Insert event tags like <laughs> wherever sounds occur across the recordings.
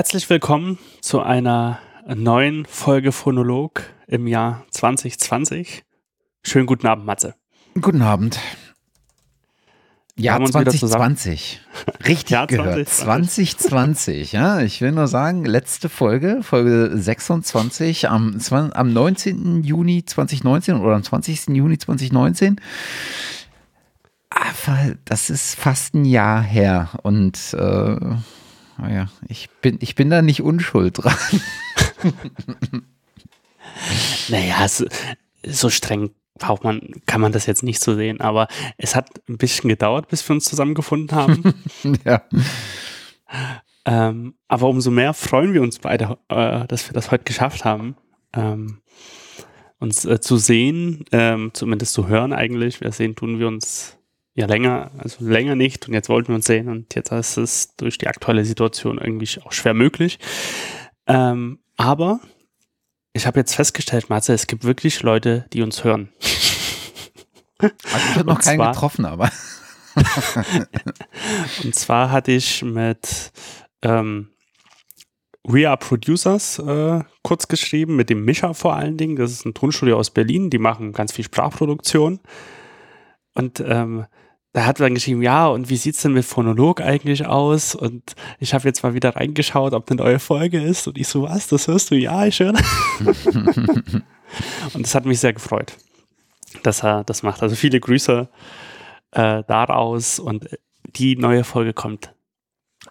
Herzlich willkommen zu einer neuen Folge Phonolog im Jahr 2020. Schönen guten Abend, Matze. Guten Abend. Jahr 2020. <laughs> Richtig Jahr gehört. 2020. 2020, ja. Ich will nur sagen, letzte Folge, Folge 26 am, am 19. Juni 2019 oder am 20. Juni 2019. Aber das ist fast ein Jahr her und äh, naja, ich bin, ich bin da nicht unschuld dran. <laughs> naja, so, so streng braucht man, kann man das jetzt nicht so sehen, aber es hat ein bisschen gedauert, bis wir uns zusammengefunden haben. <laughs> ja. Ähm, aber umso mehr freuen wir uns beide, äh, dass wir das heute geschafft haben, ähm, uns äh, zu sehen, ähm, zumindest zu hören eigentlich. Wir sehen, tun wir uns ja länger, also länger nicht und jetzt wollten wir uns sehen und jetzt ist es durch die aktuelle Situation irgendwie auch schwer möglich. Ähm, aber ich habe jetzt festgestellt, Matze, es gibt wirklich Leute, die uns hören. <laughs> Also ich habe noch keinen zwar, getroffen, aber. <laughs> <laughs> und zwar hatte ich mit ähm, We Are Producers äh, kurz geschrieben, mit dem Mischa vor allen Dingen. Das ist ein Tonstudio aus Berlin, die machen ganz viel Sprachproduktion. Und ähm, da hat dann geschrieben, ja, und wie sieht es denn mit Phonolog eigentlich aus? Und ich habe jetzt mal wieder reingeschaut, ob eine neue Folge ist. Und ich so, was, das hörst du? Ja, ich höre. <laughs> und das hat mich sehr gefreut, dass er das macht. Also viele Grüße äh, daraus und die neue Folge kommt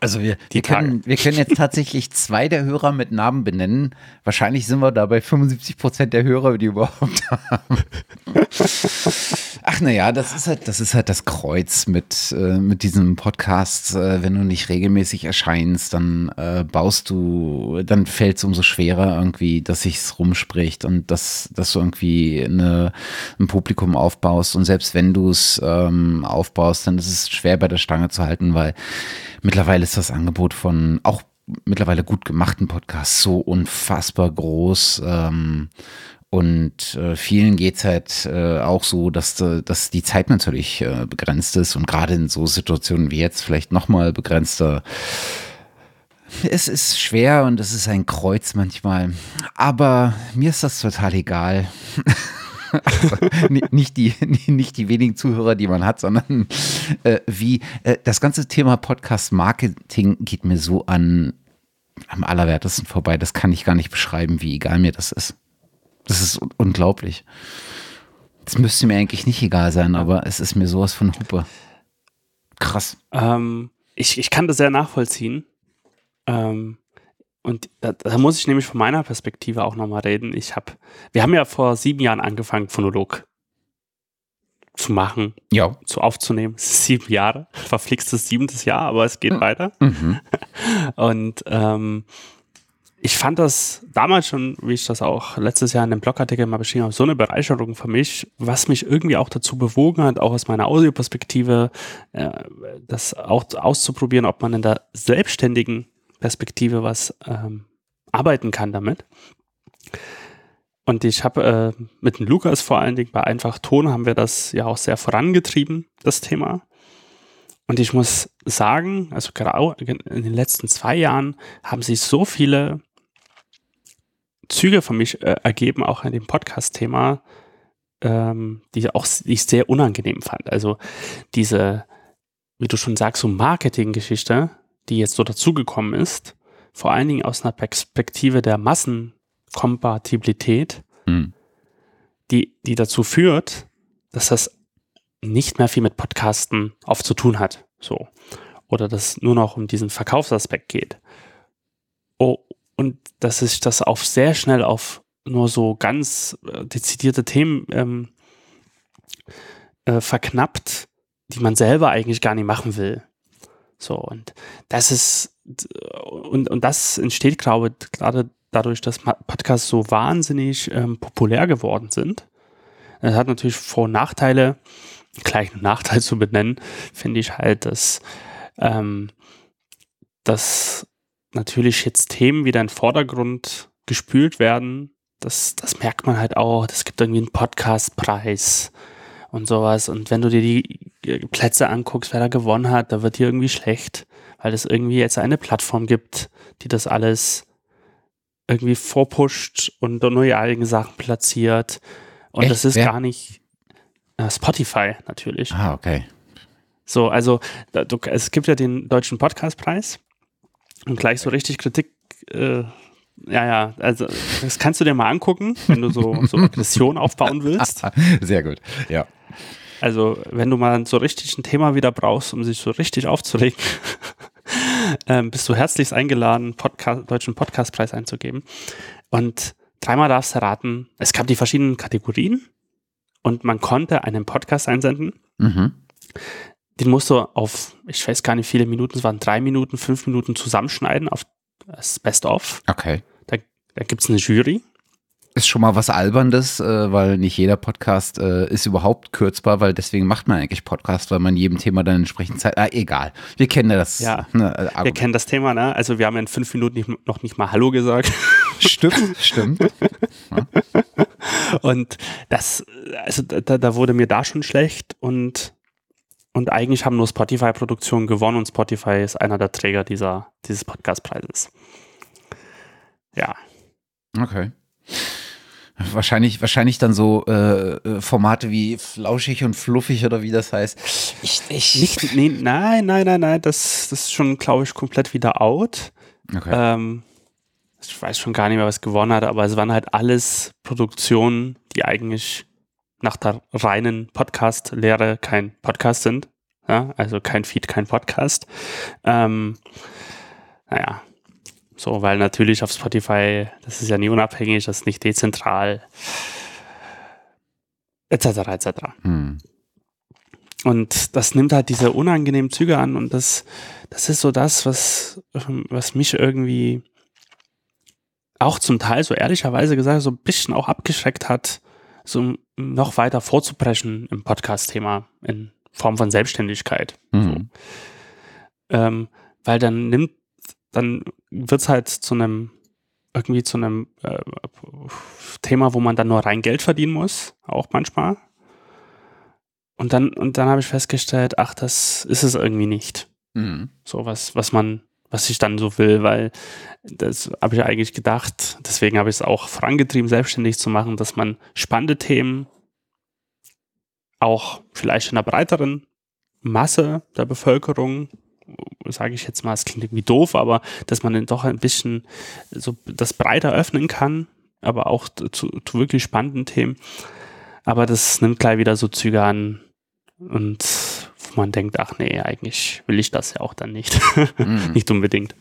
also wir, wir, können, wir können jetzt tatsächlich zwei der Hörer mit Namen benennen. Wahrscheinlich sind wir da bei 75 Prozent der Hörer, die überhaupt haben. Ach naja, das ist halt, das ist halt das Kreuz mit, äh, mit diesem Podcast. Äh, wenn du nicht regelmäßig erscheinst, dann äh, baust du, dann fällt es umso schwerer irgendwie, dass sich's rumspricht und dass, dass du irgendwie eine, ein Publikum aufbaust. Und selbst wenn du es ähm, aufbaust, dann ist es schwer bei der Stange zu halten, weil mittlerweile ist das Angebot von auch mittlerweile gut gemachten Podcasts so unfassbar groß. Ähm, und äh, vielen geht's halt äh, auch so, dass, äh, dass die Zeit natürlich äh, begrenzt ist und gerade in so Situationen wie jetzt vielleicht nochmal begrenzter. Es ist schwer und es ist ein Kreuz manchmal. Aber mir ist das total egal. <laughs> <laughs> also, nicht, die, <laughs> nicht die wenigen Zuhörer, die man hat, sondern äh, wie äh, das ganze Thema Podcast-Marketing geht mir so an am allerwertesten vorbei. Das kann ich gar nicht beschreiben, wie egal mir das ist. Das ist unglaublich. Das müsste mir eigentlich nicht egal sein, aber es ist mir sowas von Hupe. Krass. Ähm, ich, ich kann das sehr nachvollziehen. Ähm, und da, da, muss ich nämlich von meiner Perspektive auch nochmal reden. Ich habe, wir haben ja vor sieben Jahren angefangen, Phonolog zu machen, ja. zu aufzunehmen. Sieben Jahre, <laughs> verflixtes siebentes Jahr, aber es geht mhm. weiter. <laughs> Und ähm, ich fand das damals schon, wie ich das auch letztes Jahr in dem Blogartikel mal beschrieben habe, so eine Bereicherung für mich, was mich irgendwie auch dazu bewogen hat, auch aus meiner Audioperspektive, äh, das auch auszuprobieren, ob man in der selbstständigen Perspektive was ähm, arbeiten kann damit. Und ich habe äh, mit Lukas vor allen Dingen bei Einfach Ton haben wir das ja auch sehr vorangetrieben, das Thema. Und ich muss sagen, also gerade in den letzten zwei Jahren haben sich so viele Züge für mich äh, ergeben, auch in dem Podcast-Thema, ähm, die auch die ich sehr unangenehm fand. Also diese, wie du schon sagst, so Marketing-Geschichte, die jetzt so dazugekommen ist, vor allen Dingen aus einer Perspektive der Massenkompatibilität, mhm. die, die dazu führt, dass das nicht mehr viel mit Podcasten oft zu tun hat. So. Oder dass es nur noch um diesen Verkaufsaspekt geht. Oh, und dass sich das auf sehr schnell auf nur so ganz äh, dezidierte Themen ähm, äh, verknappt, die man selber eigentlich gar nicht machen will. So, und das ist, und, und das entsteht, glaube ich, gerade dadurch, dass Podcasts so wahnsinnig ähm, populär geworden sind. Das hat natürlich Vor- und Nachteile. Gleich einen Nachteil <laughs> zu benennen, finde ich halt, dass, ähm, dass natürlich jetzt Themen wieder in den Vordergrund gespült werden. Das, das merkt man halt auch. Es gibt irgendwie einen Podcastpreis und sowas. Und wenn du dir die Plätze anguckst, wer da gewonnen hat, da wird dir irgendwie schlecht, weil es irgendwie jetzt eine Plattform gibt, die das alles irgendwie vorpusht und neue eigene Sachen platziert. Und Echt? das ist Wer? gar nicht äh, Spotify natürlich. Ah, okay. So, also da, du, es gibt ja den deutschen Podcastpreis und gleich so richtig Kritik. Äh, ja, ja, also das kannst du dir mal angucken, wenn du so, so Aggression aufbauen willst. <laughs> Sehr gut. Ja. Also, wenn du mal so richtig ein Thema wieder brauchst, um sich so richtig aufzuregen, <laughs> ähm, bist du herzlichst eingeladen, Podcast, deutschen Podcastpreis einzugeben. Und dreimal darfst du raten, es gab die verschiedenen Kategorien und man konnte einen Podcast einsenden. Mhm. Den musst du auf, ich weiß gar nicht, viele Minuten, es waren drei Minuten, fünf Minuten zusammenschneiden auf das Best-of. Okay. Da, da gibt es eine Jury. Ist schon mal was Alberndes, äh, weil nicht jeder Podcast äh, ist überhaupt kürzbar, weil deswegen macht man eigentlich Podcast, weil man jedem Thema dann entsprechend Zeit. Ah, egal. Wir kennen ja das. Ja. Ne, Wir kennen das Thema, ne? Also wir haben in fünf Minuten nicht, noch nicht mal Hallo gesagt. <laughs> Stimmt, stimmt. <laughs> Und das, also da, da wurde mir da schon schlecht und, und eigentlich haben nur Spotify-Produktionen gewonnen und Spotify ist einer der Träger dieser, dieses Podcastpreises. Ja. Okay. Wahrscheinlich, wahrscheinlich dann so äh, äh, Formate wie flauschig und fluffig oder wie das heißt. Ich, ich Nicht, nee, nein, nein, nein, nein, das, das ist schon, glaube ich, komplett wieder out. Okay. Ähm, ich weiß schon gar nicht mehr, was gewonnen hat, aber es waren halt alles Produktionen, die eigentlich nach der reinen Podcast-Lehre kein Podcast sind. Ja, also kein Feed, kein Podcast. Ähm, naja, so, weil natürlich auf Spotify, das ist ja nie unabhängig, das ist nicht dezentral, etc., etc. hm. Und das nimmt halt diese unangenehmen Züge an und das, das ist so das, was, was mich irgendwie auch zum Teil so ehrlicherweise gesagt so ein bisschen auch abgeschreckt hat, so noch weiter vorzubrechen im Podcast-Thema in Form von Selbstständigkeit. Hm. Ähm, weil dann nimmt, dann wird es halt zu einem, irgendwie zu einem äh, Thema, wo man dann nur rein Geld verdienen muss, auch manchmal. Und dann, und dann habe ich festgestellt, ach, das ist es irgendwie nicht. Hm. So was, was man, was ich dann so will, weil das habe ich eigentlich gedacht, deswegen habe ich es auch vorangetrieben, selbstständig zu machen, dass man spannende Themen auch vielleicht in einer breiteren Masse der Bevölkerung, sage ich jetzt mal, es klingt irgendwie doof, aber dass man dann doch ein bisschen so das breiter öffnen kann, aber auch zu, zu wirklich spannenden Themen. Aber das nimmt gleich wieder so Züge an und wo man denkt, ach nee, eigentlich will ich das ja auch dann nicht. <laughs> Hm. nicht unbedingt.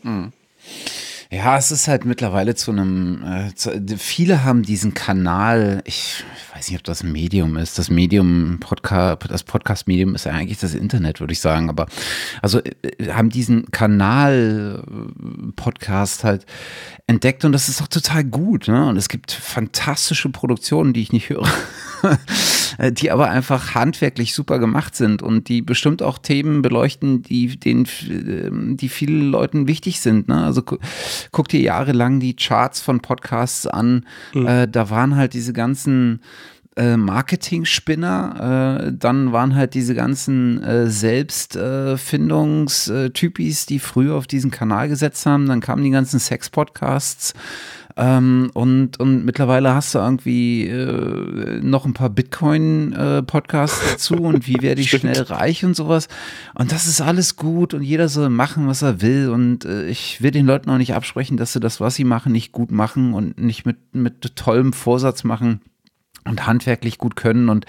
Ja, es ist halt mittlerweile zu einem, äh, zu, viele haben diesen Kanal, ich, ich weiß nicht, ob das ein Medium ist, das Medium, Podcast, das Podcast-Medium ist ja eigentlich das Internet, würde ich sagen, aber also äh, haben diesen Kanal äh, Podcast halt entdeckt und das ist auch total gut, ne? Und es gibt fantastische Produktionen, die ich nicht höre. <laughs> äh, <laughs> die aber einfach handwerklich super gemacht sind und die bestimmt auch Themen beleuchten, die den, äh, die vielen Leuten wichtig sind. Ne? Also gu guck dir jahrelang die Charts von Podcasts an. Mhm. Äh, da waren halt diese ganzen äh, Marketing-Spinner, äh, dann waren halt diese ganzen äh, Selbstfindungstypis, die früher auf diesen Kanal gesetzt haben. Dann kamen die ganzen Sex-Podcasts. Ähm, und, und mittlerweile hast du irgendwie äh, noch ein paar Bitcoin-Podcasts dazu <laughs> und wie werde ich schnell reich und sowas. Und das ist alles gut und jeder soll machen, was er will. Und äh, ich will den Leuten auch nicht absprechen, dass sie das, was sie machen, nicht gut machen und nicht mit, mit tollem Vorsatz machen und handwerklich gut können und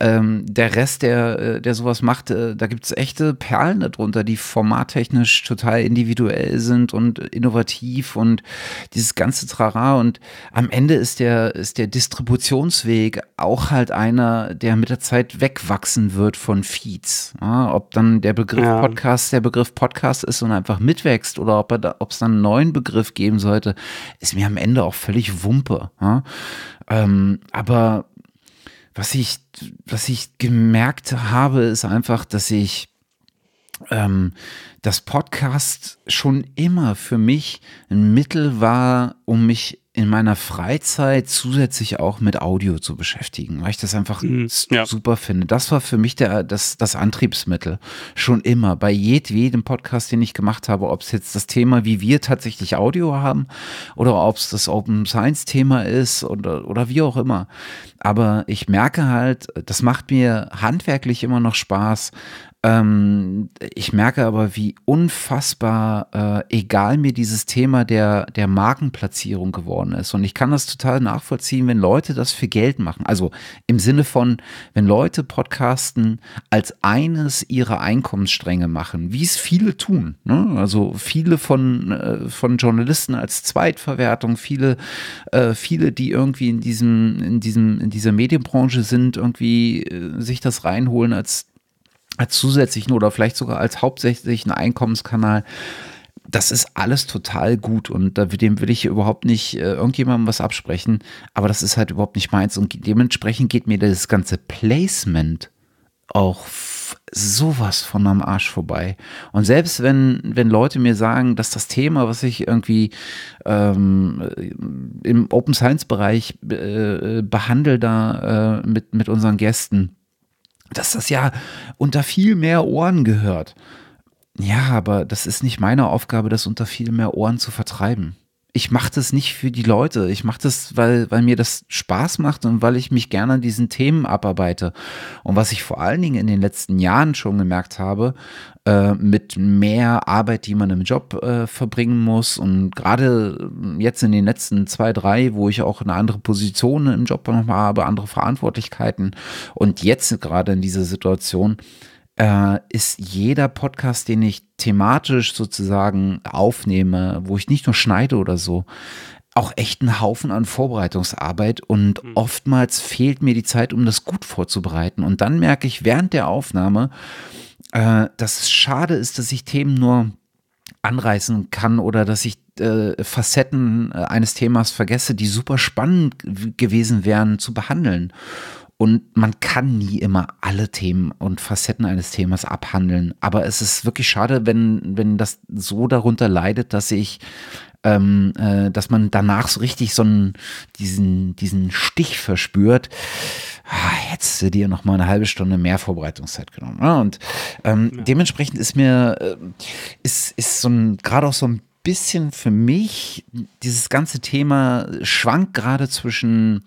ähm, der Rest, der, äh, der sowas macht, äh, da gibt's echte Perlen darunter, die formattechnisch total individuell sind und innovativ und dieses ganze Trara und am Ende ist der, ist der Distributionsweg auch halt einer, der mit der Zeit wegwachsen wird von Feeds. Ja, ob dann der Begriff Ja. Podcast der Begriff Podcast ist und einfach mitwächst oder ob er da, es dann einen neuen Begriff geben sollte, ist mir am Ende auch völlig Wumpe. Ja? Ähm, aber was ich, was ich gemerkt habe, ist einfach, dass ich ähm, dass Podcast schon immer für mich ein Mittel war, um mich in meiner Freizeit zusätzlich auch mit Audio zu beschäftigen, weil ich das einfach mhm, ja. super finde. Das war für mich der, das, das Antriebsmittel. Schon immer. Bei jedem Podcast, den ich gemacht habe, ob es jetzt das Thema, wie wir tatsächlich Audio haben oder ob es das Open Science Thema ist oder, oder wie auch immer. Aber ich merke halt, das macht mir handwerklich immer noch Spaß, ähm, ich merke aber, wie unfassbar äh, egal mir dieses Thema der, der Markenplatzierung geworden ist. Und ich kann das total nachvollziehen, wenn Leute das für Geld machen. Also im Sinne von, wenn Leute Podcasten als eines ihrer Einkommensstränge machen, wie es viele tun. Ne? Also viele von, äh, von Journalisten als Zweitverwertung, viele, äh, viele, die irgendwie in diesem, in diesem, in dieser Medienbranche sind, irgendwie äh, sich das reinholen als als zusätzlichen oder vielleicht sogar als hauptsächlichen Einkommenskanal. Das ist alles total gut und dem will ich überhaupt nicht äh, irgendjemandem was absprechen, aber das ist halt überhaupt nicht meins und dementsprechend geht mir das ganze Placement auch sowas von am Arsch vorbei. Und selbst wenn, wenn Leute mir sagen, dass das Thema, was ich irgendwie ähm, im Open Science Bereich äh, behandle, da äh, mit, mit unseren Gästen, dass das ja unter viel mehr Ohren gehört. Ja, aber das ist nicht meine Aufgabe, das unter viel mehr Ohren zu vertreiben. Ich mache das nicht für die Leute. Ich mache das, weil, weil mir das Spaß macht und weil ich mich gerne an diesen Themen abarbeite. Und was ich vor allen Dingen in den letzten Jahren schon gemerkt habe, äh, mit mehr Arbeit, die man im Job äh, verbringen muss. Und gerade jetzt in den letzten zwei, drei, wo ich auch eine andere Position im Job nochmal habe, andere Verantwortlichkeiten. Und jetzt gerade in dieser Situation, äh, ist jeder Podcast, den ich thematisch sozusagen aufnehme, wo ich nicht nur schneide oder so, auch echt ein Haufen an Vorbereitungsarbeit und mhm. oftmals fehlt mir die Zeit, um das gut vorzubereiten. Und dann merke ich während der Aufnahme, äh, dass es schade ist, dass ich Themen nur anreißen kann oder dass ich äh, Facetten äh, eines Themas vergesse, die super spannend gewesen wären zu behandeln. Und man kann nie immer alle Themen und Facetten eines Themas abhandeln. Aber es ist wirklich schade, wenn, wenn das so darunter leidet, dass ich ähm, äh, dass man danach so richtig so einen, diesen, diesen Stich verspürt. Ah, hättest du dir noch mal eine halbe Stunde mehr Vorbereitungszeit genommen. Ne? Und ähm, ja. dementsprechend ist mir, äh, ist, ist so ein, gerade auch so ein bisschen für mich, dieses ganze Thema schwankt gerade zwischen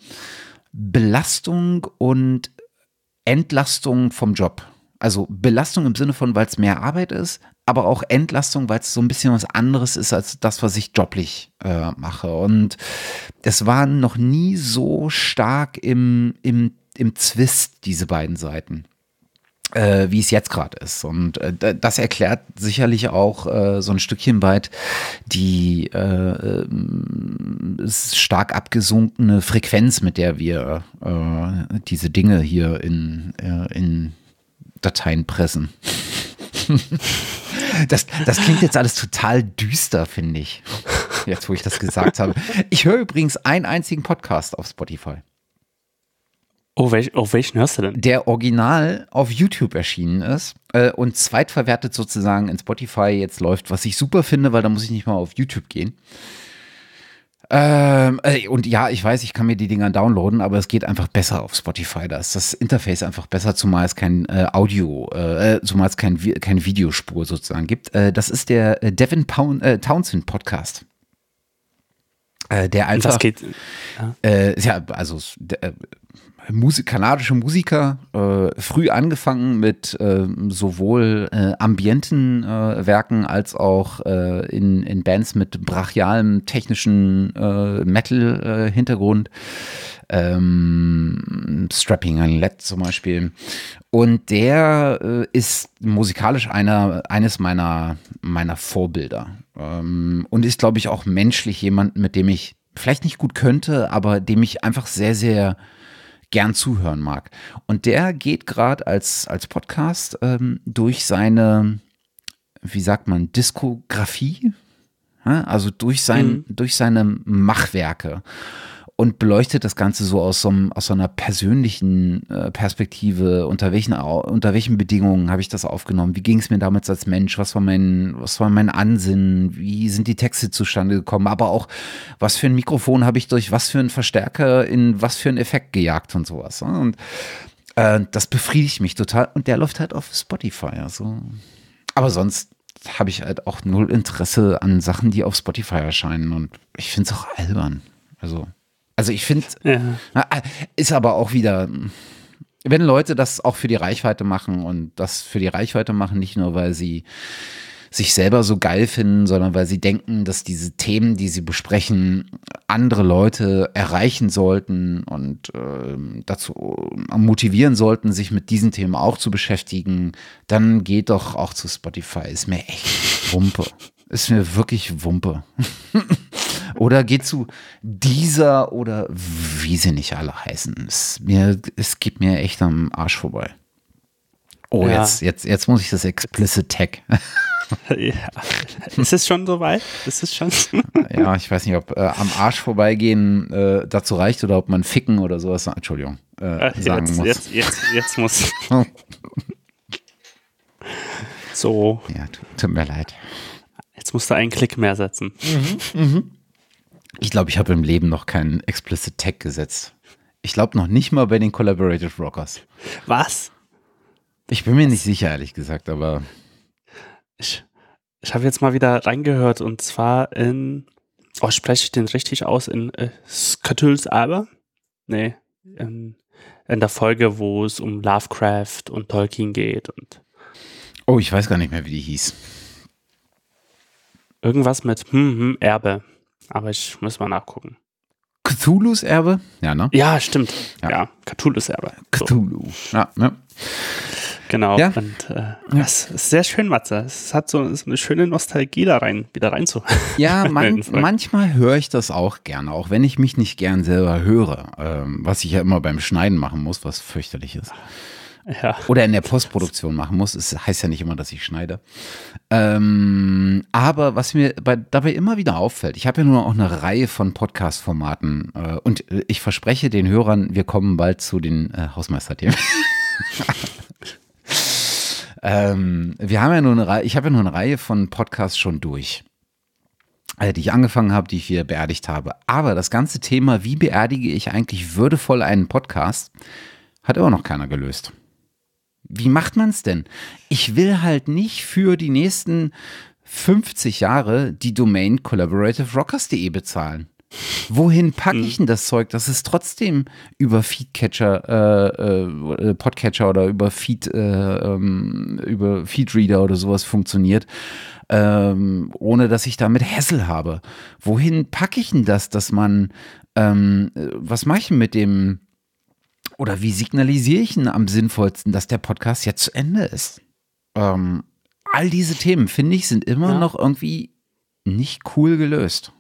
Belastung und Entlastung vom Job. Also Belastung im Sinne von, weil es mehr Arbeit ist, aber auch Entlastung, weil es so ein bisschen was anderes ist als das, was ich joblich äh, mache. Und es war noch nie so stark im, im, im Zwist, diese beiden Seiten. Äh, wie es jetzt gerade ist. Und äh, das erklärt sicherlich auch äh, so ein Stückchen weit die äh, äh, stark abgesunkene Frequenz, mit der wir äh, diese Dinge hier in, in Dateien pressen. <laughs> Das, das klingt jetzt alles total düster, finde ich. Jetzt, wo ich das gesagt habe. Ich höre übrigens einen einzigen Podcast auf Spotify. Oh, welch, auf welchen hörst du denn? Der original auf YouTube erschienen ist äh, und zweitverwertet sozusagen in Spotify jetzt läuft, was ich super finde, weil da muss ich nicht mal auf YouTube gehen. Ähm, äh, und ja, ich weiß, ich kann mir die Dinger downloaden, aber es geht einfach besser auf Spotify. Da ist das Interface einfach besser, zumal es kein äh, Audio, äh, zumal es kein, keine Videospur sozusagen gibt. Äh, das ist der äh, Devin Pound, äh, Townsend Podcast. der einfach. Das geht. Ja, ja also Musik, kanadische Musiker, äh, früh angefangen mit äh, sowohl äh, ambienten äh, Werken als auch äh, in, in Bands mit brachialem technischen äh, Metal-Hintergrund. Ähm, Strapping LED zum Beispiel. Und der ist musikalisch einer, eines meiner, meiner Vorbilder. Ähm, und ist, glaube ich, auch menschlich jemand, mit dem ich vielleicht nicht gut könnte, aber dem ich einfach sehr, sehr gern zuhören mag. Und der geht gerade als, als Podcast ähm, durch seine, wie sagt man, Diskografie, also durch, sein, mhm. durch seine Machwerke. Und beleuchtet das Ganze so aus so, einem, aus einer persönlichen äh, Perspektive. Unter welchen, unter welchen Bedingungen habe ich das aufgenommen? Wie ging es mir damals als Mensch? Was war mein, was war mein Ansinnen? Wie sind die Texte zustande gekommen? Aber auch, was für ein Mikrofon habe ich durch was für einen Verstärker in was für einen Effekt gejagt und sowas. Ne? Und äh, das befriedigt mich total. Und der läuft halt auf Spotify. Also. Aber sonst habe ich halt auch null Interesse an Sachen, die auf Spotify erscheinen. Und ich finde es auch albern. Also, also ich finde, ja. ist aber auch wieder, wenn Leute das auch für die Reichweite machen und das für die Reichweite machen, nicht nur, weil sie sich selber so geil finden, sondern weil sie denken, dass diese Themen, die sie besprechen, andere Leute erreichen sollten und äh, dazu motivieren sollten, sich mit diesen Themen auch zu beschäftigen, dann geht doch auch zu Spotify. Ist mir echt Wumpe. Ist mir wirklich Wumpe. <laughs> oder geht zu dieser oder wie sie nicht alle heißen. Es, mir, es geht mir echt am Arsch vorbei. Oh, ja. jetzt, jetzt, jetzt muss ich das Explicit Tag. <laughs> ja. Ist es schon soweit? Ist es schon? <laughs> ja, ich weiß nicht, ob äh, am Arsch vorbeigehen äh, dazu reicht oder ob man ficken oder sowas, Entschuldigung, äh, äh sagen jetzt, muss. Jetzt, jetzt, jetzt muss. <laughs> so. Ja, tut mir leid. Jetzt musst du einen Klick mehr setzen. Mhm, mhm. Ich glaube, ich habe im Leben noch keinen Explicit Tag gesetzt. Ich glaube noch nicht mal bei den Collaborative Rockers. Was? Ich bin mir nicht sicher, ehrlich gesagt, aber ich, ich habe jetzt mal wieder reingehört und zwar in, oh, spreche ich den richtig aus, in äh, Skatuls Aber? Nee, in, in der Folge, wo es um Lovecraft und Tolkien geht und. Oh, ich weiß gar nicht mehr, wie die hieß. Irgendwas mit hm, hm, Erbe. Aber ich muss mal nachgucken. Cthulhu's Erbe? Ja, ne? Ja, stimmt. Ja, ja Cthulhu's Erbe. Cthulhu. So. Ja, ne? Genau. Ja. Und äh, das ist sehr schön, Matze. Es hat so, so eine schöne Nostalgie da rein, wieder rein zu. Ja, <laughs> man, manchmal höre ich das auch gerne, auch wenn ich mich nicht gern selber höre, ähm, was ich ja immer beim Schneiden machen muss, was fürchterlich ist. Ja. Oder in der Postproduktion machen muss. Es heißt ja nicht immer, dass ich schneide. Ähm, aber was mir bei, dabei immer wieder auffällt, ich habe ja nur auch eine Reihe von Podcast-Formaten äh, und ich verspreche den Hörern, wir kommen bald zu den äh, Hausmeisterthemen. <laughs> Ähm, wir haben ja nur eine Reihe, ich habe ja nur eine Reihe von Podcasts schon durch, äh, die ich angefangen habe, die ich wieder beerdigt habe. Aber das ganze Thema, wie beerdige ich eigentlich würdevoll einen Podcast, hat immer noch keiner gelöst. Wie macht man es denn? Ich will halt nicht für die nächsten 50 Jahre die Domain collaborativerockers.de bezahlen. Wohin packe ich denn das Zeug, dass es trotzdem über Feedcatcher, äh, äh, Podcatcher oder über Feed, äh, ähm, über Feedreader oder sowas funktioniert, ähm, ohne dass ich damit Hassel habe? Wohin packe ich denn das, dass man, ähm, was mache ich mit dem, oder wie signalisiere ich denn am sinnvollsten, dass der Podcast jetzt zu Ende ist? Ähm, all diese Themen, finde ich, sind immer ja. noch irgendwie nicht cool gelöst.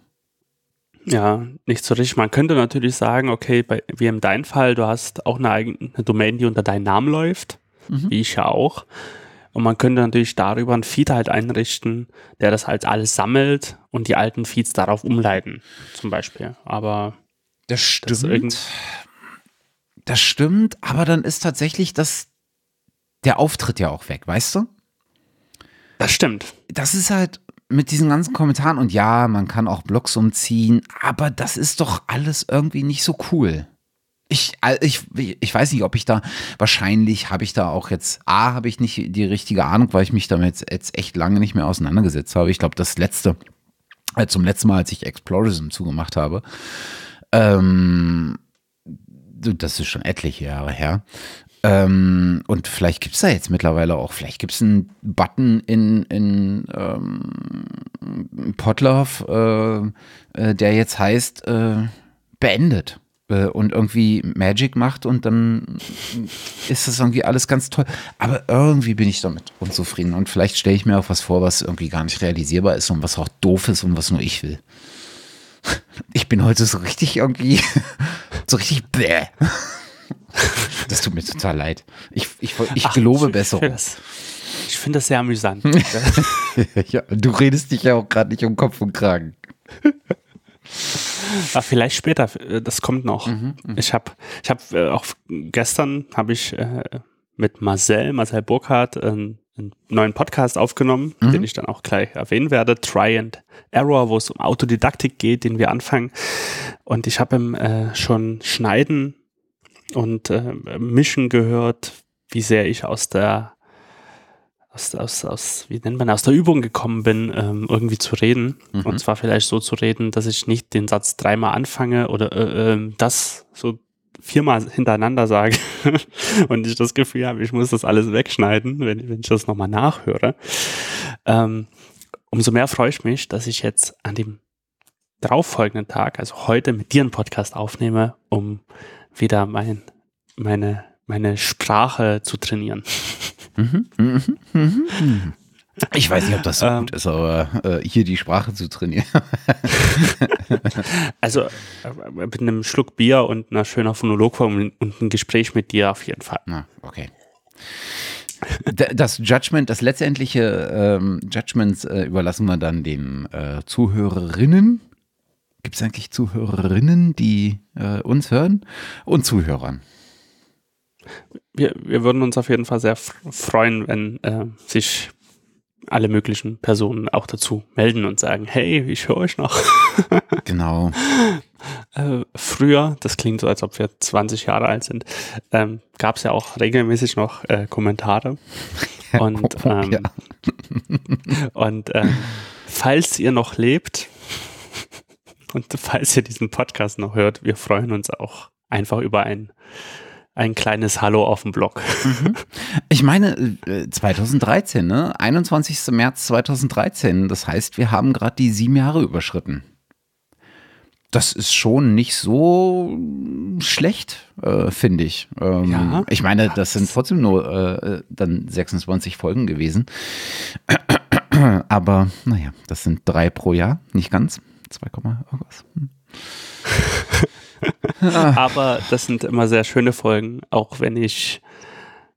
Ja, nicht so richtig. Man könnte natürlich sagen, okay, bei, wie in deinem Fall, du hast auch eine eigene Domain, die unter deinem Namen läuft, mhm. wie ich ja auch. Und man könnte natürlich darüber einen Feed halt einrichten, der das halt alles sammelt und die alten Feeds darauf umleiten, zum Beispiel. Aber das stimmt. Das, das stimmt, aber dann ist tatsächlich das der Auftritt ja auch weg, weißt du? Das stimmt. Das ist halt, mit diesen ganzen Kommentaren und ja, man kann auch Blogs umziehen, aber das ist doch alles irgendwie nicht so cool. Ich, ich, ich weiß nicht, ob ich da, wahrscheinlich habe ich da auch jetzt, A, habe ich nicht die richtige Ahnung, weil ich mich damit jetzt echt lange nicht mehr auseinandergesetzt habe. Ich glaube, das letzte, äh, zum letzten Mal, als ich Explorism zugemacht habe, ähm, das ist schon etliche Jahre her, ähm, und vielleicht gibt es da jetzt mittlerweile auch, vielleicht gibt es einen Button in, in ähm, Potlove, äh, äh, der jetzt heißt äh, beendet äh, und irgendwie Magic macht und dann ist das irgendwie alles ganz toll. Aber irgendwie bin ich damit unzufrieden und vielleicht stelle ich mir auch was vor, was irgendwie gar nicht realisierbar ist und was auch doof ist und was nur ich will. Ich bin heute so richtig irgendwie, so richtig bäh. <laughs> Das tut mir total leid. Ich, ich, ich Ach, gelobe Besserung. Ich finde das sehr amüsant. <laughs> ja, du redest dich ja auch gerade nicht um Kopf und Kragen. Aber vielleicht später, äh, das kommt noch. Mhm, mh. Ich habe ich hab, äh, auch gestern habe ich äh, mit Marcel, Marcel Burkhardt, einen, einen neuen Podcast aufgenommen, mhm. den ich dann auch gleich erwähnen werde, Try and Error, wo es um Autodidaktik geht, den wir anfangen. Und ich habe ihm äh, schon Schneiden und äh, Mischen gehört, wie sehr ich aus der aus, aus, aus, wie nennt man, aus der Übung gekommen bin, ähm, irgendwie zu reden. Mhm. Und zwar vielleicht so zu reden, dass ich nicht den Satz dreimal anfange oder äh, äh, das so viermal hintereinander sage <laughs> und ich das Gefühl habe, ich muss das alles wegschneiden, wenn, wenn ich das nochmal nachhöre. Ähm, umso mehr freue ich mich, dass ich jetzt an dem darauffolgenden Tag, also heute mit dir einen Podcast aufnehme, um wieder mein, meine, meine Sprache zu trainieren. Mhm, mhm, mhm, mhm. Ich weiß nicht, ob das so ähm, gut ist, aber äh, hier die Sprache zu trainieren. <laughs> also äh, mit einem Schluck Bier und einer schönen Phonologform und ein Gespräch mit dir auf jeden Fall. Na, okay. Das Judgment, das letztendliche ähm, Judgment äh, überlassen wir dann den äh, Zuhörerinnen. Gibt es eigentlich Zuhörerinnen, die äh, uns hören? Und Zuhörern? Wir, wir würden uns auf jeden Fall sehr freuen, wenn äh, sich alle möglichen Personen auch dazu melden und sagen, hey, ich höre euch noch. <laughs> genau. Äh, früher, das klingt so, als ob wir 20 Jahre alt sind, ähm, gab es ja auch regelmäßig noch äh, Kommentare. <laughs> Und, ähm, ja. und ähm, falls ihr noch lebt <laughs> und falls ihr diesen Podcast noch hört, wir freuen uns auch einfach über ein ein kleines Hallo auf dem Blog. Mhm. Ich meine, 2013, äh, ne? 21. März 2013. Das heißt, wir haben gerade die sieben Jahre überschritten. Das ist schon nicht so schlecht, äh, finde ich. Ähm, ja, ich meine, das sind trotzdem nur äh, dann 26 Folgen gewesen. <clears throat> Aber naja, das sind drei pro Jahr, nicht ganz. 2, irgendwas. Hm. <laughs> Aber das sind immer sehr schöne Folgen, auch wenn ich,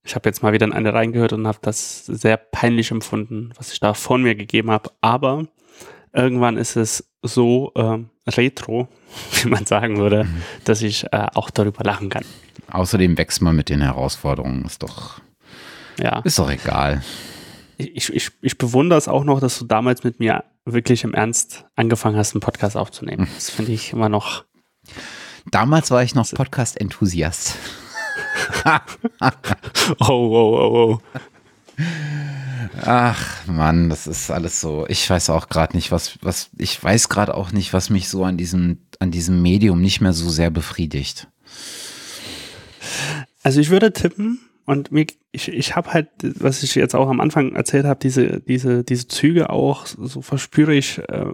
ich habe jetzt mal wieder in eine reingehört und habe das sehr peinlich empfunden, was ich da von mir gegeben habe. Aber irgendwann ist es so äh, retro, <laughs> wie man sagen würde, mhm. dass ich äh, auch darüber lachen kann. Außerdem wächst man mit den Herausforderungen, ist doch, ja. ist doch egal. Ich, ich, ich bewundere es auch noch, dass du damals mit mir wirklich im Ernst angefangen hast, einen Podcast aufzunehmen. Das finde ich immer noch Damals war ich noch Podcast-Enthusiast. <laughs> oh, oh, oh, oh. Ach Mann, das ist alles so. Ich weiß auch gerade nicht, was, was, ich weiß gerade auch nicht, was mich so an diesem, an diesem Medium nicht mehr so sehr befriedigt. Also ich würde tippen, und mir, ich, ich habe halt, was ich jetzt auch am Anfang erzählt habe, diese, diese, diese Züge auch, so verspüre ich äh,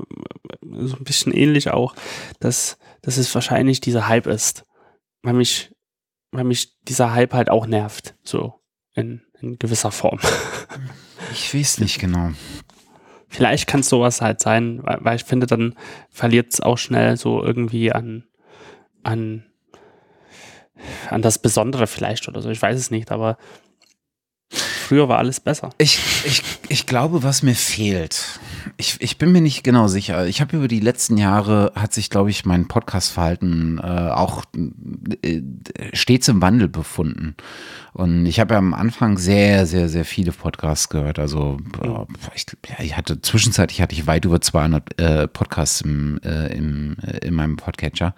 so ein bisschen ähnlich auch, dass dass es wahrscheinlich dieser Hype ist. Weil mich, weil mich dieser Hype halt auch nervt, so in, in gewisser Form. <laughs> Ich weiß nicht genau. Vielleicht kann es sowas halt sein, weil, weil ich finde, dann verliert es auch schnell so irgendwie an, an, an das Besondere vielleicht oder so. Ich weiß es nicht, aber früher war alles besser. Ich, ich, ich glaube, was mir fehlt, ich, ich bin mir nicht genau sicher. Ich habe über die letzten Jahre, hat sich, glaube ich, mein Podcast-Verhalten äh, auch äh, stets im Wandel befunden. Und ich habe ja am Anfang sehr, sehr, sehr viele Podcasts gehört. Also äh, ich, ich hatte zwischenzeitlich hatte ich weit über 200 äh, Podcasts im, äh, im, äh, in meinem Podcatcher,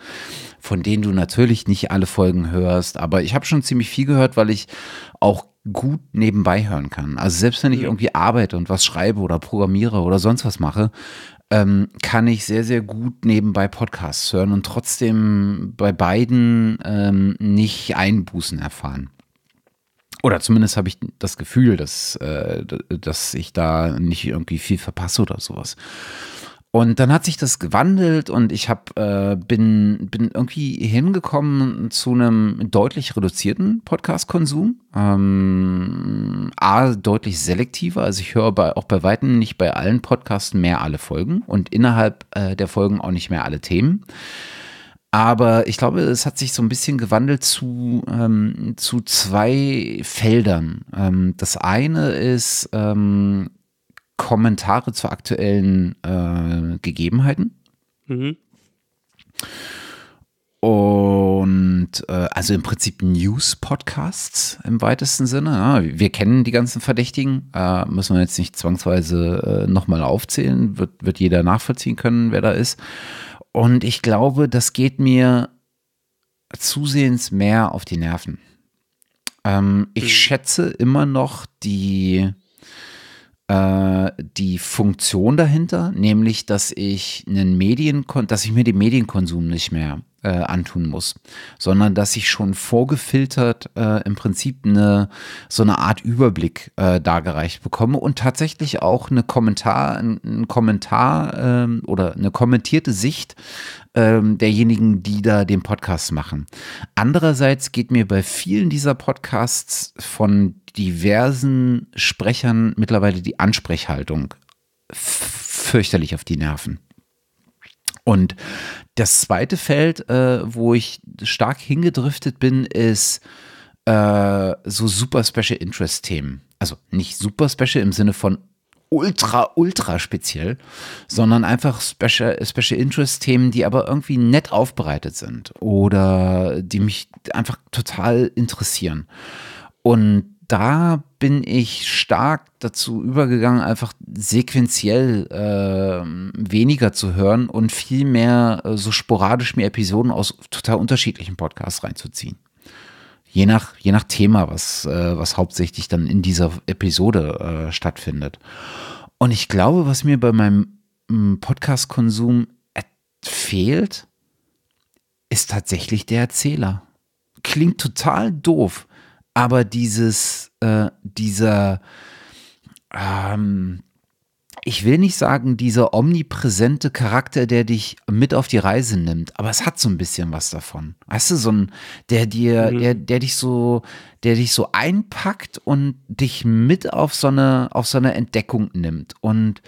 von denen du natürlich nicht alle Folgen hörst. Aber ich habe schon ziemlich viel gehört, weil ich auch gut nebenbei hören kann. Also selbst wenn ich mhm. irgendwie arbeite und was schreibe oder programmiere oder sonst was mache, ähm, kann ich sehr, sehr gut nebenbei Podcasts hören und trotzdem bei beiden ähm, nicht Einbußen erfahren. Oder zumindest habe ich das Gefühl, dass, äh, dass ich da nicht irgendwie viel verpasse oder sowas. Und dann hat sich das gewandelt und ich hab, äh, bin, bin irgendwie hingekommen zu einem deutlich reduzierten Podcast-Konsum. Ähm, A, deutlich selektiver. Also ich höre bei, auch bei Weitem nicht bei allen Podcasts mehr alle Folgen und innerhalb äh, der Folgen auch nicht mehr alle Themen. Aber ich glaube, es hat sich so ein bisschen gewandelt zu, ähm, zu zwei Feldern. Ähm, das eine ist, ähm, Kommentare zu aktuellen äh, Gegebenheiten. Mhm. Und äh, also im Prinzip News-Podcasts im weitesten Sinne. Ja, wir kennen die ganzen Verdächtigen, äh, müssen wir jetzt nicht zwangsweise äh, nochmal aufzählen, wird, wird jeder nachvollziehen können, wer da ist. Und ich glaube, das geht mir zusehends mehr auf die Nerven. Ähm, ich mhm. schätze immer noch die, äh, die Funktion dahinter, nämlich, dass ich einen Medien, dass ich mir den Medienkonsum nicht mehr äh, antun muss, sondern dass ich schon vorgefiltert äh, im Prinzip eine so eine Art Überblick äh, dargereicht bekomme und tatsächlich auch eine Kommentar, ein, Kommentar ähm, oder eine kommentierte Sicht ähm, derjenigen, die da den Podcast machen. Andererseits geht mir bei vielen dieser Podcasts von diversen Sprechern mittlerweile die Ansprechhaltung fürchterlich auf die Nerven. Und das zweite Feld, äh, wo ich stark hingedriftet bin, ist äh, so super Special Interest Themen. Also nicht super Special im Sinne von ultra, ultra speziell, sondern einfach Special, Special Interest Themen, die aber irgendwie nett aufbereitet sind oder die mich einfach total interessieren. Und da bin ich stark dazu übergegangen, einfach sequenziell äh, weniger zu hören und viel mehr äh, so sporadisch mir Episoden aus total unterschiedlichen Podcasts reinzuziehen. Je nach, je nach Thema, was, äh, was hauptsächlich dann in dieser Episode äh, stattfindet. Und ich glaube, was mir bei meinem mm, Podcast-Konsum fehlt, ist tatsächlich der Erzähler. Klingt total doof aber dieses, äh, dieser, ähm, ich will nicht sagen, dieser omnipräsente Charakter, der dich mit auf die Reise nimmt, aber es hat so ein bisschen was davon. Weißt du, so ein, der dir, mhm. der, der dich so, der dich so einpackt und dich mit auf so eine, auf so eine Entdeckung nimmt. Und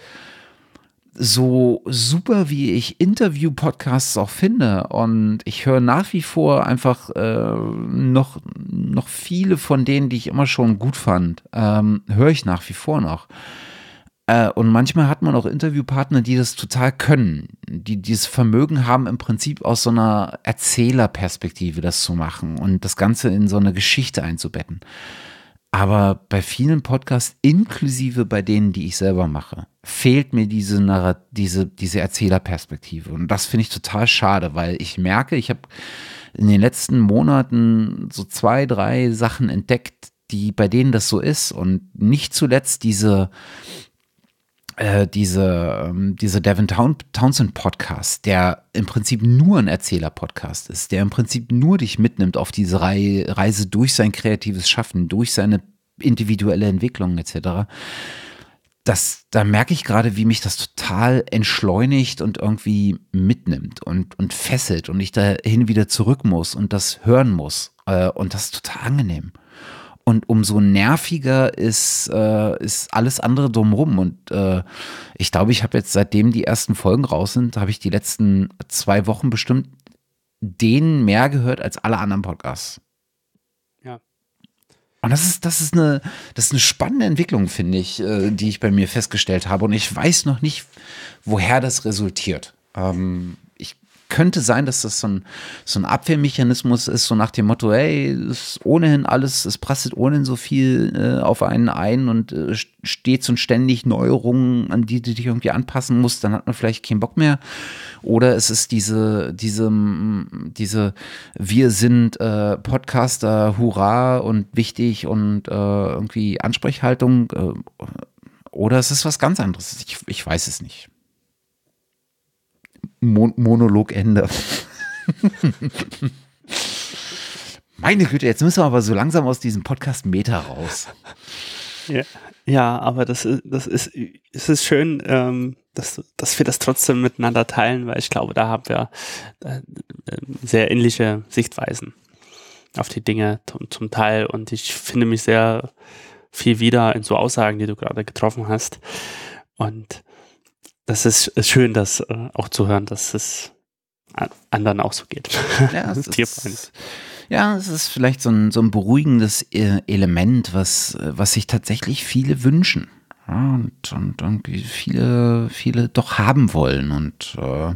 so super wie ich Interview-Podcasts auch finde und ich höre nach wie vor einfach äh, noch, noch viele von denen, die ich immer schon gut fand, ähm, höre ich nach wie vor noch. Äh, und manchmal hat man auch Interviewpartner, die das total können, die dieses Vermögen haben, im Prinzip aus so einer Erzählerperspektive das zu machen und das Ganze in so eine Geschichte einzubetten. Aber bei vielen Podcasts, inklusive bei denen, die ich selber mache, fehlt mir diese, diese, diese Erzählerperspektive. Und das finde ich total schade, weil ich merke, ich habe in den letzten Monaten so zwei, drei Sachen entdeckt, die bei denen das so ist. Und nicht zuletzt diese, äh, diese, ähm, diese Devin Townsend Podcast, der im Prinzip nur ein Erzähler-Podcast ist, der im Prinzip nur dich mitnimmt auf diese Reise durch sein kreatives Schaffen, durch seine individuelle Entwicklung etc. Das, da merke ich gerade, wie mich das total entschleunigt und irgendwie mitnimmt und, und fesselt und ich dahin wieder zurück muss und das hören muss. Äh, und das ist total angenehm. Und umso nerviger ist, äh, ist alles andere drumherum. Und äh, ich glaube, ich habe jetzt, seitdem die ersten Folgen raus sind, habe ich die letzten zwei Wochen bestimmt den mehr gehört als alle anderen Podcasts. Und das ist, das ist eine, das ist eine spannende Entwicklung, finde ich, äh, die ich bei mir festgestellt habe. Und ich weiß noch nicht, woher das resultiert. Ähm, könnte sein, dass das so ein, so ein Abwehrmechanismus ist, so nach dem Motto, hey, ist ohnehin alles, es prasselt ohnehin so viel äh, auf einen ein und äh, stets und ständig Neuerungen, an die du dich irgendwie anpassen musst, dann hat man vielleicht keinen Bock mehr. Oder es ist diese, diese, diese, wir sind äh, Podcaster, hurra und wichtig und äh, irgendwie Ansprechhaltung. Äh, oder es ist was ganz anderes. Ich, ich weiß es nicht. Mon Monologende. Meine Güte, jetzt müssen wir aber so langsam aus diesem Podcast Meta raus. Ja, ja aber das ist, das ist, es ist schön, ähm, dass, dass wir das trotzdem miteinander teilen, weil ich glaube, da haben wir äh, sehr ähnliche Sichtweisen auf die Dinge zum Teil und ich finde mich sehr viel wieder in so Aussagen, die du gerade getroffen hast. Und das ist, ist schön, das äh, auch zu hören, dass es anderen auch so geht. <laughs> Ja, es <laughs> ist, ja, es ist vielleicht so ein, so ein beruhigendes äh, Element, was, was sich tatsächlich viele wünschen. Ja, und, und irgendwie viele, viele doch haben wollen. Und äh,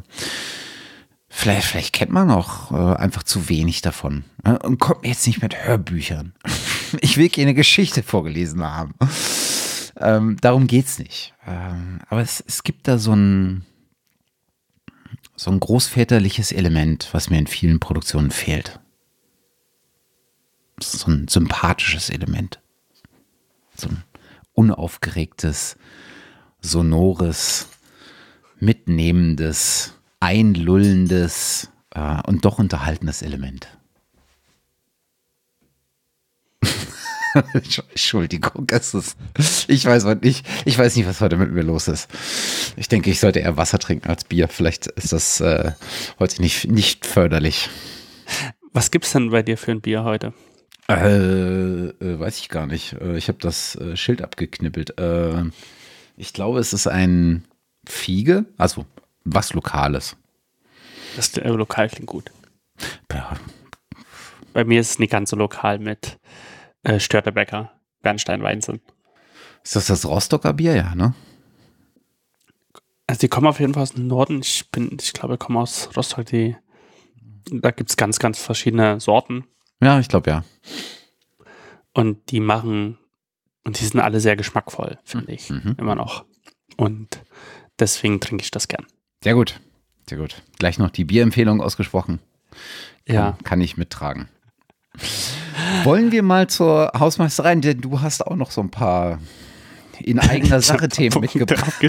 Vielleicht, vielleicht kennt man auch äh, einfach zu wenig davon. Ne? Und kommt mir jetzt nicht mit Hörbüchern. <laughs> Ich will keine Geschichte vorgelesen haben. Ähm, darum geht's nicht. Ähm, aber es, es gibt da so ein, so ein großväterliches Element, was mir in vielen Produktionen fehlt. So ein sympathisches Element. So ein unaufgeregtes, sonores, mitnehmendes, einlullendes äh, und doch unterhaltendes Element. <laughs> Entschuldigung, es ist, ich weiß nicht, ich weiß nicht, was heute mit mir los ist. Ich denke, ich sollte eher Wasser trinken als Bier. Vielleicht ist das äh, heute nicht, nicht förderlich. Was gibt es denn bei dir für ein Bier heute? Äh, äh, weiß ich gar nicht. Äh, ich habe das äh, Schild abgeknippelt. Äh, ich glaube, es ist ein Fiege, also was Lokales. Das lokal klingt gut. Ja. Bei mir ist es nicht ganz so lokal mit äh, Störtebecker, Bernstein Weinzen. Ist das das Rostocker Bier, ja, ne? Also die kommen auf jeden Fall aus dem Norden. Ich bin, ich glaube, kommen aus Rostock. Die, da gibt es ganz, ganz verschiedene Sorten. Ja, ich glaube ja. Und die machen, und die sind alle sehr geschmackvoll, finde ich, mhm. immer noch. Und deswegen trinke ich das gern. Sehr gut, sehr gut. Gleich noch die Bierempfehlung ausgesprochen. Ja. Kann, kann ich mittragen. Wollen wir mal zur Hausmeisterei, denn du hast auch noch so ein paar in eigener Sache Themen mitgebracht. <laughs>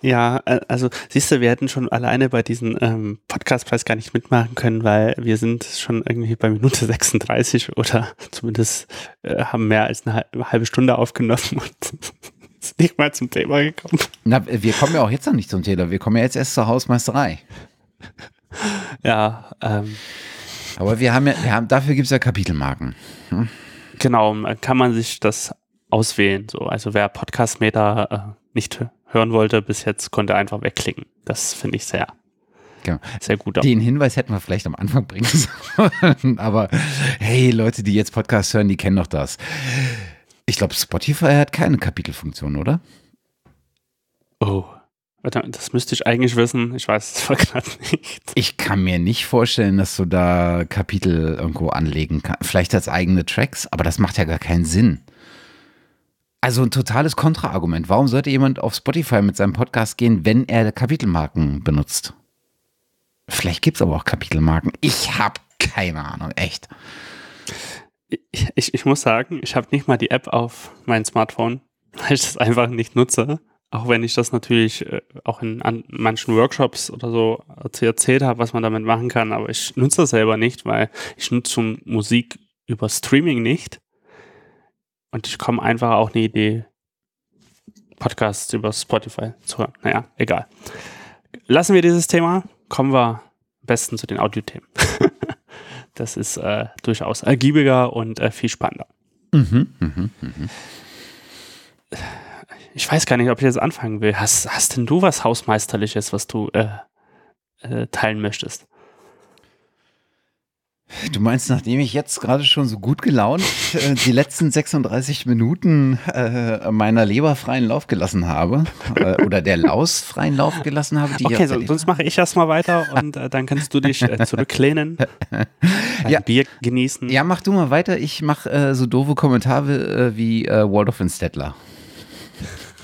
Ja, also siehst du, wir hätten schon alleine bei diesem ähm, Podcastpreis gar nicht mitmachen können, weil wir sind schon irgendwie bei Minute 36 oder zumindest äh, haben mehr als eine halbe Stunde aufgenommen und <laughs> sind nicht mal zum Thema gekommen. Na, wir kommen ja auch jetzt noch nicht zum Thema, wir kommen ja jetzt erst zur Hausmeisterei. Ja, ähm, aber wir haben ja, wir haben, dafür gibt es ja Kapitelmarken. Hm? Genau, kann man sich das auswählen. So, also wer Podcastmeter äh, nicht hören wollte bis jetzt, konnte einfach wegklicken. Das finde ich sehr, genau. sehr gut. Auch. Den Hinweis hätten wir vielleicht am Anfang bringen sollen. <laughs> Aber hey, Leute, die jetzt Podcast hören, die kennen doch das. Ich glaube, Spotify hat keine Kapitelfunktion, oder? Oh, das müsste ich eigentlich wissen. Ich weiß es <laughs> gerade nicht. Ich kann mir nicht vorstellen, dass du da Kapitel irgendwo anlegen kannst. Vielleicht als eigene Tracks, aber das macht ja gar keinen Sinn. Also ein totales Kontraargument. Warum sollte jemand auf Spotify mit seinem Podcast gehen, wenn er Kapitelmarken benutzt? Vielleicht gibt es aber auch Kapitelmarken. Ich habe keine Ahnung, echt. Ich, ich, ich muss sagen, ich habe nicht mal die App auf mein Smartphone, weil ich das einfach nicht nutze. Auch wenn ich das natürlich äh, auch in an manchen Workshops oder so erzählt habe, was man damit machen kann, aber ich nutze das selber nicht, weil ich nutze Musik über Streaming nicht. Und ich komme einfach auch eine Idee, Podcasts über Spotify zu hören. Naja, egal. Lassen wir dieses Thema, kommen wir am besten zu den Audiothemen. <laughs> das ist äh, durchaus ergiebiger und äh, viel spannender. Mhm, mh, mh. Ich weiß gar nicht, ob ich jetzt anfangen will. Hast, hast denn du was Hausmeisterliches, was du äh, äh teilen möchtest? Du meinst, nachdem ich jetzt gerade schon so gut gelaunt äh, die letzten 36 Minuten äh, meiner Leber freien Lauf gelassen habe äh, oder der Laus freien Lauf gelassen habe? okay, so, sonst mache ich erstmal weiter und äh, dann kannst du dich äh, zurücklehnen, ja. Bier genießen. Ja, mach du mal weiter. Ich mache äh, so doofe Kommentare wie Waldorf und Stettler.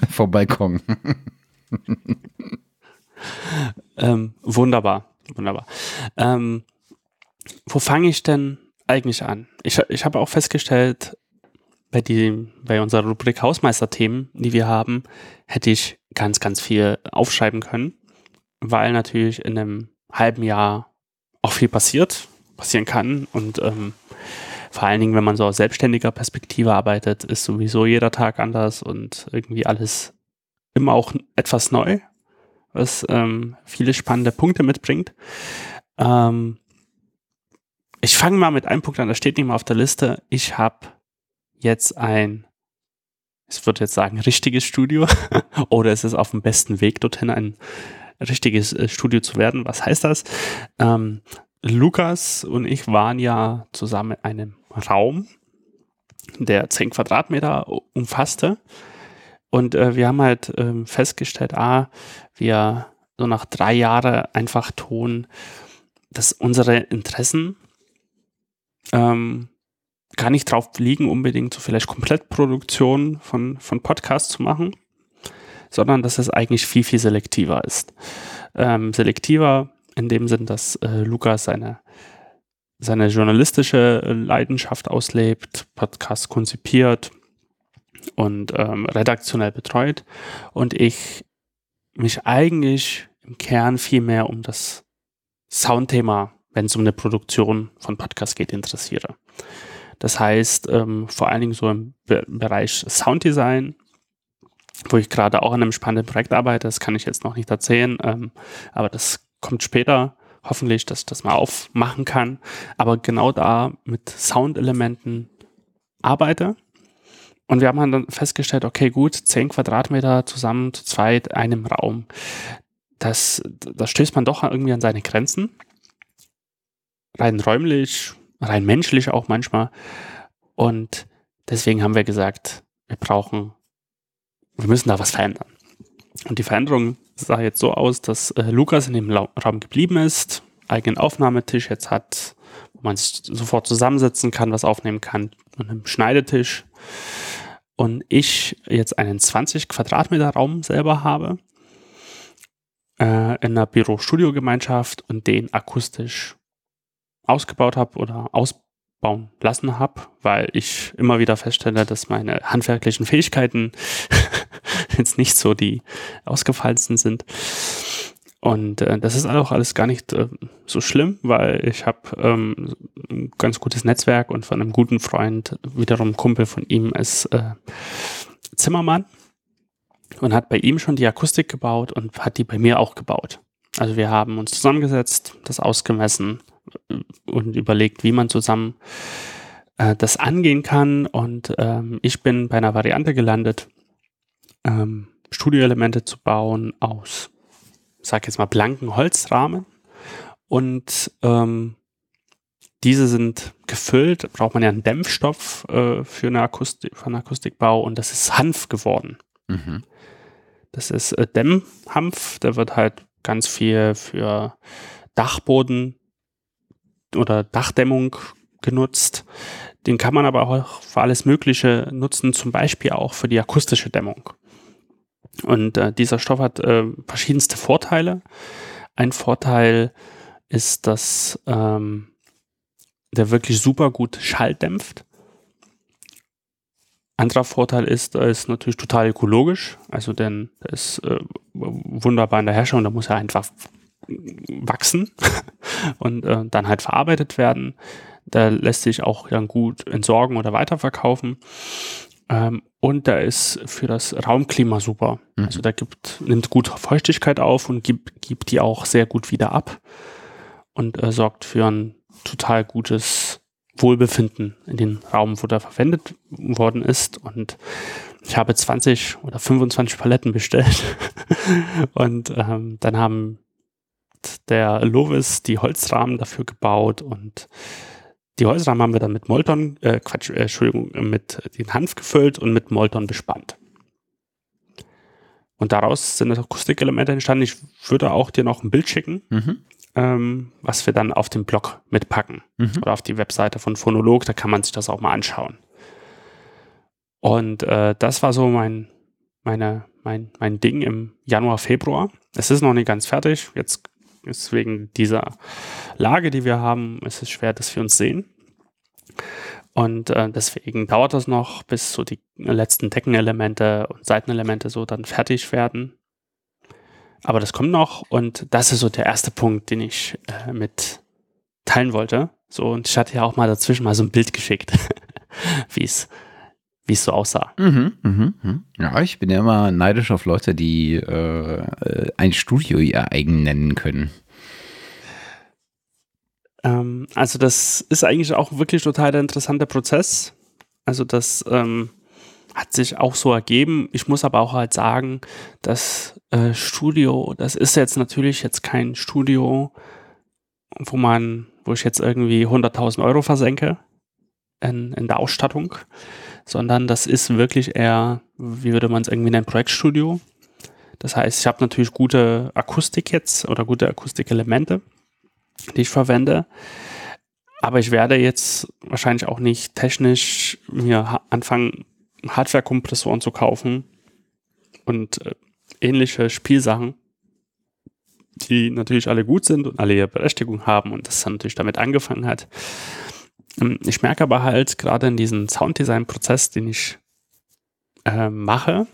<laughs> Vom Balkon. ähm, wunderbar, wunderbar. Ähm, wo fange ich denn eigentlich an? Ich, ich habe auch festgestellt, bei, die, bei unserer Rubrik Hausmeisterthemen, die wir haben, hätte ich ganz, ganz viel aufschreiben können, weil natürlich in einem halben Jahr auch viel passiert, passieren kann und ähm, vor allen Dingen, wenn man so aus selbstständiger Perspektive arbeitet, ist sowieso jeder Tag anders und irgendwie alles immer auch etwas neu, was ähm, viele spannende Punkte mitbringt. Ähm, ich fange mal mit einem Punkt an, das steht nicht mal auf der Liste. Ich habe jetzt ein, ich würde jetzt sagen, richtiges Studio <laughs> oder es ist auf dem besten Weg dorthin, ein richtiges äh, Studio zu werden. Was heißt das? Ähm, Lukas und ich waren ja zusammen in einem Raum, der 10 Quadratmeter umfasste. Und äh, wir haben halt ähm, festgestellt, ah, wir so nach drei Jahren einfach Ton, dass unsere Interessen ähm, gar nicht drauf liegen, unbedingt so vielleicht Komplettproduktion von, von Podcasts zu machen, sondern dass es eigentlich viel, viel selektiver ist. Ähm, selektiver in dem Sinn, dass äh, Lukas seine, seine journalistische Leidenschaft auslebt, Podcasts konzipiert und ähm, redaktionell betreut und ich mich eigentlich im Kern viel mehr um das Soundthema, wenn es um eine Produktion von Podcasts geht, interessiere. Das heißt, ähm, vor allen Dingen so im Be Bereich Sounddesign, wo ich gerade auch an einem spannenden Projekt arbeite, das kann ich jetzt noch nicht erzählen, ähm, aber das kommt später, hoffentlich, dass ich das mal aufmachen kann. Aber genau da mit Soundelementen arbeite. Und wir haben dann festgestellt, okay, gut, 10 Quadratmeter zusammen zu zweit, einem Raum. Das, das stößt man doch irgendwie an seine Grenzen. Rein räumlich, rein menschlich auch manchmal. Und deswegen haben wir gesagt, wir brauchen, wir müssen da was verändern. Und die Veränderung sah jetzt so aus, dass äh, Lukas in dem Raum geblieben ist, eigenen Aufnahmetisch jetzt hat, wo man sich sofort zusammensetzen kann, was aufnehmen kann, und einem Schneidetisch. Und ich jetzt einen 20 Quadratmeter Raum selber habe, äh, in einer Büro-Studio-Gemeinschaft und den akustisch ausgebaut habe oder ausbauen lassen habe, weil ich immer wieder feststelle, dass meine handwerklichen Fähigkeiten <laughs> jetzt nicht so die ausgefallensten sind. Und äh, das ist auch alles gar nicht äh, so schlimm, weil ich habe ähm, ein ganz gutes Netzwerk und von einem guten Freund, wiederum Kumpel von ihm, ist äh, Zimmermann und hat bei ihm schon die Akustik gebaut und hat die bei mir auch gebaut. Also wir haben uns zusammengesetzt, das ausgemessen und überlegt, wie man zusammen äh, das angehen kann. Und ähm, ich bin bei einer Variante gelandet, ähm, Studioelemente zu bauen aus, sag jetzt mal, blanken Holzrahmen. Und ähm, diese sind gefüllt, braucht man ja einen Dämpfstoff äh, für, eine Akustik, für einen Akustikbau und das ist Hanf geworden. Mhm. Das ist äh, Dämmhanf, der wird halt ganz viel für Dachboden oder Dachdämmung genutzt. Den kann man aber auch für alles Mögliche nutzen, zum Beispiel auch für die akustische Dämmung. Und äh, dieser Stoff hat äh, verschiedenste Vorteile. Ein Vorteil ist, dass ähm, der wirklich super gut Schall dämpft. Anderer Vorteil ist, er ist natürlich total ökologisch. Also denn er ist äh, wunderbar in der Herstellung, da muss er einfach wachsen <laughs> und äh, dann halt verarbeitet werden. Da lässt sich auch dann gut entsorgen oder weiterverkaufen. Ähm, und da ist für das Raumklima super. Mhm. Also da gibt, nimmt gut Feuchtigkeit auf und gibt, gibt die auch sehr gut wieder ab und äh, sorgt für ein total gutes Wohlbefinden in den Raum, wo da verwendet worden ist. Und ich habe 20 oder 25 Paletten bestellt. <laughs> und ähm, dann haben der Lovis die Holzrahmen dafür gebaut und die Holzrahmen haben wir dann mit Molton, äh, Quatsch, äh, Entschuldigung, mit den Hanf gefüllt und mit Molton bespannt. Und daraus sind Akustikelemente entstanden. Ich würde auch dir noch ein Bild schicken, mhm. ähm, was wir dann auf dem Blog mitpacken mhm. oder auf die Webseite von Phonolog. Da kann man sich das auch mal anschauen. Und äh, das war so mein, meine, mein, mein Ding im Januar, Februar. Es ist noch nicht ganz fertig. Jetzt ist wegen dieser Lage, die wir haben, ist es schwer, dass wir uns sehen. Und äh, deswegen dauert das noch, bis so die letzten Deckenelemente und Seitenelemente so dann fertig werden. Aber das kommt noch und das ist so der erste Punkt, den ich äh, mit teilen wollte. So, und ich hatte ja auch mal dazwischen mal so ein Bild geschickt, <laughs> wie es wie es so aussah. Mhm, mhm, mhm. Ja, ich bin ja immer neidisch auf Leute, die äh, ein Studio ihr eigen nennen können. Ähm, also das ist eigentlich auch wirklich total der interessante Prozess. Also das ähm, hat sich auch so ergeben. Ich muss aber auch halt sagen, das äh, Studio, das ist jetzt natürlich jetzt kein Studio, wo man, wo ich jetzt irgendwie 100.000 Euro versenke in, in der Ausstattung, sondern das ist wirklich eher, wie würde man es irgendwie nennen, Projektstudio. Das heißt, ich habe natürlich gute Akustik jetzt oder gute Akustikelemente, die ich verwende. Aber ich werde jetzt wahrscheinlich auch nicht technisch mir anfangen, Hardware-Kompressoren zu kaufen und äh, ähnliche Spielsachen, die natürlich alle gut sind und alle ihre Berechtigung haben und das dann natürlich damit angefangen hat. Ähm, ich merke aber halt gerade in diesem Sounddesign-Prozess, den ich äh, mache,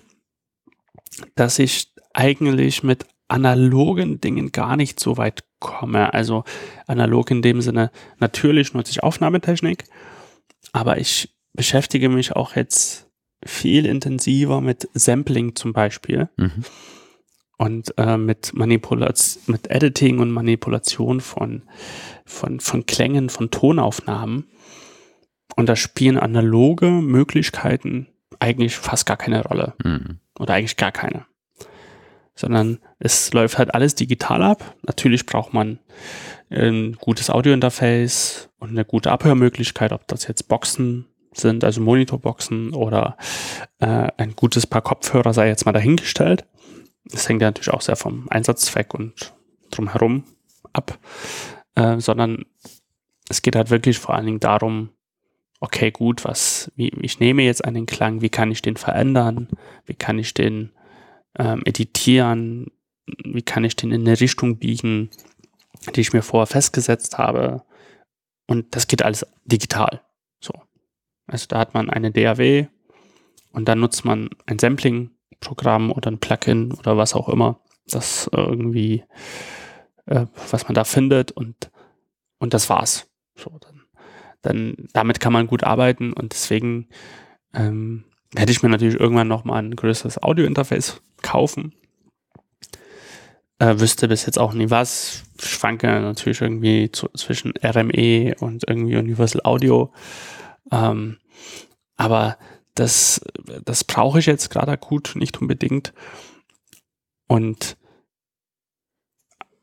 dass ich eigentlich mit analogen Dingen gar nicht so weit komme. Also analog in dem Sinne, natürlich nutze ich Aufnahmetechnik, aber ich beschäftige mich auch jetzt viel intensiver mit Sampling zum Beispiel. Mhm. Und äh, mit Manipulation, mit Editing und Manipulation von, von, von Klängen, von Tonaufnahmen. Und da spielen analoge Möglichkeiten eigentlich fast gar keine Rolle. Mhm. Oder eigentlich gar keine. Sondern es läuft halt alles digital ab. Natürlich braucht man ein gutes Audiointerface und eine gute Abhörmöglichkeit, ob das jetzt Boxen sind, also Monitorboxen oder äh, ein gutes Paar Kopfhörer sei jetzt mal dahingestellt. Das hängt ja natürlich auch sehr vom Einsatzzweck und drumherum ab, äh, sondern es geht halt wirklich vor allen Dingen darum, okay, gut, was, wie, ich nehme jetzt einen Klang, wie kann ich den verändern, wie kann ich den ähm, editieren, wie kann ich den in eine Richtung biegen, die ich mir vorher festgesetzt habe. Und das geht alles digital. So. Also da hat man eine DAW und dann nutzt man ein Sampling-Programm oder ein Plugin oder was auch immer, das irgendwie, äh, was man da findet und, und das war's. So, dann, dann damit kann man gut arbeiten und deswegen ähm, hätte ich mir natürlich irgendwann nochmal ein größeres Audio-Interface kaufen. Äh, wüsste bis jetzt auch nie was. Schwanke natürlich irgendwie zu, zwischen RME und irgendwie Universal Audio. Ähm, aber das, das brauche ich jetzt gerade akut nicht unbedingt. Und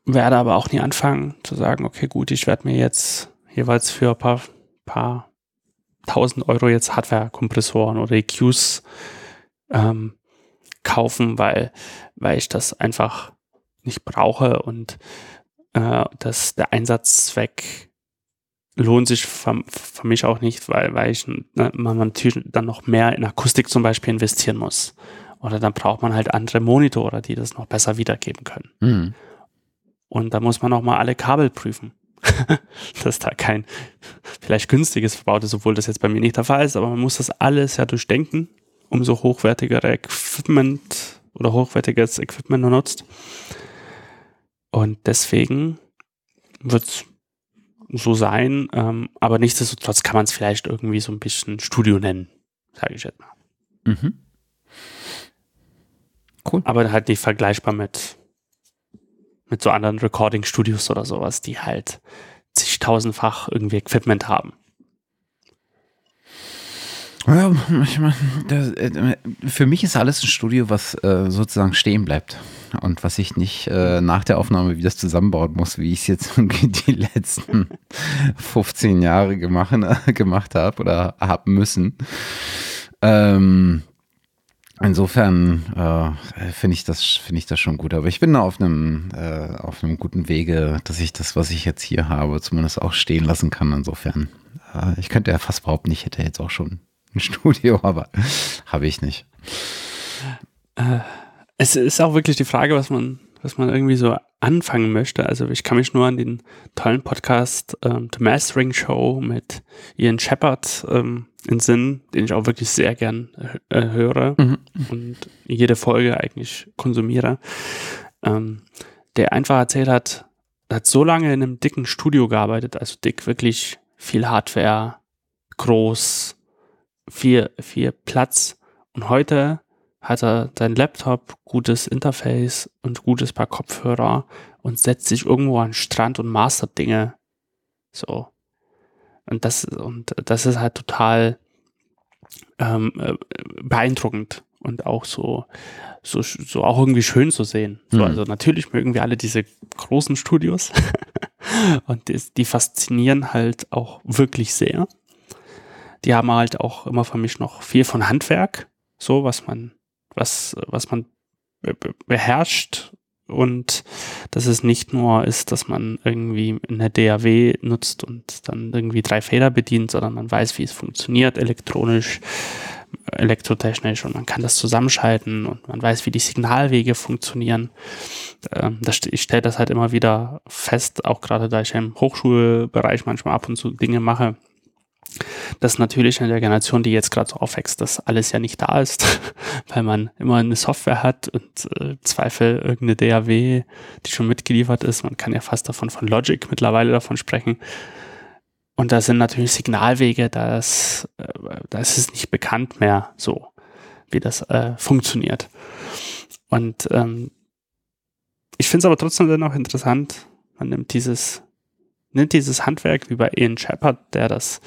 werde aber auch nie anfangen zu sagen, okay, gut, ich werde mir jetzt jeweils für ein paar, paar tausend Euro jetzt Hardware-Kompressoren oder EQs ähm, kaufen, weil, weil ich das einfach nicht brauche und äh, dass der Einsatzzweck lohnt sich für, für mich auch nicht, weil, weil ich, ne, man natürlich dann noch mehr in Akustik zum Beispiel investieren muss. Oder dann braucht man halt andere Monitore, die das noch besser wiedergeben können. Mhm. Und da muss man auch mal alle Kabel prüfen. <laughs> dass da kein vielleicht günstiges verbaut ist, obwohl das jetzt bei mir nicht der Fall ist, aber man muss das alles ja durchdenken, umso hochwertigere Equipment oder hochwertiges Equipment man nutzt. Und deswegen wird es so sein. Ähm, aber nichtsdestotrotz kann man es vielleicht irgendwie so ein bisschen Studio nennen, sage ich jetzt mal. Mhm. Cool. Aber halt nicht vergleichbar mit, mit so anderen Recording-Studios oder sowas, die halt zigtausendfach irgendwie Equipment haben. Ja, ich meine, äh, für mich ist alles ein Studio, was äh, sozusagen stehen bleibt und was ich nicht äh, nach der Aufnahme wieder zusammenbauen muss, wie ich es jetzt <laughs> die letzten 15 Jahre <laughs> gemacht, gemacht habe oder haben müssen. Ähm, insofern äh, finde ich das finde ich das schon gut, aber ich bin da auf einem äh, auf einem guten Wege, dass ich das, was ich jetzt hier habe, zumindest auch stehen lassen kann. Insofern, ich könnte ja fast behaupten, ich hätte jetzt auch schon ein <laughs> Studio, aber habe ich nicht. Äh, es ist auch wirklich die Frage, was man, was man irgendwie so anfangen möchte. Also ich kann mich nur an den tollen Podcast ähm, The Mastering Show mit Ian Shepard ähm, in Sinn, den ich auch wirklich sehr gern äh, höre mhm. und jede Folge eigentlich konsumiere, ähm, der einfach erzählt hat, er hat so lange in einem dicken Studio gearbeitet, also dick, wirklich viel Hardware, groß, viel, viel Platz. Und heute hat er sein Laptop, gutes Interface und gutes paar Kopfhörer und setzt sich irgendwo an den Strand und mastert Dinge. So. Und das, und das ist halt total ähm, äh, beeindruckend und auch so, so, so auch irgendwie schön zu sehen. So, mhm. Also natürlich mögen wir alle diese großen Studios <laughs> und die, die faszinieren halt auch wirklich sehr die haben halt auch immer für mich noch viel von Handwerk, so was man, was, was man beherrscht und dass es nicht nur ist, dass man irgendwie eine DAW nutzt und dann irgendwie drei Feder bedient, sondern man weiß, wie es funktioniert, elektronisch, elektrotechnisch und man kann das zusammenschalten und man weiß, wie die Signalwege funktionieren. Ähm, ich stelle das halt immer wieder fest, auch gerade da ich im Hochschulbereich manchmal ab und zu Dinge mache, dass natürlich in der Generation, die jetzt gerade so aufwächst, das alles ja nicht da ist, <laughs> weil man immer eine Software hat und äh, Zweifel irgendeine DAW, die schon mitgeliefert ist. Man kann ja fast davon von Logic mittlerweile davon sprechen. Und da sind natürlich Signalwege, das, äh, da ist es nicht bekannt mehr so, wie das äh, funktioniert. Und ähm, ich finde es aber trotzdem dann auch interessant, man nimmt dieses, nimmt dieses Handwerk wie bei Ian Shepard, der das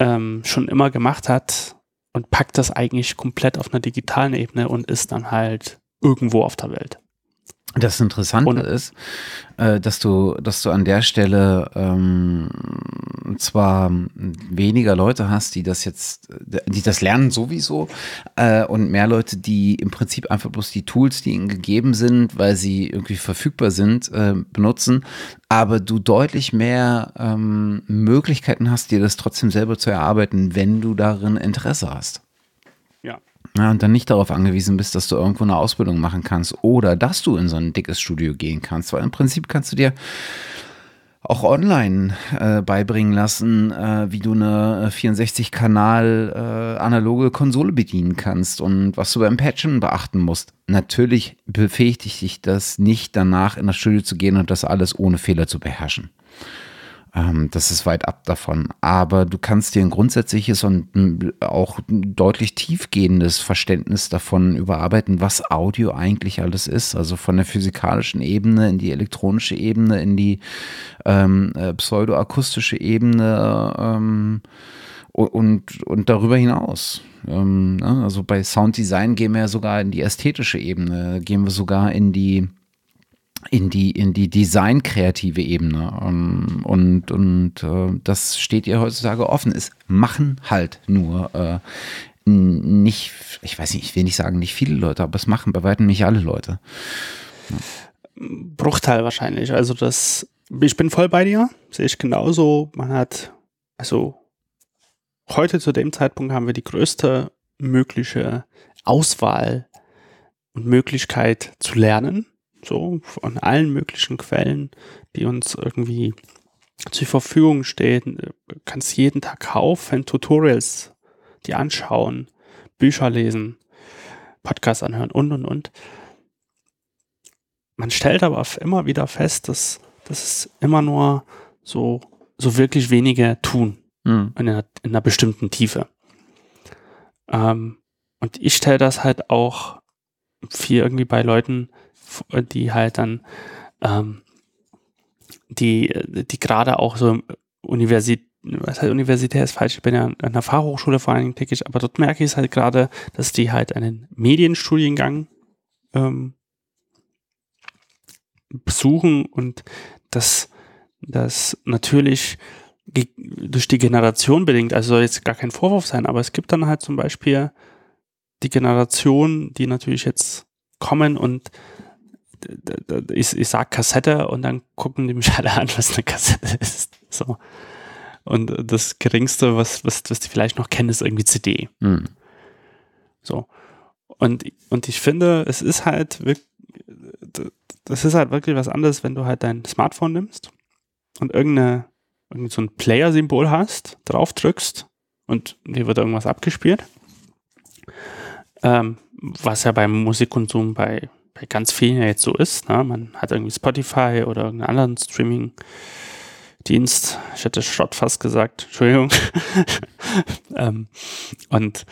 ähm, schon immer gemacht hat und packt das eigentlich komplett auf einer digitalen Ebene und ist dann halt irgendwo auf der Welt. Das Interessante und, ist, äh, dass du, dass du an der Stelle ähm, zwar weniger Leute hast, die das jetzt, die das lernen sowieso, äh, und mehr Leute, die im Prinzip einfach bloß die Tools, die ihnen gegeben sind, weil sie irgendwie verfügbar sind, äh, benutzen, aber du deutlich mehr ähm, Möglichkeiten hast, dir das trotzdem selber zu erarbeiten, wenn du darin Interesse hast. Ja, und dann nicht darauf angewiesen bist, dass du irgendwo eine Ausbildung machen kannst oder dass du in so ein dickes Studio gehen kannst, weil im Prinzip kannst du dir auch online äh, beibringen lassen, äh, wie du eine 64-Kanal äh, analoge Konsole bedienen kannst und was du beim Patchen beachten musst. Natürlich befähigt dich das nicht danach in das Studio zu gehen und das alles ohne Fehler zu beherrschen. Ähm, das ist weit ab davon. Aber du kannst dir ein grundsätzliches und auch deutlich tiefgehendes Verständnis davon überarbeiten, was Audio eigentlich alles ist. Also von der physikalischen Ebene in die elektronische Ebene, in die ähm, äh, pseudoakustische Ebene ähm, und, und darüber hinaus. Ähm, ne? Also bei Sounddesign gehen wir ja sogar in die ästhetische Ebene, gehen wir sogar in die in die, in die design-kreative Ebene. Ähm, und, und äh, das steht ihr heutzutage offen. Es machen halt nur äh, nicht, ich weiß nicht, ich will nicht sagen nicht viele Leute, aber es machen bei weitem nicht alle Leute. Ja. Bruchteil wahrscheinlich. Also das, ich bin voll bei dir, sehe ich genauso. Man hat, also heute zu dem Zeitpunkt haben wir die größte mögliche Auswahl und Möglichkeit zu lernen so von allen möglichen Quellen, die uns irgendwie zur Verfügung stehen. Du kannst jeden Tag kaufen, Tutorials die anschauen, Bücher lesen, Podcasts anhören und und und. Man stellt aber immer wieder fest, dass, dass es immer nur so, so wirklich wenige tun mhm. in, einer, in einer bestimmten Tiefe. Ähm, und ich stelle das halt auch viel irgendwie bei Leuten die halt dann, ähm, die, die gerade auch so Universität, was heißt Universität ist falsch, ich bin ja an einer Fachhochschule vor allen Dingen tätig, aber dort merke ich es halt gerade, dass die halt einen Medienstudiengang ähm, besuchen und das, das natürlich durch die Generation bedingt, also soll jetzt gar kein Vorwurf sein, aber es gibt dann halt zum Beispiel die Generation, die natürlich jetzt kommen und ich, ich sag Kassette und dann gucken die mich alle an, was eine Kassette <laughs> ist. So. Und das Geringste, was, was, was die vielleicht noch kennen, ist irgendwie CD. Mhm. So. Und, und ich finde, es ist halt wirklich, das ist halt wirklich was anderes, wenn du halt dein Smartphone nimmst und irgendeine, irgend so ein Player-Symbol hast, drauf drückst und dir wird irgendwas abgespielt. Ähm, was ja beim Musikkonsum bei bei ganz vielen ja jetzt so ist. Ne? Man hat irgendwie Spotify oder irgendeinen anderen Streaming-Dienst. Ich hätte Schrott fast gesagt, <laughs> Entschuldigung. <laughs> ähm, und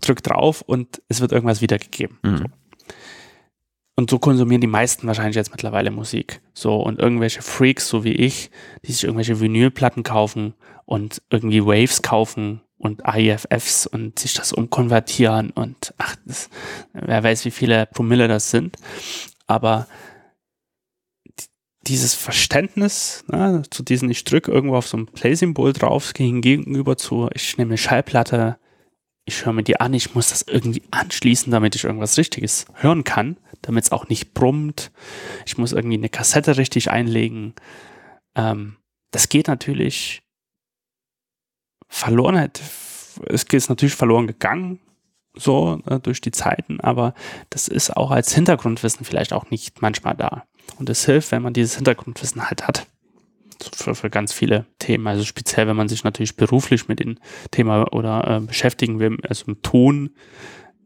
drückt drauf und es wird irgendwas wiedergegeben. Mhm. So. Und so konsumieren die meisten wahrscheinlich jetzt mittlerweile Musik. So, und irgendwelche Freaks, so wie ich, die sich irgendwelche Vinylplatten kaufen und irgendwie Waves kaufen und AIFFs und sich das umkonvertieren und ach, das, wer weiß, wie viele Promille das sind. Aber dieses Verständnis ne, zu diesem, ich drücke irgendwo auf so ein Play-Symbol drauf, gegenüber zu, ich nehme eine Schallplatte, ich höre mir die an, ich muss das irgendwie anschließen, damit ich irgendwas Richtiges hören kann, damit es auch nicht brummt. Ich muss irgendwie eine Kassette richtig einlegen. Ähm, das geht natürlich verloren. Es ist natürlich verloren gegangen, so äh, durch die Zeiten, aber das ist auch als Hintergrundwissen vielleicht auch nicht manchmal da. Und es hilft, wenn man dieses Hintergrundwissen halt hat für, für ganz viele Themen. Also speziell, wenn man sich natürlich beruflich mit dem Thema oder äh, beschäftigen will, also mit Ton,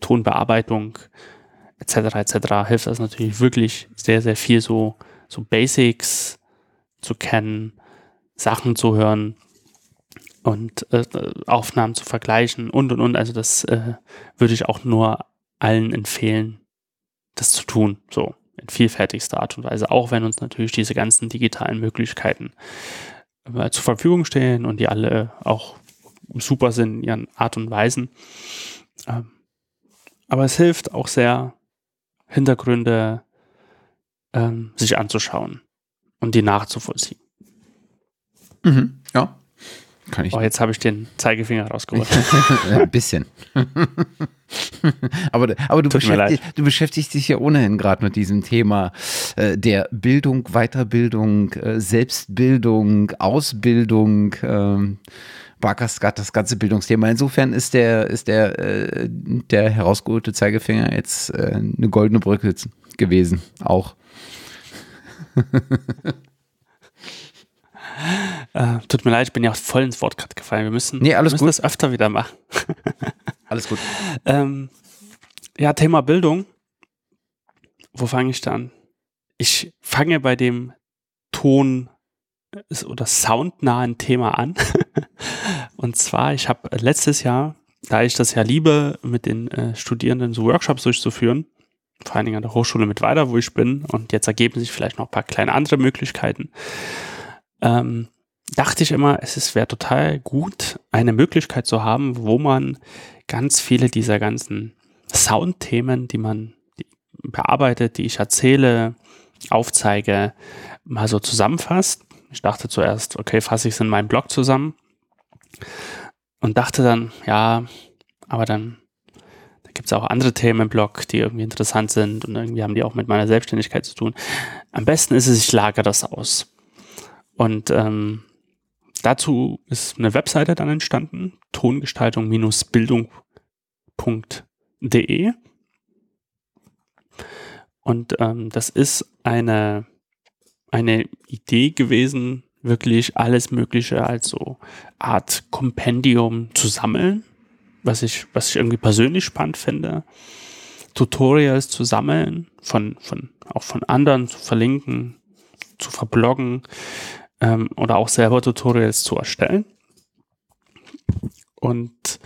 Tonbearbeitung etc. etc. hilft das natürlich wirklich sehr, sehr viel so, so Basics zu kennen, Sachen zu hören und äh, Aufnahmen zu vergleichen und und und. Also das äh, würde ich auch nur allen empfehlen, das zu tun. So in vielfältigster Art und Weise, auch wenn uns natürlich diese ganzen digitalen Möglichkeiten äh, zur Verfügung stehen und die alle auch super sind in ihren Art und Weisen. Ähm, aber es hilft auch sehr, Hintergründe ähm, sich anzuschauen und die nachzuvollziehen. Mhm, ja. Kann ich. Oh, jetzt habe ich den Zeigefinger rausgeholt. <laughs> Ein bisschen. <laughs> aber aber du, beschäftig, du, beschäftigst dich ja ohnehin gerade mit diesem Thema äh, der Bildung, Weiterbildung, äh, Selbstbildung, Ausbildung. Ähm, Barkaskat, das ganze Bildungsthema. Insofern ist der, ist der, äh, der herausgeholte Zeigefinger jetzt äh, eine goldene Brücke gewesen. Auch. <laughs> Äh, tut mir leid, ich bin ja voll ins Wort gerade gefallen. Wir müssen, nee, alles müssen gut. das öfter wieder machen. <laughs> alles gut. Ähm, ja, Thema Bildung. Wo fange ich da an? Ich fange bei dem Ton oder soundnahen Thema an. <laughs> Und zwar, ich habe letztes Jahr, da ich das ja liebe, mit den äh, Studierenden so Workshops durchzuführen, vor allen Dingen an der Hochschule mit weiter, wo ich bin, und jetzt ergeben sich vielleicht noch ein paar kleine andere Möglichkeiten, ähm, dachte ich immer, es wäre total gut, eine Möglichkeit zu haben, wo man ganz viele dieser ganzen Soundthemen, die man bearbeitet, die ich erzähle, aufzeige, mal so zusammenfasst. Ich dachte zuerst, okay, fasse ich es in meinem Blog zusammen und dachte dann, ja, aber dann da gibt es auch andere Themen im Blog, die irgendwie interessant sind und irgendwie haben die auch mit meiner Selbstständigkeit zu tun. Am besten ist es, ich lagere das aus. Und ähm, dazu ist eine Webseite dann entstanden, tongestaltung-bildung.de. Und ähm, das ist eine, eine Idee gewesen, wirklich alles Mögliche als so Art Kompendium zu sammeln, was ich, was ich irgendwie persönlich spannend finde. Tutorials zu sammeln, von, von, auch von anderen zu verlinken, zu verbloggen, ähm, oder auch selber Tutorials zu erstellen. Und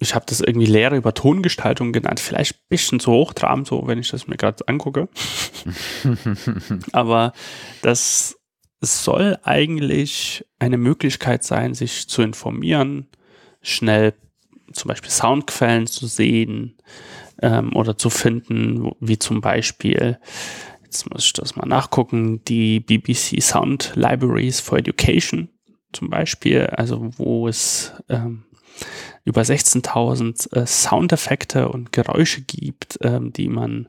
ich habe das irgendwie Lehre über Tongestaltung genannt. Vielleicht ein bisschen zu hochtrabend, so wenn ich das mir gerade angucke. <laughs> Aber das soll eigentlich eine Möglichkeit sein, sich zu informieren, schnell zum Beispiel Soundquellen zu sehen ähm, oder zu finden, wie zum Beispiel jetzt muss ich das mal nachgucken, die BBC Sound Libraries for Education zum Beispiel, also wo es ähm, über 16.000 äh, Soundeffekte und Geräusche gibt, ähm, die man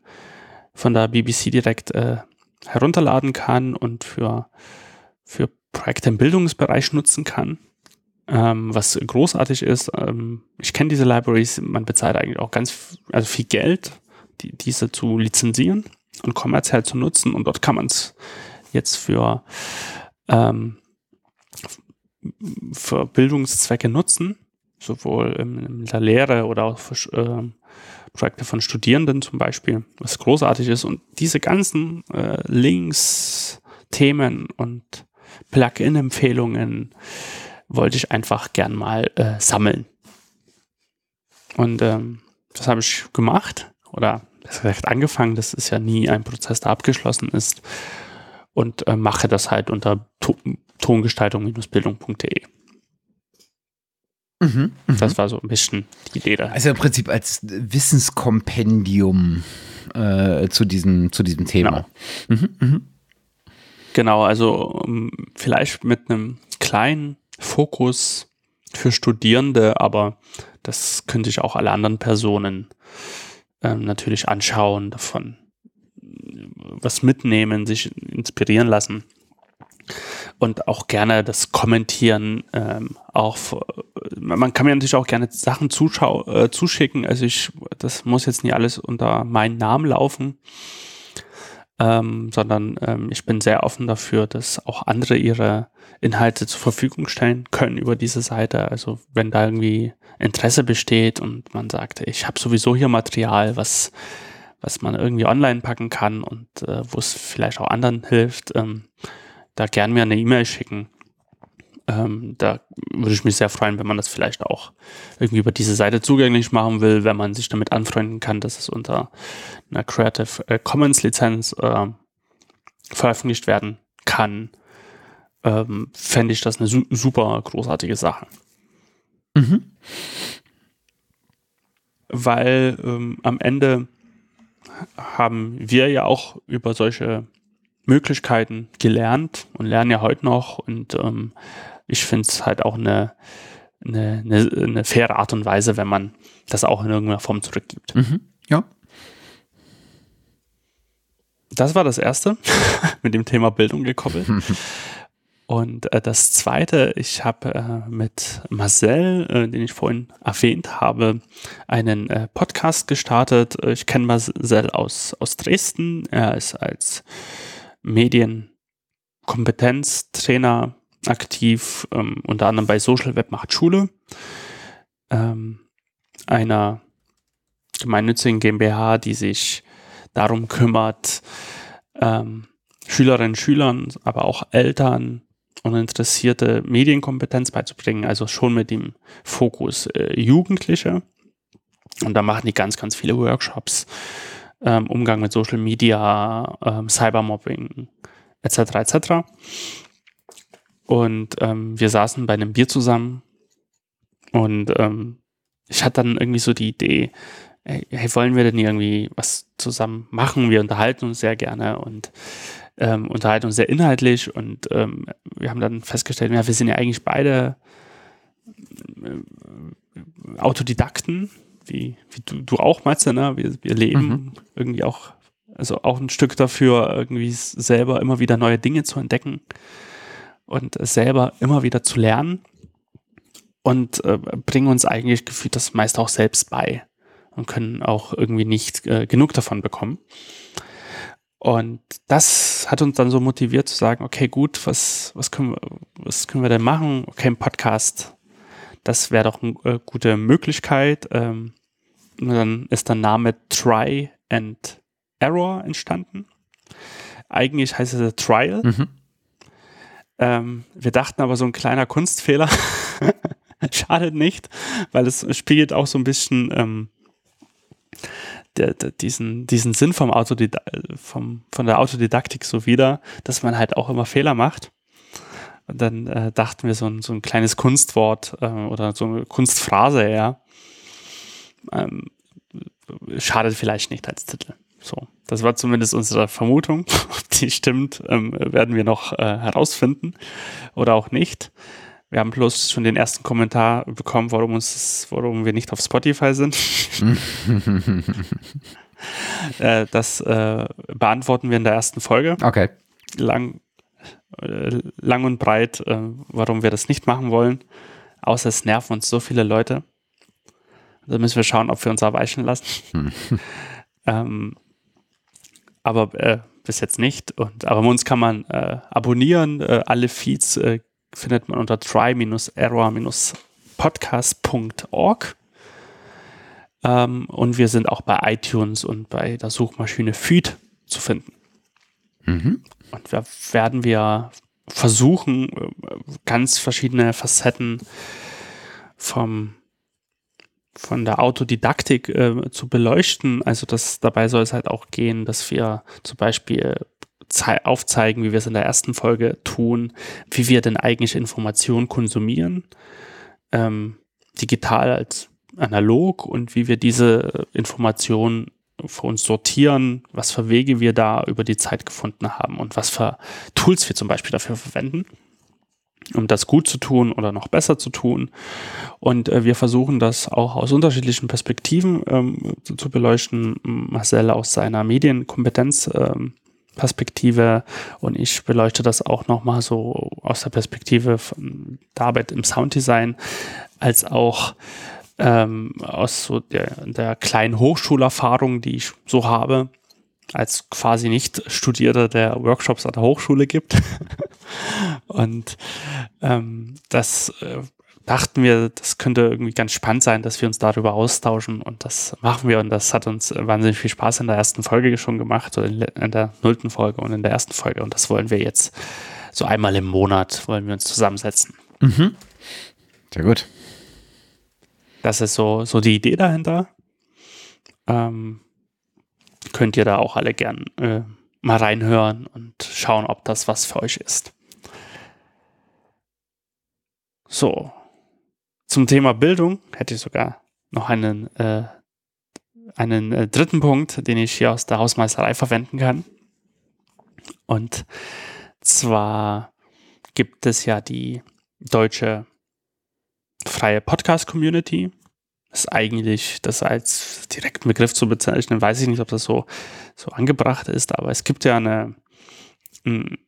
von der BBC direkt äh, herunterladen kann und für, für Projekte im Bildungsbereich nutzen kann. Ähm, was großartig ist, ähm, ich kenne diese Libraries, man bezahlt eigentlich auch ganz also viel Geld, die, diese zu lizenzieren und kommerziell zu nutzen. Und dort kann man es jetzt für, ähm, für Bildungszwecke nutzen, sowohl in, der Lehre oder auch für äh, Projekte von Studierenden zum Beispiel, was großartig ist. Und diese ganzen äh, Links, Themen und Plugin-Empfehlungen wollte ich einfach gern mal äh, sammeln. Und ähm, das habe ich gemacht oder das gesagt angefangen, das ist ja nie ein Prozess, der abgeschlossen ist und äh, mache das halt unter to tongestaltung-bildung.de. Mhm, mhm, das war so ein bisschen die Idee da. Also im Prinzip als Wissenskompendium äh, zu, diesem, zu diesem Thema. Genau, mhm, mhm. genau also um, vielleicht mit einem kleinen Fokus für Studierende, aber das könnte ich auch alle anderen Personen ähm, natürlich anschauen, davon was mitnehmen, sich inspirieren lassen und auch gerne das kommentieren. Ähm, auch man kann mir natürlich auch gerne Sachen zuschau äh, zuschicken. Also ich, das muss jetzt nicht alles unter meinen Namen laufen, ähm, sondern ähm, ich bin sehr offen dafür, dass auch andere ihre Inhalte zur Verfügung stellen können über diese Seite. Also wenn da irgendwie Interesse besteht und man sagt, ich habe sowieso hier Material, was was man irgendwie online packen kann und äh, wo es vielleicht auch anderen hilft, ähm, da gern mir eine E-Mail schicken. Ähm, da würde ich mich sehr freuen, wenn man das vielleicht auch irgendwie über diese Seite zugänglich machen will, wenn man sich damit anfreunden kann, dass es unter einer Creative äh, Commons Lizenz äh, veröffentlicht werden kann. Ähm, Fände ich das eine su super großartige Sache. Mhm. Weil ähm, am Ende haben wir ja auch über solche Möglichkeiten gelernt und lernen ja heute noch. Und ähm, ich finde es halt auch eine, eine, eine, eine, faire Art und Weise, wenn man das auch in irgendeiner Form zurückgibt. Mhm. Ja. Das war das erste <laughs> mit dem Thema Bildung gekoppelt. <laughs> Und äh, das zweite, ich habe äh, mit Marcel, äh, den ich vorhin erwähnt habe, einen äh, Podcast gestartet. Ich kenne Marcel aus, aus Dresden. Er ist als Medienkompetenztrainer aktiv, ähm, unter anderem bei Social Web macht Schule, ähm, einer gemeinnützigen GmbH, die sich darum kümmert, ähm, Schülerinnen und Schülern, aber auch Eltern und Interessierte Medienkompetenz beizubringen, also schon mit dem Fokus äh, Jugendliche. Und da machen die ganz, ganz viele Workshops, ähm, Umgang mit Social Media, ähm, Cybermobbing, etc. etc. Und ähm, wir saßen bei einem Bier zusammen und ähm, ich hatte dann irgendwie so die Idee, hey, wollen wir denn irgendwie was zusammen machen? Wir unterhalten uns sehr gerne und ähm, unterhalten uns sehr inhaltlich und ähm, wir haben dann festgestellt, ja, wir sind ja eigentlich beide äh, Autodidakten, wie, wie du, du auch, Matze, ne? Wir, wir leben mhm. irgendwie auch, also auch ein Stück dafür, irgendwie selber immer wieder neue Dinge zu entdecken und selber immer wieder zu lernen und äh, bringen uns eigentlich gefühlt das meist auch selbst bei und können auch irgendwie nicht äh, genug davon bekommen. Und das hat uns dann so motiviert zu sagen, okay, gut, was, was, können, wir, was können wir denn machen? Okay, ein Podcast, das wäre doch eine äh, gute Möglichkeit. Ähm, dann ist der Name Try and Error entstanden. Eigentlich heißt es Trial. Mhm. Ähm, wir dachten aber so ein kleiner Kunstfehler <laughs> schadet nicht, weil es spiegelt auch so ein bisschen ähm, der, der, diesen, diesen Sinn vom Autodida vom, von der Autodidaktik so wieder, dass man halt auch immer Fehler macht. Und dann äh, dachten wir so ein, so ein kleines Kunstwort äh, oder so eine Kunstphrase eher. Ähm, schadet vielleicht nicht als Titel. So, das war zumindest unsere Vermutung. <laughs> Ob die stimmt, ähm, werden wir noch äh, herausfinden oder auch nicht. Wir haben bloß schon den ersten Kommentar bekommen, warum uns, warum wir nicht auf Spotify sind. <laughs> <laughs> äh, das äh, beantworten wir in der ersten Folge. Okay. Lang, äh, lang und breit, äh, warum wir das nicht machen wollen. Außer es nerven uns so viele Leute. Da müssen wir schauen, ob wir uns erweichen lassen. ähm, aber äh, bis jetzt nicht. Und, aber uns kann man äh, abonnieren. alle Feeds findet man unter try-error-podcast.org. Ähm, und wir sind auch bei iTunes und bei der Suchmaschine Feed zu finden. Mhm. Und da werden wir versuchen, ganz verschiedene Facetten vom, von der Autodidaktik äh, zu beleuchten. Also das, dabei soll es halt auch gehen, dass wir zum Beispiel aufzeigen, wie wir es in der ersten Folge tun, wie wir denn eigentlich Informationen konsumieren, ähm, digital als analog und wie wir diese Informationen für uns sortieren, was für Wege wir da über die Zeit gefunden haben und was für Tools wir zum Beispiel dafür verwenden. Um das gut zu tun oder noch besser zu tun. Und äh, wir versuchen das auch aus unterschiedlichen Perspektiven ähm, zu, zu, beleuchten. Marcel aus seiner Medienkompetenz ähm, Perspektive und ich beleuchte das auch nochmal so aus der Perspektive von der Arbeit im Sounddesign, als auch ähm, aus so der, der kleinen Hochschulerfahrung, die ich so habe, als quasi nicht Studierter, der Workshops an der Hochschule gibt. <laughs> und ähm, das äh, dachten wir, das könnte irgendwie ganz spannend sein, dass wir uns darüber austauschen und das machen wir und das hat uns wahnsinnig viel Spaß in der ersten Folge schon gemacht oder in der nullten Folge und in der ersten Folge und das wollen wir jetzt so einmal im Monat wollen wir uns zusammensetzen. Mhm. Sehr gut. Das ist so, so die Idee dahinter. Ähm, könnt ihr da auch alle gern äh, mal reinhören und schauen, ob das was für euch ist. So, zum Thema Bildung hätte ich sogar noch einen, äh, einen äh, dritten Punkt, den ich hier aus der Hausmeisterei verwenden kann. Und zwar gibt es ja die deutsche freie Podcast-Community. Ist eigentlich, das als direkten Begriff zu bezeichnen, weiß ich nicht, ob das so, so angebracht ist, aber es gibt ja eine,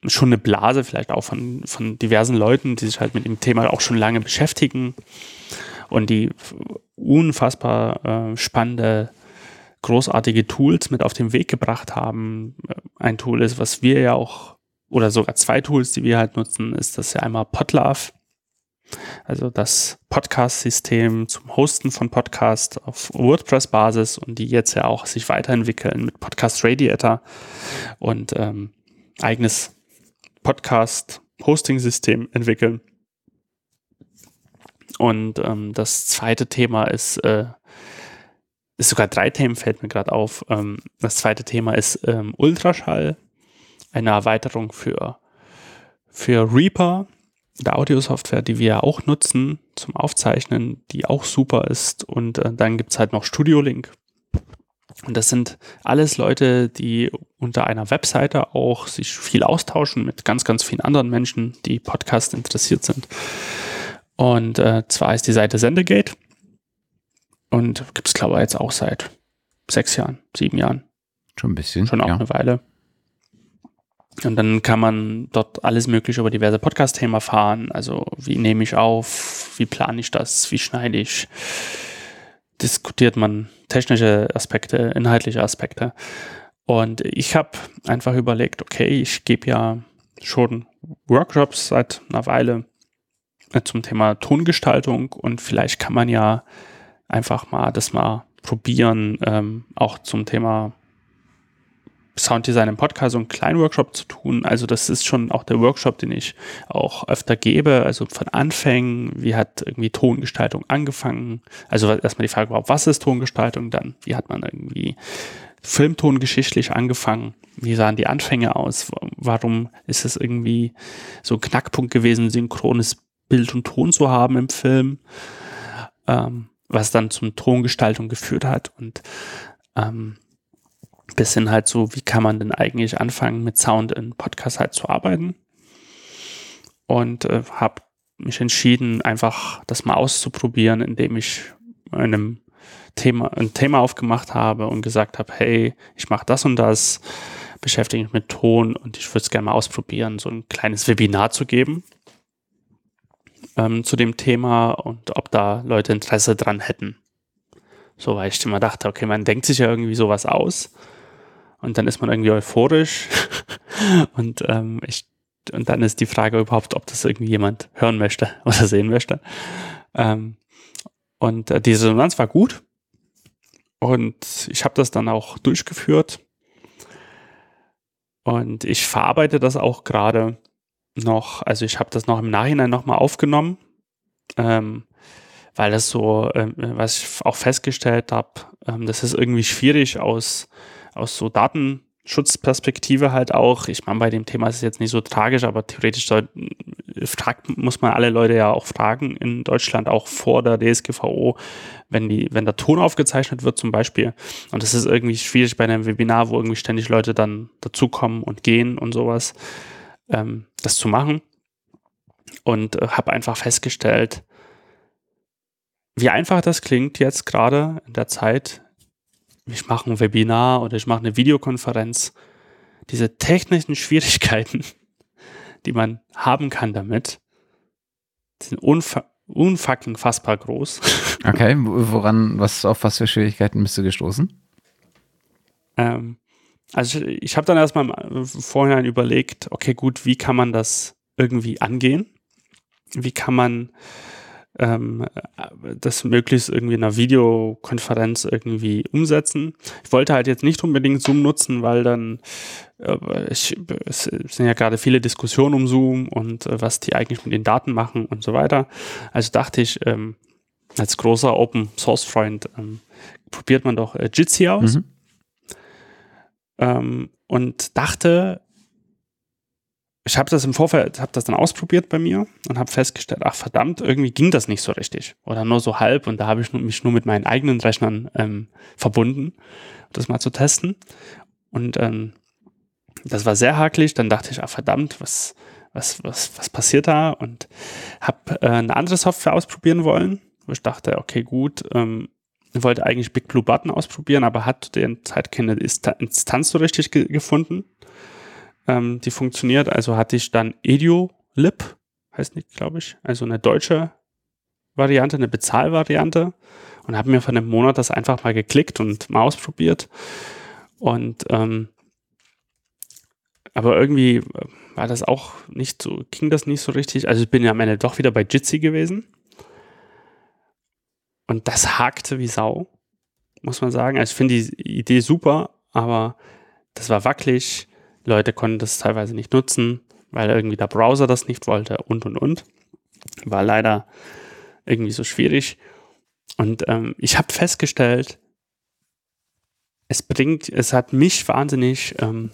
schon eine Blase vielleicht auch von, von diversen Leuten, die sich halt mit dem Thema auch schon lange beschäftigen und die unfassbar äh, spannende, großartige Tools mit auf den Weg gebracht haben. Ein Tool ist, was wir ja auch, oder sogar zwei Tools, die wir halt nutzen, ist das ja einmal Podlove. Also das Podcast-System zum Hosten von Podcasts auf WordPress-Basis und die jetzt ja auch sich weiterentwickeln mit Podcast Radiator und ähm, eigenes Podcast-Hosting-System entwickeln. Und ähm, das zweite Thema ist, äh, ist sogar drei Themen, fällt mir gerade auf. Ähm, das zweite Thema ist ähm, Ultraschall, eine Erweiterung für, für Reaper, der Audiosoftware, die wir auch nutzen zum Aufzeichnen, die auch super ist. Und äh, dann gibt es halt noch Studio Link. Und das sind alles Leute, die unter einer Webseite auch sich viel austauschen mit ganz, ganz vielen anderen Menschen, die Podcast interessiert sind. Und äh, zwar ist die Seite Sendegate und gibt es, glaube ich, jetzt auch seit sechs Jahren, sieben Jahren. Schon ein bisschen. Schon auch ja. eine Weile. Und dann kann man dort alles Mögliche über diverse Podcast-Themen erfahren. Also wie nehme ich auf, wie plane ich das, wie schneide ich, diskutiert man technische Aspekte, inhaltliche Aspekte. Und ich habe einfach überlegt, okay, ich gebe ja schon Workshops seit einer Weile äh, zum Thema Tongestaltung und vielleicht kann man ja einfach mal das mal probieren, ähm, auch zum Thema Sounddesign im Podcast so einen kleinen Workshop zu tun. Also das ist schon auch der Workshop, den ich auch öfter gebe. Also von Anfängen, wie hat irgendwie Tongestaltung angefangen? Also erstmal die Frage, was ist Tongestaltung? Dann, wie hat man irgendwie Filmton geschichtlich angefangen? Wie sahen die Anfänge aus? Warum ist es irgendwie so ein Knackpunkt gewesen, synchrones Bild und Ton zu haben im Film? Ähm, was dann zum Tongestaltung geführt hat und ähm, bis hin halt so, wie kann man denn eigentlich anfangen, mit Sound in Podcast halt zu arbeiten. Und äh, habe mich entschieden, einfach das mal auszuprobieren, indem ich einem Thema, ein Thema aufgemacht habe und gesagt habe, hey, ich mache das und das, beschäftige mich mit Ton und ich würde es gerne mal ausprobieren, so ein kleines Webinar zu geben ähm, zu dem Thema und ob da Leute Interesse dran hätten. So, weil ich immer dachte, okay, man denkt sich ja irgendwie sowas aus und dann ist man irgendwie euphorisch. <laughs> Und ähm, ich und dann ist die Frage überhaupt, ob das irgendwie jemand hören möchte <laughs> oder sehen möchte. Ähm, und äh, die Resonanz war gut. Und ich habe das dann auch durchgeführt. Und ich verarbeite das auch gerade noch, also ich habe das noch im Nachhinein nochmal aufgenommen, ähm, weil das so, äh, was ich auch festgestellt habe, ähm, das ist irgendwie schwierig aus aus so Datenschutzperspektive halt auch. Ich meine, bei dem Thema ist es jetzt nicht so tragisch, aber theoretisch soll, fragt, muss man alle Leute ja auch fragen in Deutschland, auch vor der DSGVO, wenn die, wenn der Ton aufgezeichnet wird zum Beispiel. Und das ist irgendwie schwierig bei einem Webinar, wo irgendwie ständig Leute dann dazukommen und gehen und sowas, ähm, das zu machen. und äh, habe einfach festgestellt, wie einfach das klingt jetzt gerade in der Zeit. Ich mache ein Webinar oder ich mache eine Videokonferenz. Diese technischen Schwierigkeiten, <laughs> die man haben kann damit, sind unfa unfucking fassbar groß. <laughs> Okay, woran, was, auf was für Schwierigkeiten bist du gestoßen? Ähm, also ich, ich habe dann erstmal im Vorhinein überlegt, okay, gut, wie kann man das irgendwie angehen? Wie kann man ähm, das möglichst irgendwie in einer Videokonferenz irgendwie umsetzen. Ich wollte halt jetzt nicht unbedingt Zoom nutzen, weil dann äh, ich, es sind ja gerade viele Diskussionen um Zoom und äh, was die eigentlich mit den Daten machen und so weiter. Also dachte ich, ähm, als großer Open Source Freund ähm, probiert man doch äh, Jitsi aus. Mhm. Ähm, und dachte, ich habe das im Vorfeld, habe das dann ausprobiert bei mir und habe festgestellt, ach verdammt, irgendwie ging das nicht so richtig. Oder nur so halb und da habe ich mich nur mit meinen eigenen Rechnern ähm, verbunden, das mal zu testen. Und ähm, das war sehr hakelig. Dann dachte ich, ach verdammt, was was was was passiert da? Und habe äh, eine andere Software ausprobieren wollen, wo ich dachte, okay gut, ähm, wollte eigentlich Big Blue Button ausprobieren, aber hat der Zeit keine Instanz so richtig ge gefunden ähm, die funktioniert. Also hatte ich dann EduLib, heißt nicht, glaube ich, also eine deutsche Variante, eine Bezahlvariante und habe mir von einem Monat das einfach mal geklickt und mal ausprobiert. Und ähm, aber irgendwie äh, war das auch nicht so, ging das nicht so richtig. Also ich bin ja am Ende doch wieder bei Jitsi gewesen. Und das hakte wie Sau, muss man sagen. Also ich finde die Idee super, aber das war wackelig. Leute konnten das teilweise nicht nutzen, weil irgendwie der Browser das nicht wollte und und und. War leider irgendwie so schwierig. Und ähm, ich habe festgestellt, es bringt, es hat mich wahnsinnig ähm,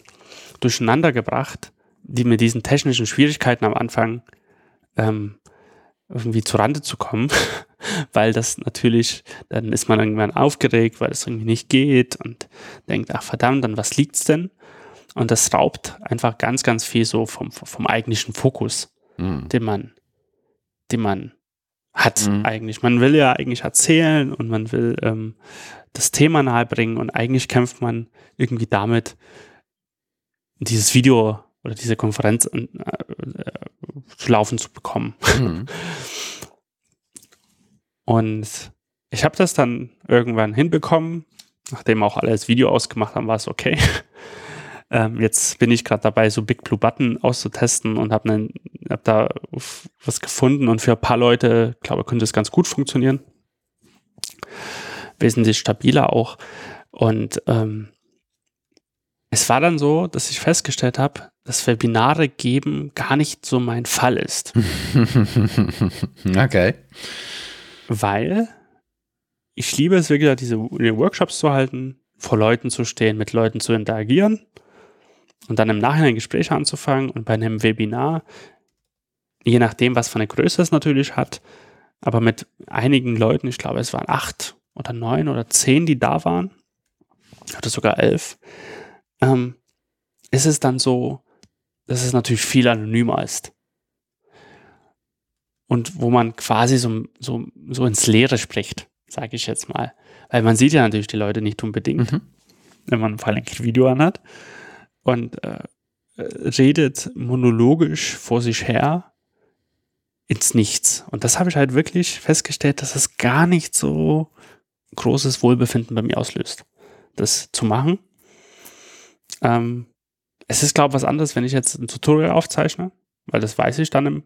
durcheinander gebracht, die mit diesen technischen Schwierigkeiten am Anfang ähm, irgendwie zu Rande zu kommen, <laughs> weil das natürlich, dann ist man irgendwann aufgeregt, weil es irgendwie nicht geht und denkt, ach verdammt, dann was liegt's denn? Und das raubt einfach ganz, ganz viel so vom, vom eigentlichen Fokus, mhm. den man, den man hat mhm. eigentlich. Man will ja eigentlich erzählen und man will ähm, das Thema nahebringen und eigentlich kämpft man irgendwie damit, dieses Video oder diese Konferenz äh, äh, zu laufen zu bekommen. Mhm. <laughs> Und ich habe das dann irgendwann hinbekommen, nachdem auch alle das Video ausgemacht haben, war es okay. Ähm, jetzt bin ich gerade dabei, so Big Blue Button auszutesten und habe hab da was gefunden und für ein paar Leute, glaube ich, könnte es ganz gut funktionieren. Wesentlich stabiler auch. Und ähm, es war dann so, dass ich festgestellt habe, dass Webinare geben gar nicht so mein Fall ist. <laughs> okay. Weil ich liebe es wirklich, diese Workshops zu halten, vor Leuten zu stehen, mit Leuten zu interagieren und dann im Nachhinein Gespräche anzufangen und bei einem Webinar, je nachdem, was für eine Größe es natürlich hat, aber mit einigen Leuten, ich glaube, es waren acht oder neun oder zehn, die da waren, oder sogar elf, ähm, ist es dann so, dass es natürlich viel anonymer ist. Und wo man quasi so, so, so ins Leere spricht, sage ich jetzt mal. Weil man sieht ja natürlich die Leute nicht unbedingt, mhm. wenn man vor allem ein Video anhat und äh, redet monologisch vor sich her ins Nichts. Und das habe ich halt wirklich festgestellt, dass es gar nicht so großes Wohlbefinden bei mir auslöst, das zu machen. Ähm, es ist, glaube ich, was anderes, wenn ich jetzt ein Tutorial aufzeichne, weil das weiß ich dann im,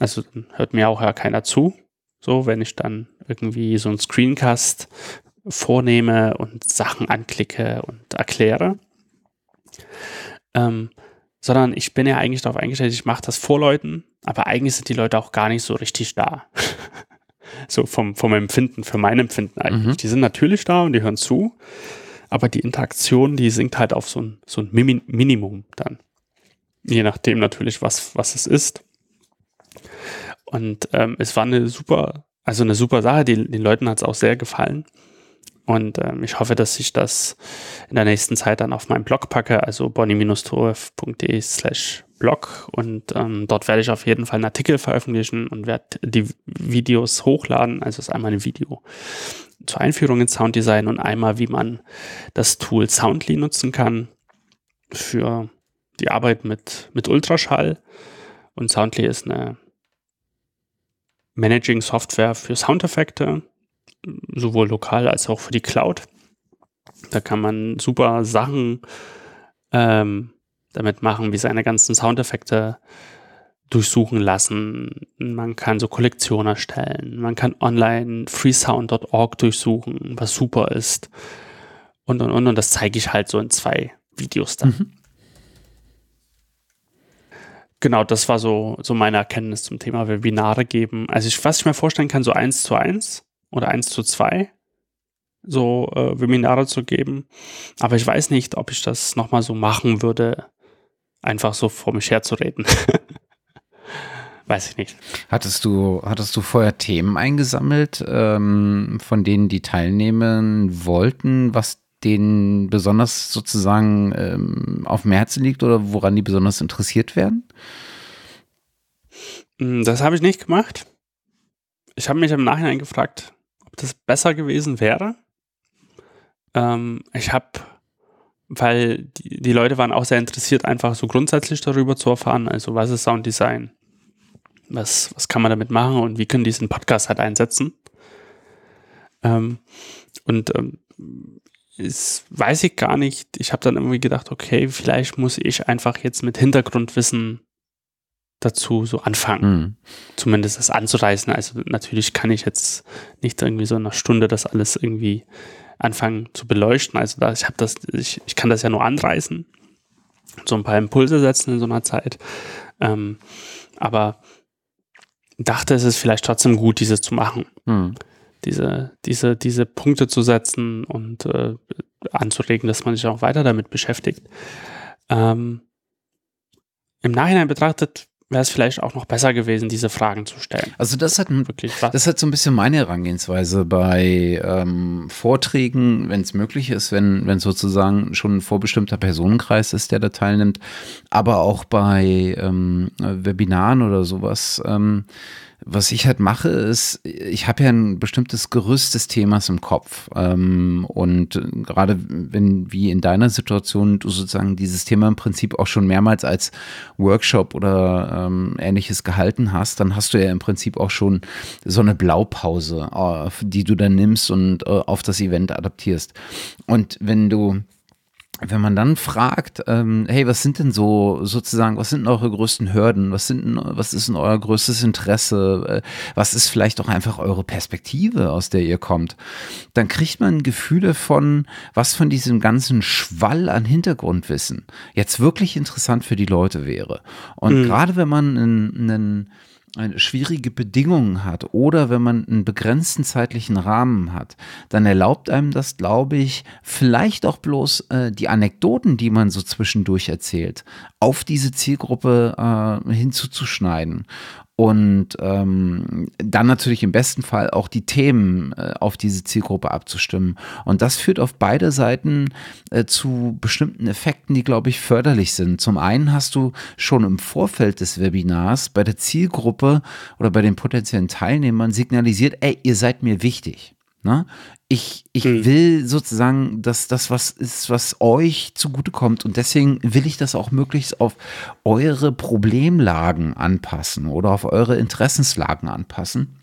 also dann hört mir auch ja keiner zu. So, wenn ich dann irgendwie so einen Screencast vornehme und Sachen anklicke und erkläre. Ähm, sondern ich bin ja eigentlich darauf eingestellt, ich mache das vor Leuten, aber eigentlich sind die Leute auch gar nicht so richtig da. <laughs> so vom, vom Empfinden, für mein Empfinden eigentlich. Mhm. Die sind natürlich da und die hören zu, aber die Interaktion, die sinkt halt auf so ein, so ein Minimum dann. Je nachdem natürlich, was, was es ist. Und ähm, es war eine super, also eine super Sache, die, den Leuten hat es auch sehr gefallen. Und ähm, ich hoffe, dass ich das in der nächsten Zeit dann auf meinem Blog packe, also bonnie-torf.de slash Blog und ähm, dort werde ich auf jeden Fall einen Artikel veröffentlichen und werde die Videos hochladen. Also ist einmal ein Video zur Einführung in Sounddesign und einmal, wie man das Tool Soundly nutzen kann für die Arbeit mit, mit Ultraschall. Und Soundly ist eine Managing-Software für Soundeffekte, sowohl lokal als auch für die Cloud. Da kann man super Sachen ähm, damit machen, wie seine ganzen Soundeffekte durchsuchen lassen. Man kann so Kollektionen erstellen. Man kann online freesound.org durchsuchen, was super ist. Und, und, und. Und das zeige ich halt so in zwei Videos dann. Mhm. Genau, das war so, so meine Erkenntnis zum Thema Webinare geben. Also ich, was ich mir vorstellen kann, so eins zu eins oder eins zu zwei so äh, Webinare zu geben. Aber ich weiß nicht, ob ich das nochmal so machen würde, einfach so vor mich herzureden. <laughs> weiß ich nicht. Hattest du, hattest du vorher Themen eingesammelt, ähm, von denen die teilnehmen wollten, was denen besonders sozusagen ähm, auf dem Herzen liegt oder woran die besonders interessiert werden? Hm, das habe ich nicht gemacht. Ich habe mich im Nachhinein gefragt, das besser gewesen wäre. Ähm, ich habe, weil die, die Leute waren auch sehr interessiert, einfach so grundsätzlich darüber zu erfahren. Also, was ist Sounddesign? Was, was kann man damit machen und wie können die diesen Podcast halt einsetzen? Ähm, und ähm, ist, weiß ich gar nicht. Ich habe dann irgendwie gedacht, okay, vielleicht muss ich einfach jetzt mit Hintergrundwissen dazu so anfangen. Mhm. Zumindest das anzureißen. Also natürlich kann ich jetzt nicht irgendwie so in einer Stunde das alles irgendwie anfangen zu beleuchten. Also da, ich habe das, ich, ich kann das ja nur anreißen, so ein paar Impulse setzen in so einer Zeit. Ähm, aber dachte, es ist vielleicht trotzdem gut, dieses zu machen. Mhm. Diese, diese, diese Punkte zu setzen und äh, anzuregen, dass man sich auch weiter damit beschäftigt. Ähm, Im Nachhinein betrachtet wäre es vielleicht auch noch besser gewesen, diese Fragen zu stellen. Also das hat wirklich was. Das hat so ein bisschen meine Herangehensweise bei ähm, Vorträgen, wenn es möglich ist, wenn wenn sozusagen schon ein vorbestimmter Personenkreis ist, der da teilnimmt, aber auch bei ähm, Webinaren oder sowas. Ähm, was ich halt mache, ist, ich habe ja ein bestimmtes Gerüst des Themas im Kopf. Ähm, und gerade wenn, wie in deiner Situation, du sozusagen dieses Thema im Prinzip auch schon mehrmals als Workshop oder ähm, ähnliches gehalten hast, dann hast du ja im Prinzip auch schon so eine Blaupause, äh, die du dann nimmst und äh, auf das Event adaptierst. Und wenn du wenn man dann fragt, ähm, hey, was sind denn so sozusagen, was sind denn eure größten Hürden? Was sind denn, was ist denn euer größtes Interesse? Äh, was ist vielleicht auch einfach eure Perspektive, aus der ihr kommt? Dann kriegt man Gefühle von, was von diesem ganzen Schwall an Hintergrundwissen jetzt wirklich interessant für die Leute wäre. Und mhm. gerade wenn man einen, einen schwierige Bedingungen hat oder wenn man einen begrenzten zeitlichen Rahmen hat, dann erlaubt einem das, glaube ich, vielleicht auch bloß äh, die Anekdoten, die man so zwischendurch erzählt, auf diese Zielgruppe äh, hinzuzuschneiden und ähm, dann natürlich im besten Fall auch die Themen äh, auf diese Zielgruppe abzustimmen. Und das führt auf beide Seiten äh, zu bestimmten Effekten, die, glaube ich, förderlich sind. Zum einen hast du schon im Vorfeld des Webinars bei der Zielgruppe oder bei den potenziellen Teilnehmern signalisiert, ey, ihr seid mir wichtig. Ne? Ich, ich mhm. will sozusagen, dass das was ist, was euch zugutekommt. Und deswegen will ich das auch möglichst auf eure Problemlagen anpassen oder auf eure Interessenslagen anpassen.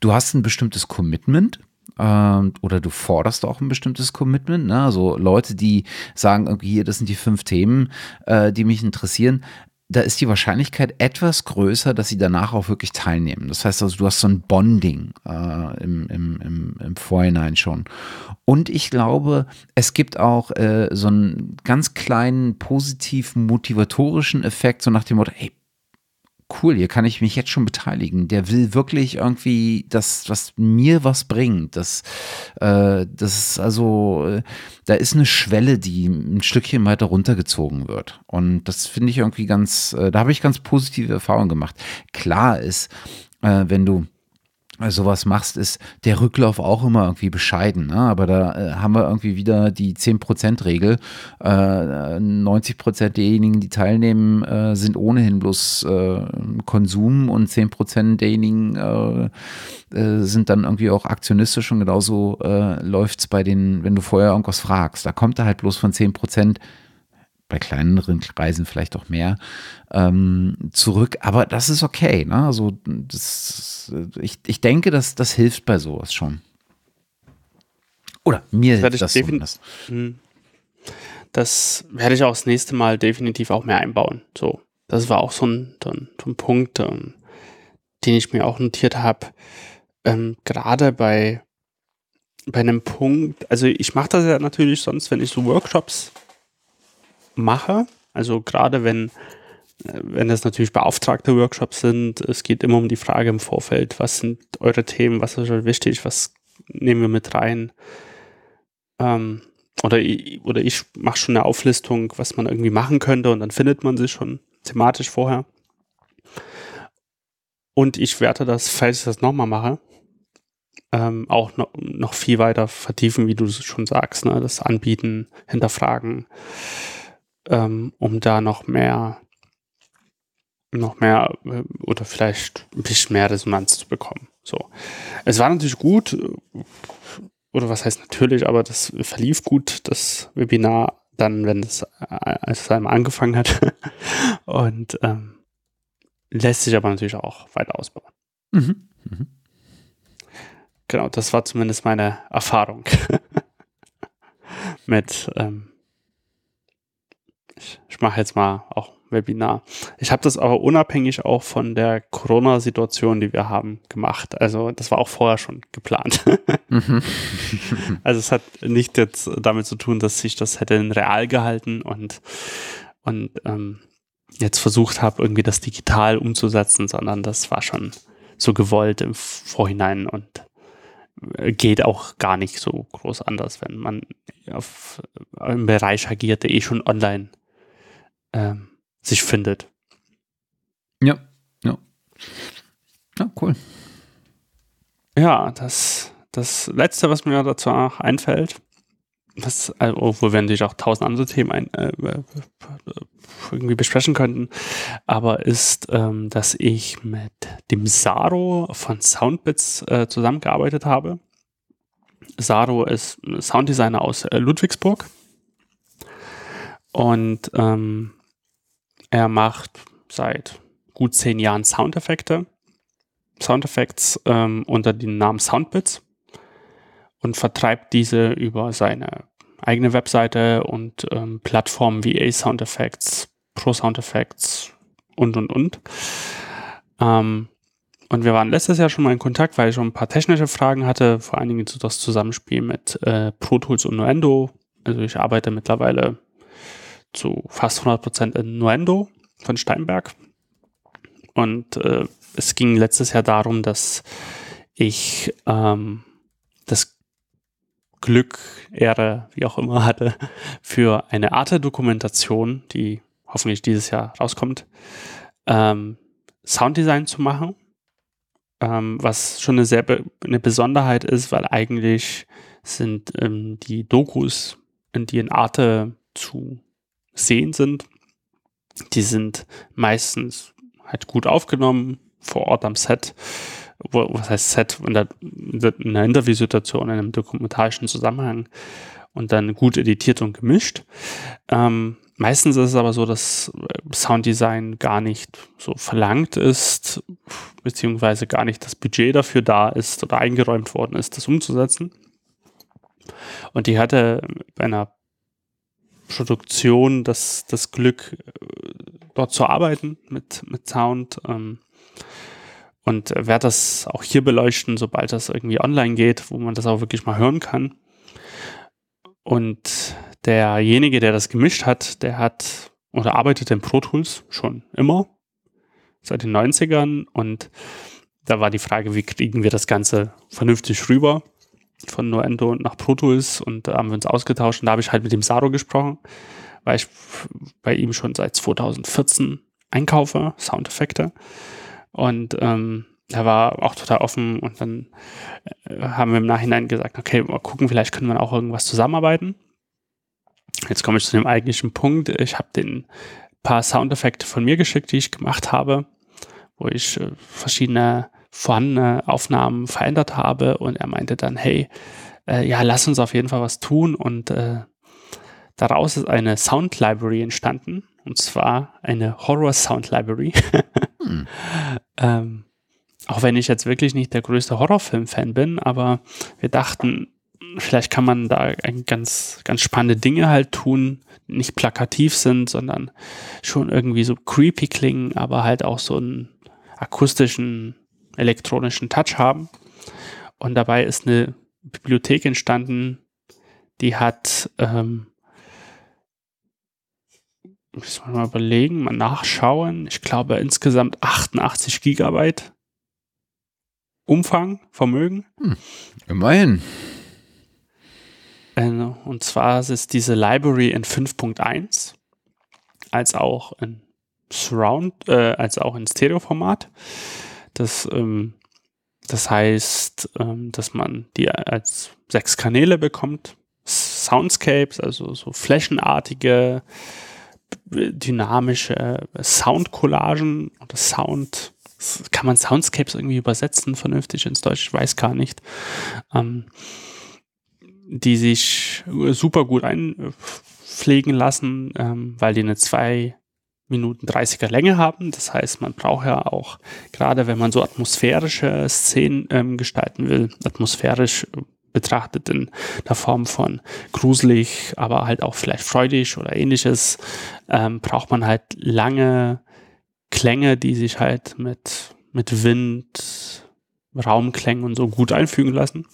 Du hast ein bestimmtes Commitment, ähm, oder du forderst auch ein bestimmtes Commitment. Ne? Also Leute, die sagen, okay, hier, das sind die fünf Themen, äh, die mich interessieren da ist die Wahrscheinlichkeit etwas größer, dass sie danach auch wirklich teilnehmen. Das heißt also, du hast so ein Bonding äh, im, im, im, im Vorhinein schon. Und ich glaube, es gibt auch äh, so einen ganz kleinen positiv motivatorischen Effekt, so nach dem Motto, hey, cool, hier kann ich mich jetzt schon beteiligen. Der will wirklich irgendwie das, was mir was bringt. Das, äh, das ist also, äh, da ist eine Schwelle, die ein Stückchen weiter runtergezogen wird. Und das finde ich irgendwie ganz, äh, da habe ich ganz positive Erfahrungen gemacht. Klar ist, äh, wenn du sowas machst, ist der Rücklauf auch immer irgendwie bescheiden. Ne? Aber da äh, haben wir irgendwie wieder die 10%-Regel. Äh, 90% derjenigen, die teilnehmen, äh, sind ohnehin bloß äh, Konsum und 10% derjenigen äh, äh, sind dann irgendwie auch aktionistisch und genauso äh, läuft es bei den, wenn du vorher irgendwas fragst. Da kommt er halt bloß von 10% bei kleineren Reisen vielleicht auch mehr ähm, zurück. Aber das ist okay. Ne? Also das, ich, ich denke, dass das hilft bei sowas schon. Oder mir das, das zumindest. Hm. Das werde ich auch das nächste Mal definitiv auch mehr einbauen. So, das war auch so ein, so ein, so ein Punkt, ähm, den ich mir auch notiert habe. Ähm, Gerade bei bei einem Punkt, also ich mache das ja natürlich sonst, wenn ich so Workshops mache. Also gerade wenn, wenn es natürlich beauftragte Workshops sind, es geht immer um die Frage im Vorfeld, was sind eure Themen, was ist wichtig, was nehmen wir mit rein. Ähm, oder, oder ich mache schon eine Auflistung, was man irgendwie machen könnte und dann findet man sich schon thematisch vorher. Und ich werde das, falls ich das nochmal mache, ähm, auch noch, noch viel weiter vertiefen, wie du schon sagst, ne? das Anbieten, hinterfragen, ähm, um da noch mehr, noch mehr äh, oder vielleicht ein bisschen mehr Resonanz zu bekommen. So. Es war natürlich gut, oder was heißt natürlich, aber das verlief gut, das Webinar, dann, wenn es, als es einmal angefangen hat. <laughs> Und ähm, lässt sich aber natürlich auch weiter ausbauen. Mhm. Mhm. Genau, das war zumindest meine Erfahrung <laughs> mit ähm, ich, ich mache jetzt mal auch Webinar. Ich habe das aber unabhängig auch von der Corona-Situation, die wir haben, gemacht. Also das war auch vorher schon geplant. <laughs> Mhm. also es hat nicht jetzt damit zu tun, dass ich das hätte in real gehalten und, und ähm, jetzt versucht habe, irgendwie das digital umzusetzen, sondern das war schon so gewollt im Vorhinein und geht auch gar nicht so groß anders, wenn man auf, im Bereich agiert, der eh schon online ähm, sich findet. Ja, ja. Ja, cool. Ja, das, das Letzte, was mir dazu einfällt, was, also, obwohl wir natürlich auch tausend andere Themen ein, äh, irgendwie besprechen könnten, aber ist, ähm, dass ich mit dem Saro von Soundbits äh, zusammengearbeitet habe. Saro ist Sounddesigner aus äh, Ludwigsburg und ähm, er macht seit gut zehn Jahren Soundeffekte, Soundeffekts ähm, unter dem Namen Soundbits und vertreibt diese über seine eigene Webseite und ähm, Plattformen wie A-Sound Effects, Pro Sound Effects und und und. Ähm, und wir waren letztes Jahr schon mal in Kontakt, weil ich schon ein paar technische Fragen hatte, vor allen Dingen zu das Zusammenspiel mit äh, Pro Tools und Nuendo. Also ich arbeite mittlerweile zu fast 100% in Nuendo von Steinberg. Und äh, es ging letztes Jahr darum, dass ich ähm, das Glück, Ehre, wie auch immer hatte, <laughs> für eine Arte-Dokumentation, die hoffentlich dieses Jahr rauskommt, ähm, Sounddesign zu machen. Ähm, was schon eine sehr be eine Besonderheit ist, weil eigentlich sind ähm, die Dokus, in die in Arte zu sehen sind, die sind meistens halt gut aufgenommen, vor Ort am Set. Was heißt Set? In, der, in einer Interviewsituation, in einem dokumentarischen Zusammenhang und dann gut editiert und gemischt. Ähm, meistens ist es aber so, dass Sounddesign gar nicht so verlangt ist, beziehungsweise gar nicht das Budget dafür da ist oder eingeräumt worden ist, das umzusetzen. Und die hatte bei einer Produktion das, das Glück, äh, dort zu arbeiten mit, mit Sound. Ähm, und werde das auch hier beleuchten, sobald das irgendwie online geht, wo man das auch wirklich mal hören kann. Und derjenige, der das gemischt hat, der hat oder arbeitet in Pro Tools schon immer, seit den 90ern. Und da war die Frage, wie kriegen wir das Ganze vernünftig rüber? Von Nuendo nach Pro Tools und da haben wir uns ausgetauscht und da habe ich halt mit dem Saro gesprochen, weil ich bei ihm schon seit 2014 einkaufe, Soundeffekte. Und ähm, er war auch total offen und dann äh, haben wir im Nachhinein gesagt, okay, mal gucken, vielleicht können wir auch irgendwas zusammenarbeiten. Jetzt komme ich zu dem eigentlichen Punkt. Ich habe den paar Soundeffekte von mir geschickt, die ich gemacht habe, wo ich äh, verschiedene vorhandene Aufnahmen verändert habe und er meinte dann, hey, äh, ja, lass uns auf jeden Fall was tun und äh, daraus ist eine Sound Library entstanden und zwar eine Horror Sound Library. <laughs> hm. ähm, auch wenn ich jetzt wirklich nicht der größte Horrorfilm-Fan bin, aber wir dachten, vielleicht kann man da ganz, ganz spannende Dinge halt tun, nicht plakativ sind, sondern schon irgendwie so creepy klingen, aber halt auch so einen akustischen, elektronischen Touch haben. Und dabei ist eine Bibliothek entstanden, die hat, ähm, muss man mal überlegen, mal nachschauen. Ich glaube insgesamt 88 Gigabyte Umfang, Vermögen. Hm, immerhin. Äh, und zwar ist diese Library in 5.1 als auch in Surround, äh, als auch in Stereoformat. Das, ähm, das heißt, ähm, dass man die als sechs Kanäle bekommt. Soundscapes, also so flächenartige, dynamische Soundcollagen oder Sound kann man Soundscapes irgendwie übersetzen vernünftig ins Deutsch? Ich weiß gar nicht. Ähm, die sich super gut einpflegen lassen, ähm, weil die eine 2 Minuten 30er Länge haben. Das heißt, man braucht ja auch, gerade wenn man so atmosphärische Szenen ähm, gestalten will, atmosphärisch betrachtet in der Form von gruselig, aber halt auch vielleicht freudig oder ähnliches, ähm, braucht man halt lange Klänge, die sich halt mit, mit Wind, Raumklängen und so gut einfügen lassen.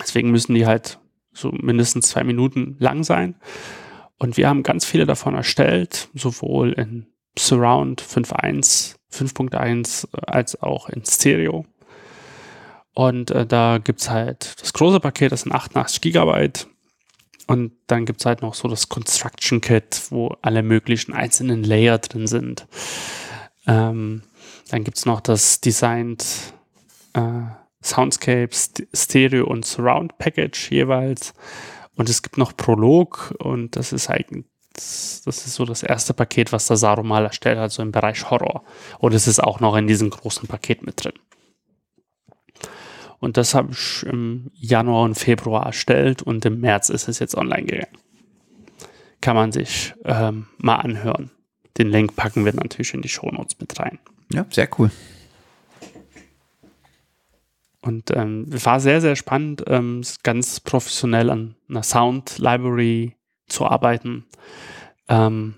Deswegen müssen die halt so mindestens zwei Minuten lang sein. Und wir haben ganz viele davon erstellt, sowohl in Surround 5.1, 5.1 als auch in Stereo. Und äh, da gibt's halt das große Paket, das sind 88 Gigabyte. Und dann gibt's halt noch so das Construction Kit, wo alle möglichen einzelnen Layer drin sind. Ähm, dann gibt es noch das Designed äh, Soundscape, Stereo und Surround Package jeweils. Und es gibt noch Prolog und das ist eigentlich das ist so das erste Paket, was der Saro mal erstellt, also im Bereich Horror. Und es ist auch noch in diesem großen Paket mit drin. Und das habe ich im Januar und Februar erstellt und im März ist es jetzt online gegangen. Kann man sich ähm, mal anhören. Den Link packen wir natürlich in die Shownotes mit rein. Ja, sehr cool. Und ähm, war sehr, sehr spannend, ähm, ganz professionell an einer Sound Library zu arbeiten ähm,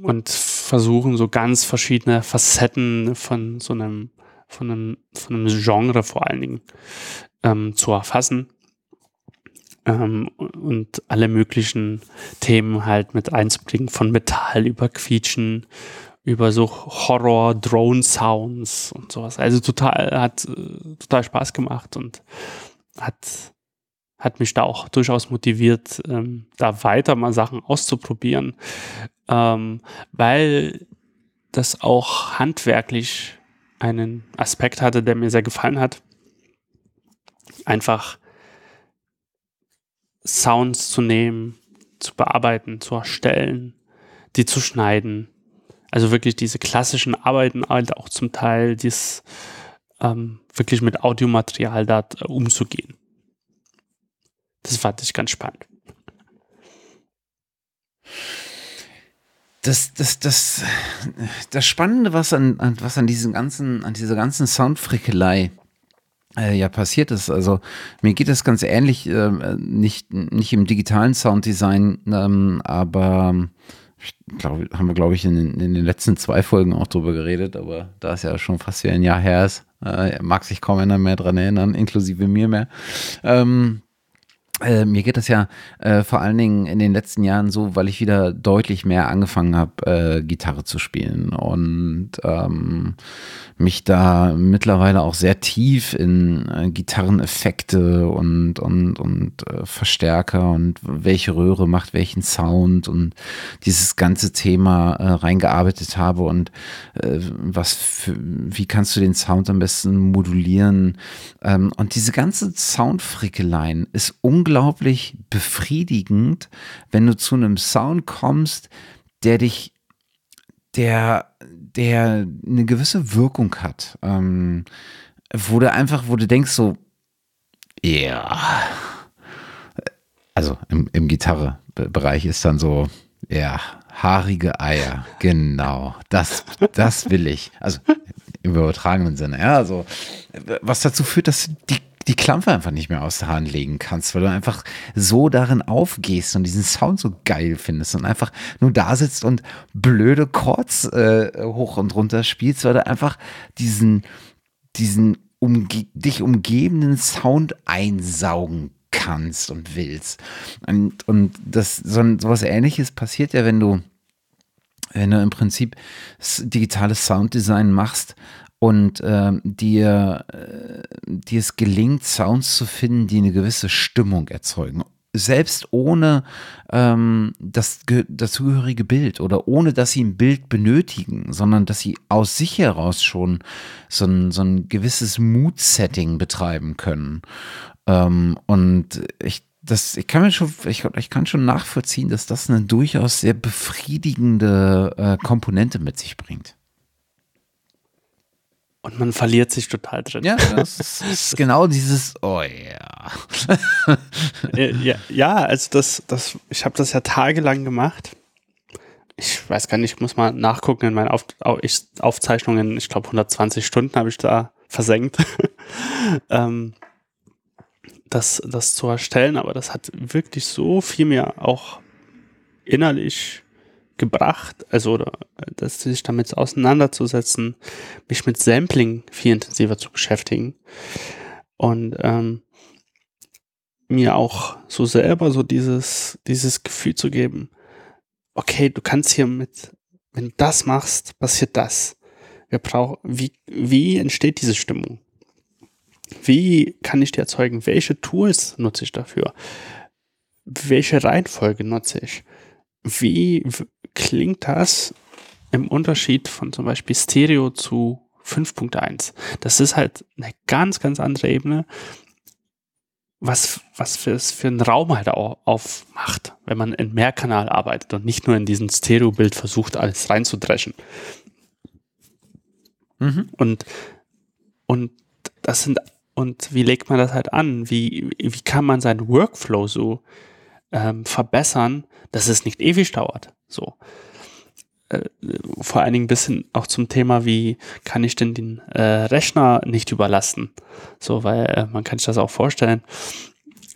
und versuchen so ganz verschiedene Facetten von so einem, von einem, von einem Genre vor allen Dingen ähm, zu erfassen ähm, und alle möglichen Themen halt mit einzubringen, von Metall über Quietschen, über so Horror, Drone-Sounds und sowas. Also total, hat äh, total Spaß gemacht und hat, hat mich da auch durchaus motiviert, ähm, da weiter mal Sachen auszuprobieren, ähm, weil das auch handwerklich einen Aspekt hatte, der mir sehr gefallen hat. Einfach Sounds zu nehmen, zu bearbeiten, zu erstellen, die zu schneiden. Also wirklich diese klassischen Arbeiten halt auch zum Teil, dies ähm, wirklich mit Audiomaterial da äh, umzugehen. Das fand ich ganz spannend. Das, das, das, das Spannende, was an, was an diesem ganzen, an dieser ganzen Soundfrickelei äh, ja passiert ist. Also mir geht das ganz ähnlich, äh, nicht, nicht im digitalen Sounddesign, ähm, aber ich glaube, haben wir, glaube ich, in, in, den letzten zwei Folgen auch drüber geredet, aber da es ja schon fast wie ein Jahr her ist, äh, mag sich kaum einer mehr dran erinnern, inklusive mir mehr. Ähm, äh, mir geht das ja äh, vor allen Dingen in den letzten Jahren so, weil ich wieder deutlich mehr angefangen habe, äh, Gitarre zu spielen und ähm, mich da mittlerweile auch sehr tief in äh, Gitarreneffekte und, und, und äh, Verstärker und welche Röhre macht welchen Sound und dieses ganze Thema äh, reingearbeitet habe und was für, wie kannst du den Sound am besten modulieren? Ähm, und diese ganze Soundfrickeleien ist unglaublich befriedigend, wenn du zu einem Sound kommst, der dich der, der eine gewisse Wirkung hat. Ähm, wo du einfach, wo du denkst so, ja, also im, im Gitarrebereich ist dann so, ja, haarige Eier, genau, das, das will ich. Also im übertragenen Sinne, ja, also was dazu führt, dass die die Klampfe einfach nicht mehr aus der Hand legen kannst, weil du einfach so darin aufgehst und diesen Sound so geil findest und einfach nur da sitzt und blöde Chords äh, hoch und runter spielst, weil du einfach diesen, diesen umge dich umgebenden Sound einsaugen kannst und willst. Und, und das, so was ähnliches passiert ja, wenn du, wenn du im Prinzip digitales Sounddesign machst und äh, dir, äh, dir es gelingt, Sounds zu finden, die eine gewisse Stimmung erzeugen. Selbst ohne ähm, das dazugehörige Bild oder ohne, dass sie ein Bild benötigen, sondern dass sie aus sich heraus schon so ein, so ein gewisses Mood-Setting betreiben können. Ähm, und ich das, ich kann mir schon, ich, ich, kann schon nachvollziehen, dass das eine durchaus sehr befriedigende äh, Komponente mit sich bringt. Und man verliert sich total drin. Ja, das ist <laughs> genau dieses, oh ja. ja, ja, also das, das, ich habe das ja tagelang gemacht. Ich weiß gar nicht, ich muss mal nachgucken in meinen Auf, Aufzeichnungen. Ich glaube, 120 Stunden habe ich da versenkt, <laughs> ähm, das, das zu erstellen. Aber das hat wirklich so viel mir auch innerlich gebracht, also oder dass sich damit auseinanderzusetzen, mich mit Sampling viel intensiver zu beschäftigen und ähm, mir auch so selber so dieses dieses Gefühl zu geben, okay, du kannst hier mit, wenn du das machst, passiert das. Wir brauchen, wie wie entsteht diese Stimmung? Wie kann ich die erzeugen? Welche Tools nutze ich dafür? Welche Reihenfolge nutze ich? Wie klingt das im Unterschied von zum Beispiel Stereo zu 5.1? Das ist halt eine ganz, ganz andere Ebene, was, was für, für einen Raum halt auch aufmacht, wenn man in Mehrkanal arbeitet und nicht nur in diesen Stereo-Bild versucht, alles reinzudreschen. Mhm. Und, und das sind, und wie legt man das halt an? Wie, wie kann man seinen Workflow so ähm, verbessern, dass es nicht ewig dauert. So. Äh, vor allen Dingen ein bisschen auch zum Thema, wie kann ich denn den äh, Rechner nicht überlasten? So, weil äh, man kann sich das auch vorstellen.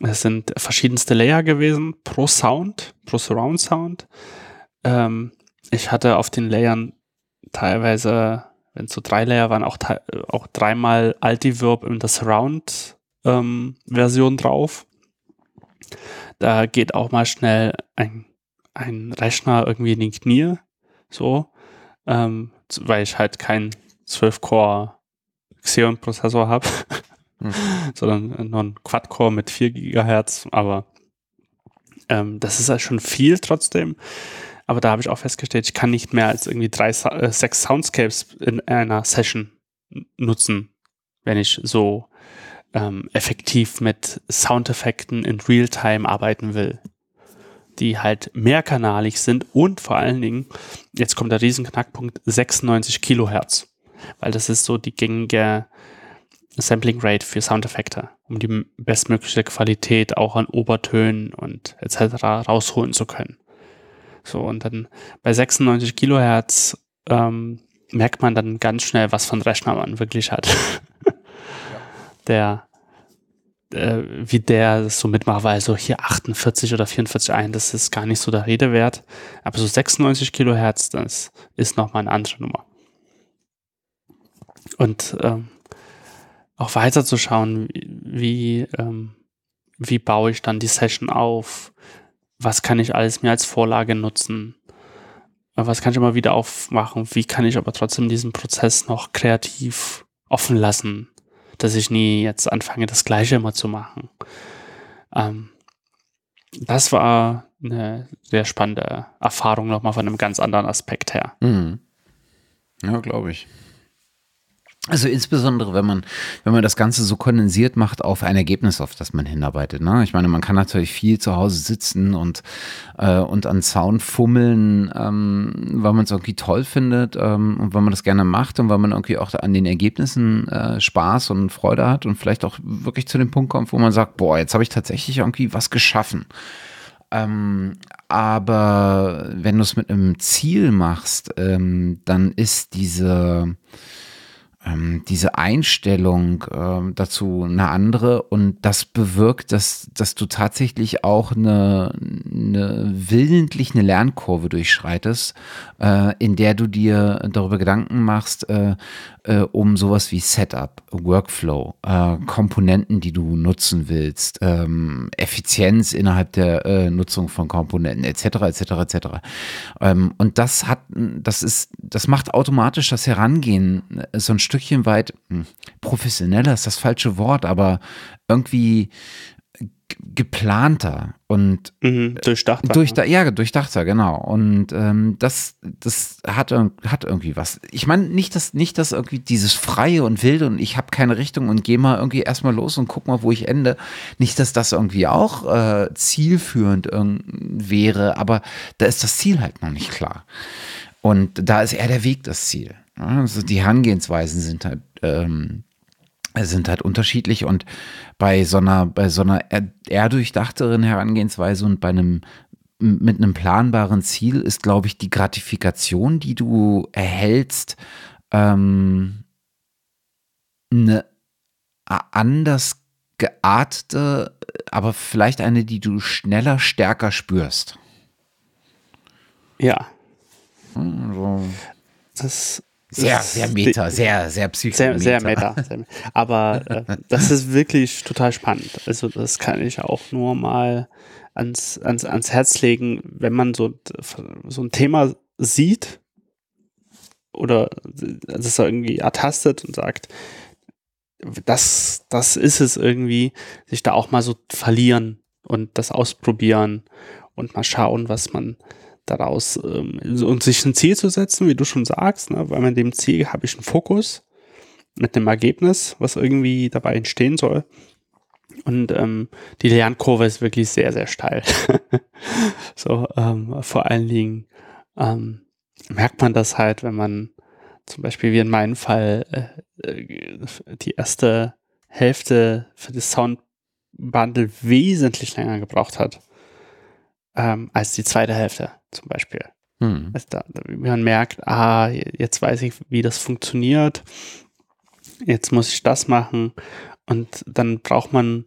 Es sind verschiedenste Layer gewesen pro Sound, pro Surround Sound. Ähm, ich hatte auf den Layern teilweise, wenn es so drei Layer waren, auch, auch dreimal Altiverb in der Surround-Version ähm, drauf. Da geht auch mal schnell ein, ein Rechner irgendwie in den Knie, so, ähm, weil ich halt keinen 12-Core Xeon-Prozessor habe, mhm. <laughs> sondern nur ein Quad-Core mit 4 Gigahertz, aber ähm, das ist halt schon viel trotzdem. Aber da habe ich auch festgestellt, ich kann nicht mehr als irgendwie drei, äh, sechs Soundscapes in einer Session nutzen, wenn ich so ähm, effektiv mit Soundeffekten in Realtime arbeiten will, die halt mehrkanalig sind und vor allen Dingen, jetzt kommt der Riesenknackpunkt, 96 Kilohertz, weil das ist so die gängige Sampling Rate für Soundeffekte, um die bestmögliche Qualität auch an Obertönen und etc. rausholen zu können. So, und dann bei 96 Kilohertz ähm, merkt man dann ganz schnell, was von Rechner man wirklich hat. <laughs> der äh, wie der so mitmacht, weil so hier 48 oder 44 ein, das ist gar nicht so der Rede wert. Aber so 96 Kilohertz, das ist nochmal eine andere Nummer. Und ähm, auch weiter zu schauen, wie ähm, wie baue ich dann die Session auf, was kann ich alles mir als Vorlage nutzen, was kann ich immer wieder aufmachen, wie kann ich aber trotzdem diesen Prozess noch kreativ offen lassen, dass ich nie jetzt anfange, das Gleiche immer zu machen. Ähm, das war eine sehr spannende Erfahrung nochmal von einem ganz anderen Aspekt her. Mhm. Ja, glaube ich. Also insbesondere, wenn man, wenn man das Ganze so kondensiert macht auf ein Ergebnis, auf das man hinarbeitet. Ne? Ich meine, man kann natürlich viel zu Hause sitzen und, äh, und an Sound fummeln, ähm, weil man es irgendwie toll findet ähm, und weil man das gerne macht und weil man irgendwie auch an den Ergebnissen äh, Spaß und Freude hat und vielleicht auch wirklich zu dem Punkt kommt, wo man sagt, boah, jetzt habe ich tatsächlich irgendwie was geschaffen. Ähm, aber wenn du es mit einem Ziel machst, ähm, dann ist diese ähm, diese Einstellung ähm, dazu eine andere und das bewirkt, dass, dass du tatsächlich auch eine, eine willentlich eine Lernkurve durchschreitest, äh, in der du dir darüber Gedanken machst, äh, äh, um sowas wie Setup, Workflow, äh, Komponenten, die du nutzen willst, ähm, Effizienz innerhalb der äh, Nutzung von Komponenten, etc., etc., etc. Und das hat, das ist, das macht automatisch das Herangehen äh, so ein Stückchen weit hm, professioneller ist das falsche Wort, aber irgendwie geplanter und mhm, durchdachter. Durch, ja, durchdachter, genau. Und ähm, das, das hat, hat irgendwie was. Ich meine, nicht, dass, nicht, dass irgendwie dieses Freie und Wilde und ich habe keine Richtung und gehe mal irgendwie erstmal los und guck mal, wo ich ende. Nicht, dass das irgendwie auch äh, zielführend wäre, aber da ist das Ziel halt noch nicht klar. Und da ist eher der Weg das Ziel. Also die Herangehensweisen sind halt ähm, sind halt unterschiedlich und bei so einer, bei so einer eher durchdachteren Herangehensweise und bei einem mit einem planbaren Ziel ist, glaube ich, die Gratifikation, die du erhältst, ähm, eine anders geartete, aber vielleicht eine, die du schneller, stärker spürst. Ja. Also, das sehr, sehr meta, sehr, sehr psychometer. Sehr, sehr meta. Aber äh, <laughs> das ist wirklich total spannend. Also das kann ich auch nur mal ans, ans, ans Herz legen, wenn man so, so ein Thema sieht oder das irgendwie ertastet und sagt, das, das ist es irgendwie, sich da auch mal so verlieren und das ausprobieren und mal schauen, was man, daraus ähm, und sich ein Ziel zu setzen, wie du schon sagst, ne, weil mit dem Ziel habe ich einen Fokus mit dem Ergebnis, was irgendwie dabei entstehen soll. Und ähm, die Lernkurve ist wirklich sehr, sehr steil. <laughs> so, ähm, vor allen Dingen ähm, merkt man das halt, wenn man zum Beispiel wie in meinem Fall äh, äh die erste Hälfte für das Soundbundle wesentlich länger gebraucht hat ähm, als die zweite Hälfte zum Beispiel. Hm. Also da, man merkt, ah, jetzt weiß ich, wie das funktioniert. Jetzt muss ich das machen. Und dann braucht man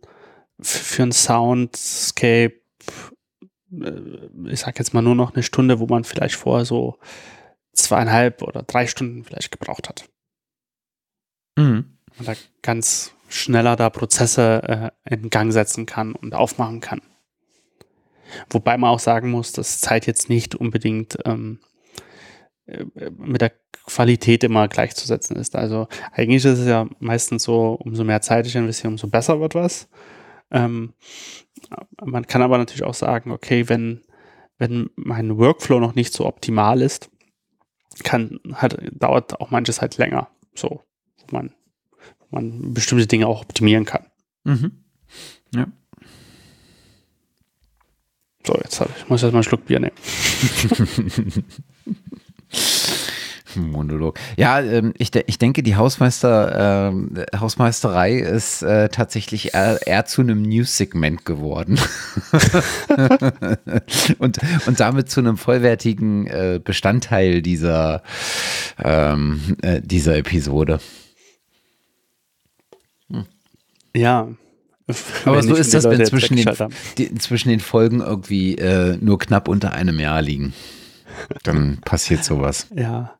für ein Soundscape, äh, ich sag jetzt mal nur noch eine Stunde, wo man vielleicht vorher so zweieinhalb oder drei Stunden vielleicht gebraucht hat. Mhm. Und da ganz schneller da Prozesse äh, in Gang setzen kann und aufmachen kann. Wobei man auch sagen muss, dass Zeit jetzt nicht unbedingt ähm, äh, mit der Qualität immer gleichzusetzen ist. Also eigentlich ist es ja meistens so, umso mehr Zeit ich investiere, umso besser wird was. Ähm, man kann aber natürlich auch sagen, okay, wenn, wenn mein Workflow noch nicht so optimal ist, kann, hat, dauert auch manches halt länger. So, wo man, man bestimmte Dinge auch optimieren kann. Mhm. Ja. So, jetzt habe ich, muss jetzt mal einen Schluck Bier nehmen. <laughs> Monolog. Ja, ähm, ich, de ich denke, die Hausmeister, äh, Hausmeisterei ist äh, tatsächlich eher, eher, zu einem News-Segment geworden. <laughs> und, und damit zu einem vollwertigen äh, Bestandteil dieser, ähm, äh, dieser Episode. Hm. Ja, <laughs> aber so ist das, wenn zwischen den, die, zwischen den Folgen irgendwie äh, nur knapp unter einem Jahr liegen. Dann passiert sowas. Ja,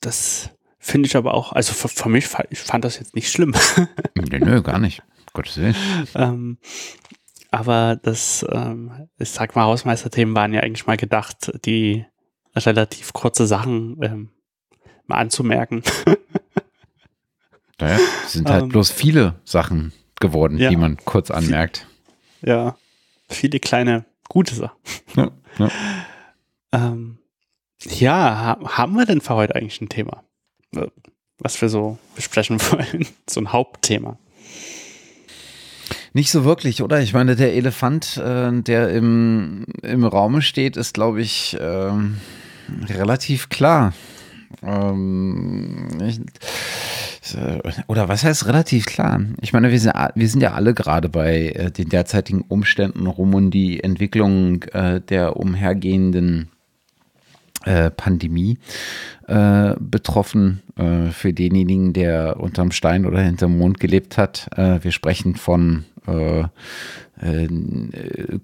das finde ich aber auch, also für, für, mich, ich fand das jetzt nicht schlimm. <laughs> nö, nö, gar nicht. Gottes Willen. Ähm, aber das, ähm, ich sag mal, Hausmeisterthemen waren ja eigentlich mal gedacht, die relativ kurze Sachen ähm, mal anzumerken. <laughs> Naja, es sind halt ähm. bloß viele Sachen geworden, ja, die man kurz anmerkt. Ja, viele kleine gute Sachen. Ja, ja. ähm, ja haben wir denn für heute eigentlich ein Thema, äh, was wir so besprechen <laughs> wollen? so ein Hauptthema. Nicht so wirklich, oder? Ich meine, der Elefant, äh, der im, im Raume steht, ist, glaube ich, äh, relativ klar. Ähm, ich, oder was heißt relativ klar? Ich meine, wir sind, wir sind ja alle gerade bei äh, den derzeitigen Umständen rum und die Entwicklung äh, der umhergehenden äh, Pandemie äh, betroffen. Äh, für denjenigen, der unterm Stein oder hinterm Mond gelebt hat. Äh, wir sprechen von äh, äh,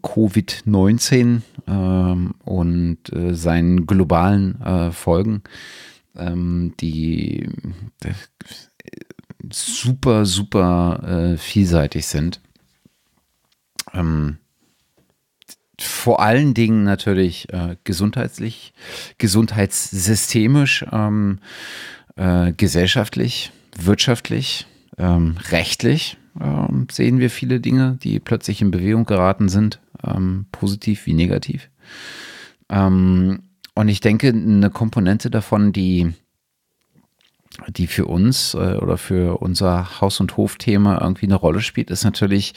Covid-19 ähm, und seinen globalen Folgen, ähm, die super, super vielseitig sind. Ähm, vor allen Dingen natürlich äh, gesundheitlich, gesundheitssystemisch, ähm, äh, gesellschaftlich, wirtschaftlich, ähm, rechtlich ähm, sehen wir viele Dinge, die plötzlich in Bewegung geraten sind, ähm, positiv wie negativ. Ähm, und ich denke, eine Komponente davon, die die für uns äh, oder für unser Haus- und Hofthema irgendwie eine Rolle spielt, ist natürlich,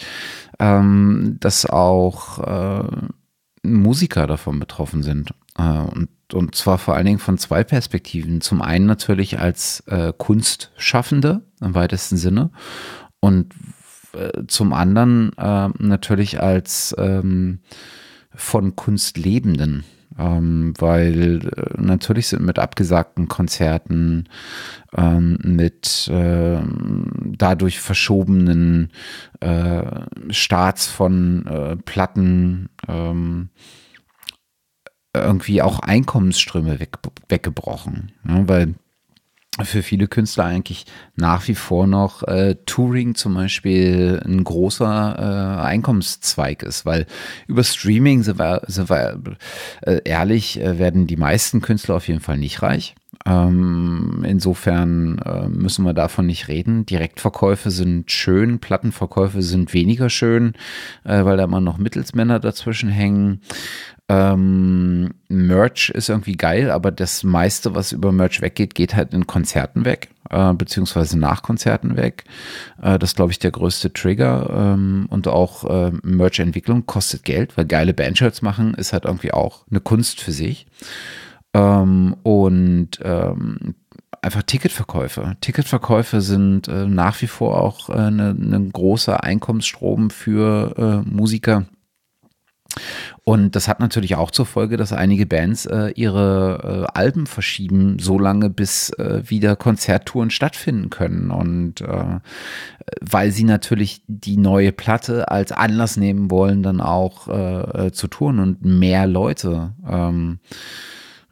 ähm, dass auch äh, Musiker davon betroffen sind. Äh, und, und zwar vor allen Dingen von zwei Perspektiven. Zum einen natürlich als äh, Kunstschaffende im weitesten Sinne und äh, zum anderen äh, natürlich als ähm, von Kunst Lebenden ähm, weil äh, natürlich sind mit abgesagten Konzerten, ähm, mit äh, dadurch verschobenen äh, Starts von äh, Platten ähm, irgendwie auch Einkommensströme weg, weggebrochen. Ne? Weil für viele Künstler eigentlich nach wie vor noch äh, Touring zum Beispiel ein großer äh, Einkommenszweig ist, weil über Streaming, sind wir, sind wir äh, ehrlich, äh, werden die meisten Künstler auf jeden Fall nicht reich. Ähm, insofern äh, müssen wir davon nicht reden. Direktverkäufe sind schön, Plattenverkäufe sind weniger schön, äh, weil da immer noch Mittelsmänner dazwischen hängen. Ähm, Merch ist irgendwie geil, aber das meiste, was über Merch weggeht, geht halt in Konzerten weg, äh, beziehungsweise nach Konzerten weg. Äh, das ist, glaube ich, der größte Trigger. Ähm, und auch äh, Merch-Entwicklung kostet Geld, weil geile Bandshirts machen ist halt irgendwie auch eine Kunst für sich. Ähm, und ähm, einfach Ticketverkäufe. Ticketverkäufe sind äh, nach wie vor auch äh, ein ne, ne großer Einkommensstrom für äh, Musiker und das hat natürlich auch zur Folge, dass einige Bands äh, ihre äh, Alben verschieben, so lange bis äh, wieder Konzerttouren stattfinden können. Und äh, weil sie natürlich die neue Platte als Anlass nehmen wollen, dann auch äh, äh, zu touren und mehr Leute ähm, äh,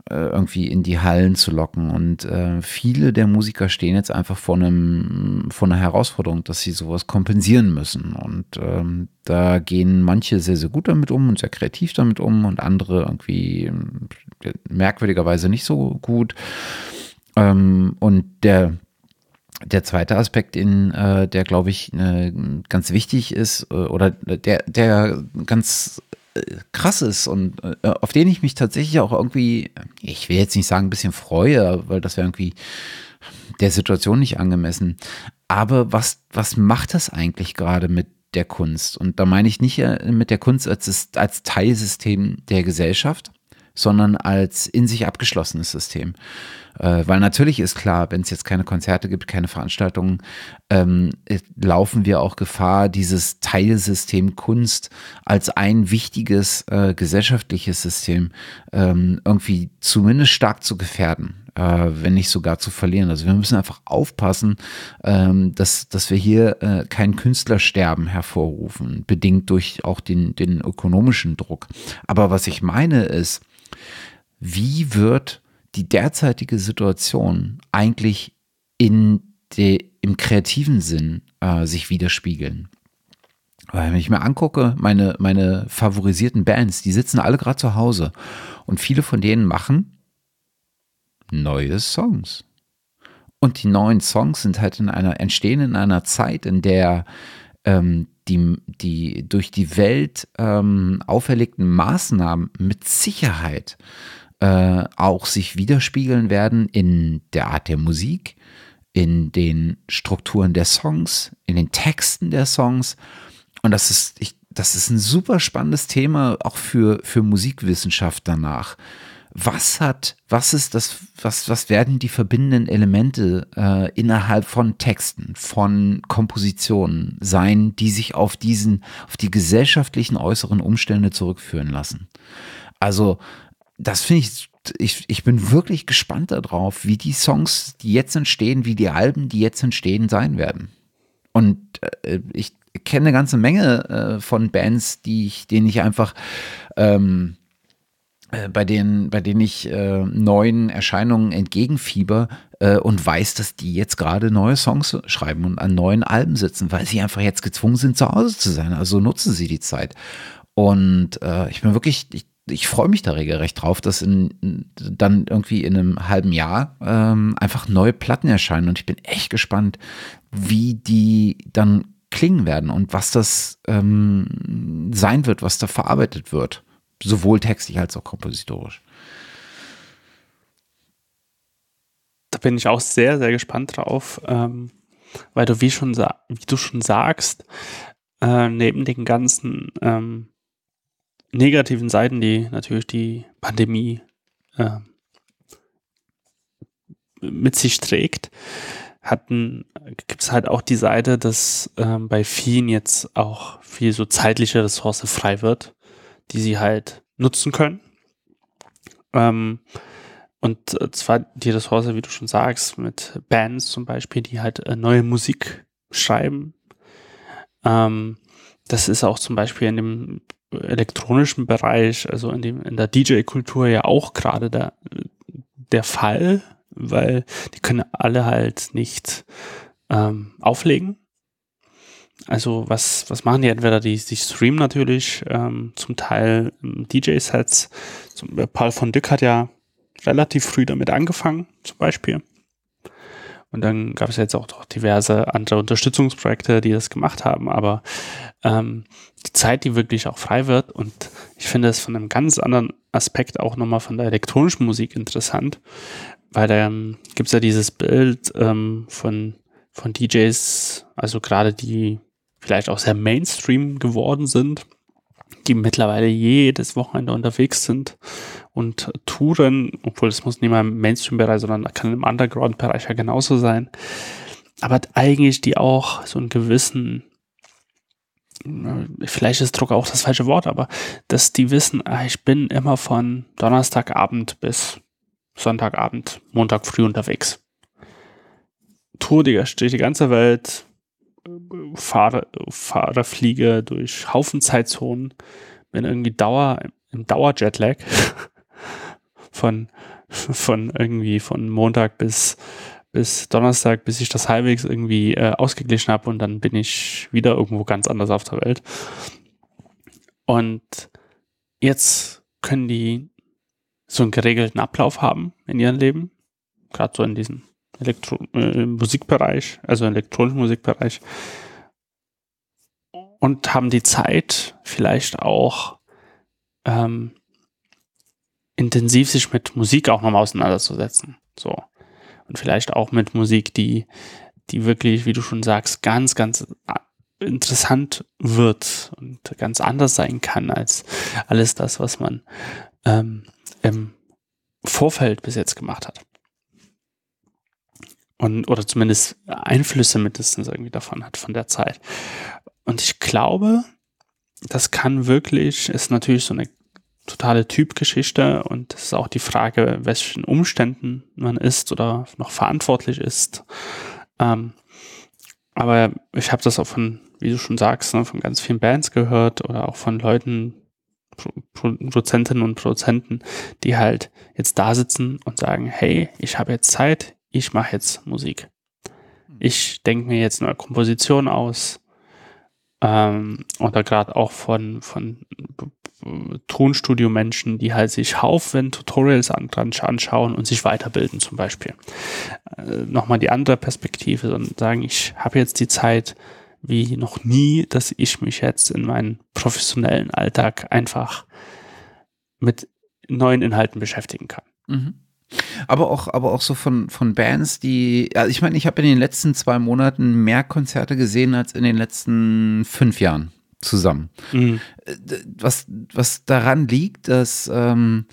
irgendwie in die Hallen zu locken. Und äh, viele der Musiker stehen jetzt einfach vor einem, vor einer Herausforderung, dass sie sowas kompensieren müssen. Und ähm, da gehen manche sehr, sehr gut damit um und sehr kreativ damit um und andere irgendwie äh, merkwürdigerweise nicht so gut. Ähm, und der der zweite Aspekt, in, äh, der glaube ich äh, ganz wichtig ist, äh, oder der, der ganz krass ist und äh, auf den ich mich tatsächlich auch irgendwie, ich will jetzt nicht sagen ein bisschen freue, weil das wäre irgendwie der Situation nicht angemessen. Aber was, was macht das eigentlich gerade mit der Kunst? Und da meine ich nicht äh, mit der Kunst als, als Teilsystem der Gesellschaft, sondern als in sich abgeschlossenes System. Äh, weil natürlich ist klar, wenn es jetzt keine Konzerte gibt, keine Veranstaltungen, ähm, äh, laufen wir auch Gefahr, dieses Teilsystem Kunst als ein wichtiges äh, gesellschaftliches System ähm, irgendwie zumindest stark zu gefährden. Äh, wenn nicht sogar zu verlieren. Also wir müssen einfach aufpassen, ähm, dass, dass wir hier äh, kein Künstlersterben hervorrufen, bedingt durch auch den, den ökonomischen Druck. Aber was ich meine ist, wie wird die derzeitige Situation eigentlich in de, im kreativen Sinn äh, sich widerspiegeln? Weil wenn ich mir angucke, meine, meine favorisierten Bands, die sitzen alle gerade zu Hause und viele von denen machen neue Songs. Und die neuen Songs sind halt in einer, entstehen in einer Zeit, in der ähm, die, die durch die Welt ähm, auferlegten Maßnahmen mit Sicherheit äh, auch sich widerspiegeln werden in der Art der Musik, in den Strukturen der Songs, in den Texten der Songs. Und das ist, ich, das ist ein super spannendes Thema auch für, für Musikwissenschaft danach was hat, was ist das, was, was werden die verbindenden Elemente äh, innerhalb von Texten, von Kompositionen sein, die sich auf diesen, auf die gesellschaftlichen äußeren Umstände zurückführen lassen? Also, das finde ich, ich, ich bin wirklich gespannt darauf, wie die Songs, die jetzt entstehen, wie die Alben, die jetzt entstehen, sein werden. Und äh, ich kenne eine ganze Menge äh, von Bands, die ich, denen ich einfach ähm, äh, bei denen, bei denen ich äh, neuen Erscheinungen entgegenfieber äh, und weiß, dass die jetzt gerade neue Songs schreiben und an neuen Alben sitzen, weil sie einfach jetzt gezwungen sind, zu Hause zu sein. Also nutzen sie die Zeit. Und äh, ich bin wirklich, ich, ich freue mich da regelrecht drauf, dass in, dann irgendwie in einem halben Jahr ähm, einfach neue Platten erscheinen. Und ich bin echt gespannt, wie die dann klingen werden und was das ähm, sein wird, was da verarbeitet wird sowohl textlich als auch kompositorisch. Da bin ich auch sehr, sehr gespannt drauf, ähm, weil du, wie, schon wie du schon sagst, äh, neben den ganzen ähm, negativen Seiten, die natürlich die Pandemie äh, mit sich trägt, gibt es halt auch die Seite, dass ähm, bei vielen jetzt auch viel so zeitliche Ressource frei wird die sie halt nutzen können. Ähm, und zwar die Ressource, wie du schon sagst, mit Bands zum Beispiel, die halt äh, neue Musik schreiben. Ähm, das ist auch zum Beispiel in dem elektronischen Bereich, also in, dem, in der DJ-Kultur ja auch gerade der, der Fall, weil die können alle halt nicht ähm, auflegen. Also was, was machen die? Entweder die, die streamen natürlich ähm, zum Teil DJ-Sets. Äh, Paul von Dück hat ja relativ früh damit angefangen, zum Beispiel. Und dann gab es jetzt auch noch diverse andere Unterstützungsprojekte, die das gemacht haben. Aber ähm, die Zeit, die wirklich auch frei wird, und ich finde es von einem ganz anderen Aspekt auch nochmal von der elektronischen Musik interessant, weil da ähm, gibt es ja dieses Bild ähm, von, von DJs, also gerade die vielleicht auch sehr Mainstream geworden sind, die mittlerweile jedes Wochenende unterwegs sind und touren, obwohl es muss nicht mal im Mainstream-Bereich, sondern kann im Underground-Bereich ja genauso sein. Aber eigentlich die auch so einen gewissen, vielleicht ist Druck auch das falsche Wort, aber dass die wissen, ah, ich bin immer von Donnerstagabend bis Sonntagabend, Montag früh unterwegs. Tour die, durch die ganze Welt, fahre, fahre, fliege durch Haufen Zeitzonen, bin irgendwie Dauer, im Dauer-Jetlag <laughs> von, von irgendwie von Montag bis, bis Donnerstag, bis ich das halbwegs irgendwie äh, ausgeglichen habe und dann bin ich wieder irgendwo ganz anders auf der Welt. Und jetzt können die so einen geregelten Ablauf haben in ihrem Leben, gerade so in diesem Elektro äh, Musikbereich, also elektronischen Musikbereich. Und haben die Zeit, vielleicht auch ähm, intensiv sich mit Musik auch nochmal auseinanderzusetzen. So. Und vielleicht auch mit Musik, die, die wirklich, wie du schon sagst, ganz, ganz interessant wird und ganz anders sein kann als alles das, was man ähm, im Vorfeld bis jetzt gemacht hat und oder zumindest Einflüsse mindestens irgendwie davon hat von der Zeit. Und ich glaube, das kann wirklich, ist natürlich so eine totale Typgeschichte und es ist auch die Frage, welchen Umständen man ist oder noch verantwortlich ist. Ähm, aber ich habe das auch von, wie du schon sagst, ne, von ganz vielen Bands gehört oder auch von Leuten, Produzentinnen und Produzenten, die halt jetzt da sitzen und sagen, hey, ich habe jetzt Zeit, ich mache jetzt Musik. Ich denke mir jetzt eine Komposition aus ähm, oder gerade auch von, von Tonstudio-Menschen, die halt sich Haufen Tutorials an, anschauen und sich weiterbilden zum Beispiel. Äh, Nochmal die andere Perspektive und sagen, ich habe jetzt die Zeit wie noch nie, dass ich mich jetzt in meinen professionellen Alltag einfach mit neuen Inhalten beschäftigen kann. Mhm. Aber auch, aber auch so von, von Bands, die, also ich meine, ich habe in den letzten zwei Monaten mehr Konzerte gesehen als in den letzten fünf Jahren zusammen. Mhm. Äh, was, was daran liegt, dass ähm,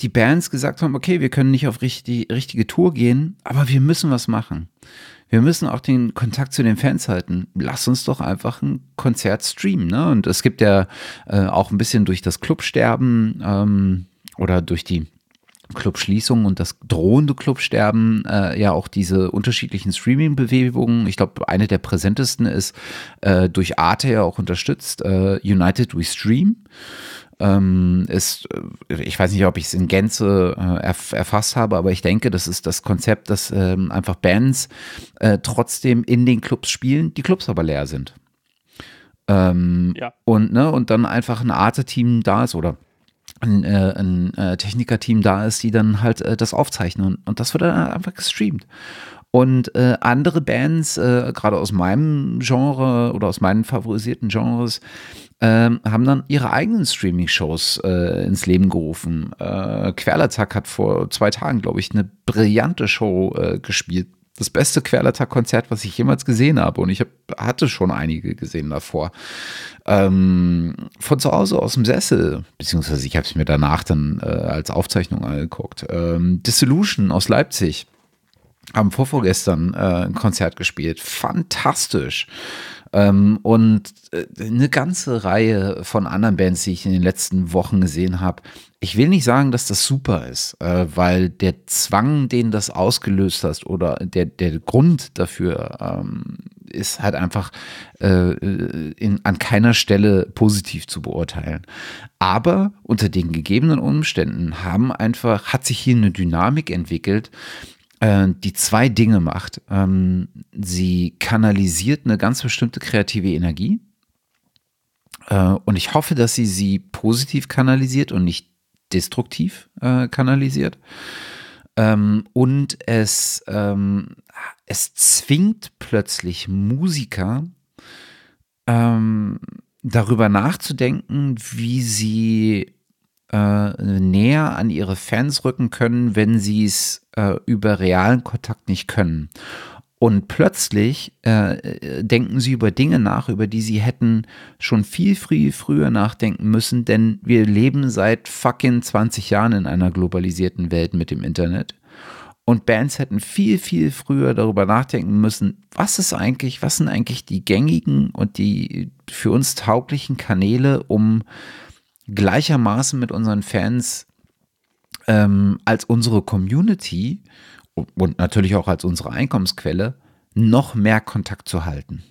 die Bands gesagt haben, okay, wir können nicht auf richtig, richtige Tour gehen, aber wir müssen was machen. Wir müssen auch den Kontakt zu den Fans halten. Lass uns doch einfach ein Konzert streamen. Ne? Und es gibt ja äh, auch ein bisschen durch das Clubsterben ähm, oder durch die Clubschließung und das drohende Clubsterben äh, ja auch diese unterschiedlichen Streaming-Bewegungen. Ich glaube, eine der präsentesten ist äh, durch Arte ja auch unterstützt, äh, United We Stream. Ähm, ist, äh, ich weiß nicht, ob ich es in Gänze äh, erf erfasst habe, aber ich denke, das ist das Konzept, dass ähm, einfach Bands äh, trotzdem in den Clubs spielen, die Clubs aber leer sind. Ähm, ja. Und, ne, und dann einfach ein Arte-Team da ist oder ein, äh, ein äh, Technikerteam da ist, die dann halt äh, das aufzeichnen. Und das wird dann einfach gestreamt. Und äh, andere Bands, äh, gerade aus meinem Genre oder aus meinen favorisierten Genres, äh, haben dann ihre eigenen Streaming-Shows äh, ins Leben gerufen. Äh, Querlazack hat vor zwei Tagen, glaube ich, eine brillante Show äh, gespielt das beste Querlattack-Konzert, was ich jemals gesehen habe. Und ich hab, hatte schon einige gesehen davor. Ähm, von zu Hause aus dem Sessel, beziehungsweise ich habe es mir danach dann äh, als Aufzeichnung angeguckt. Ähm, Dissolution aus Leipzig haben vorvorgestern äh, ein Konzert gespielt. Fantastisch. Ähm, und äh, eine ganze Reihe von anderen Bands, die ich in den letzten Wochen gesehen habe. Ich will nicht sagen, dass das super ist, äh, weil der Zwang, den das ausgelöst hast, oder der, der Grund dafür ähm, ist halt einfach äh, in, an keiner Stelle positiv zu beurteilen. Aber unter den gegebenen Umständen haben einfach, hat sich hier eine Dynamik entwickelt, äh, die zwei Dinge macht. Ähm, sie kanalisiert eine ganz bestimmte kreative Energie. Äh, und ich hoffe, dass sie sie positiv kanalisiert und nicht destruktiv äh, kanalisiert. Ähm, und es, ähm, es zwingt plötzlich Musiker, ähm, darüber nachzudenken, wie sie äh, näher an ihre Fans rücken können, wenn sie es äh, über realen Kontakt nicht können. Und plötzlich äh, denken sie über Dinge nach, über die sie hätten schon viel früh, früher nachdenken müssen, denn wir leben seit fucking 20 Jahren in einer globalisierten Welt mit dem Internet. Und Bands hätten viel, viel früher darüber nachdenken müssen, was ist eigentlich, was sind eigentlich die gängigen und die für uns tauglichen Kanäle, um gleichermaßen mit unseren Fans ähm, als unsere Community und natürlich auch als unsere Einkommensquelle noch mehr Kontakt zu halten.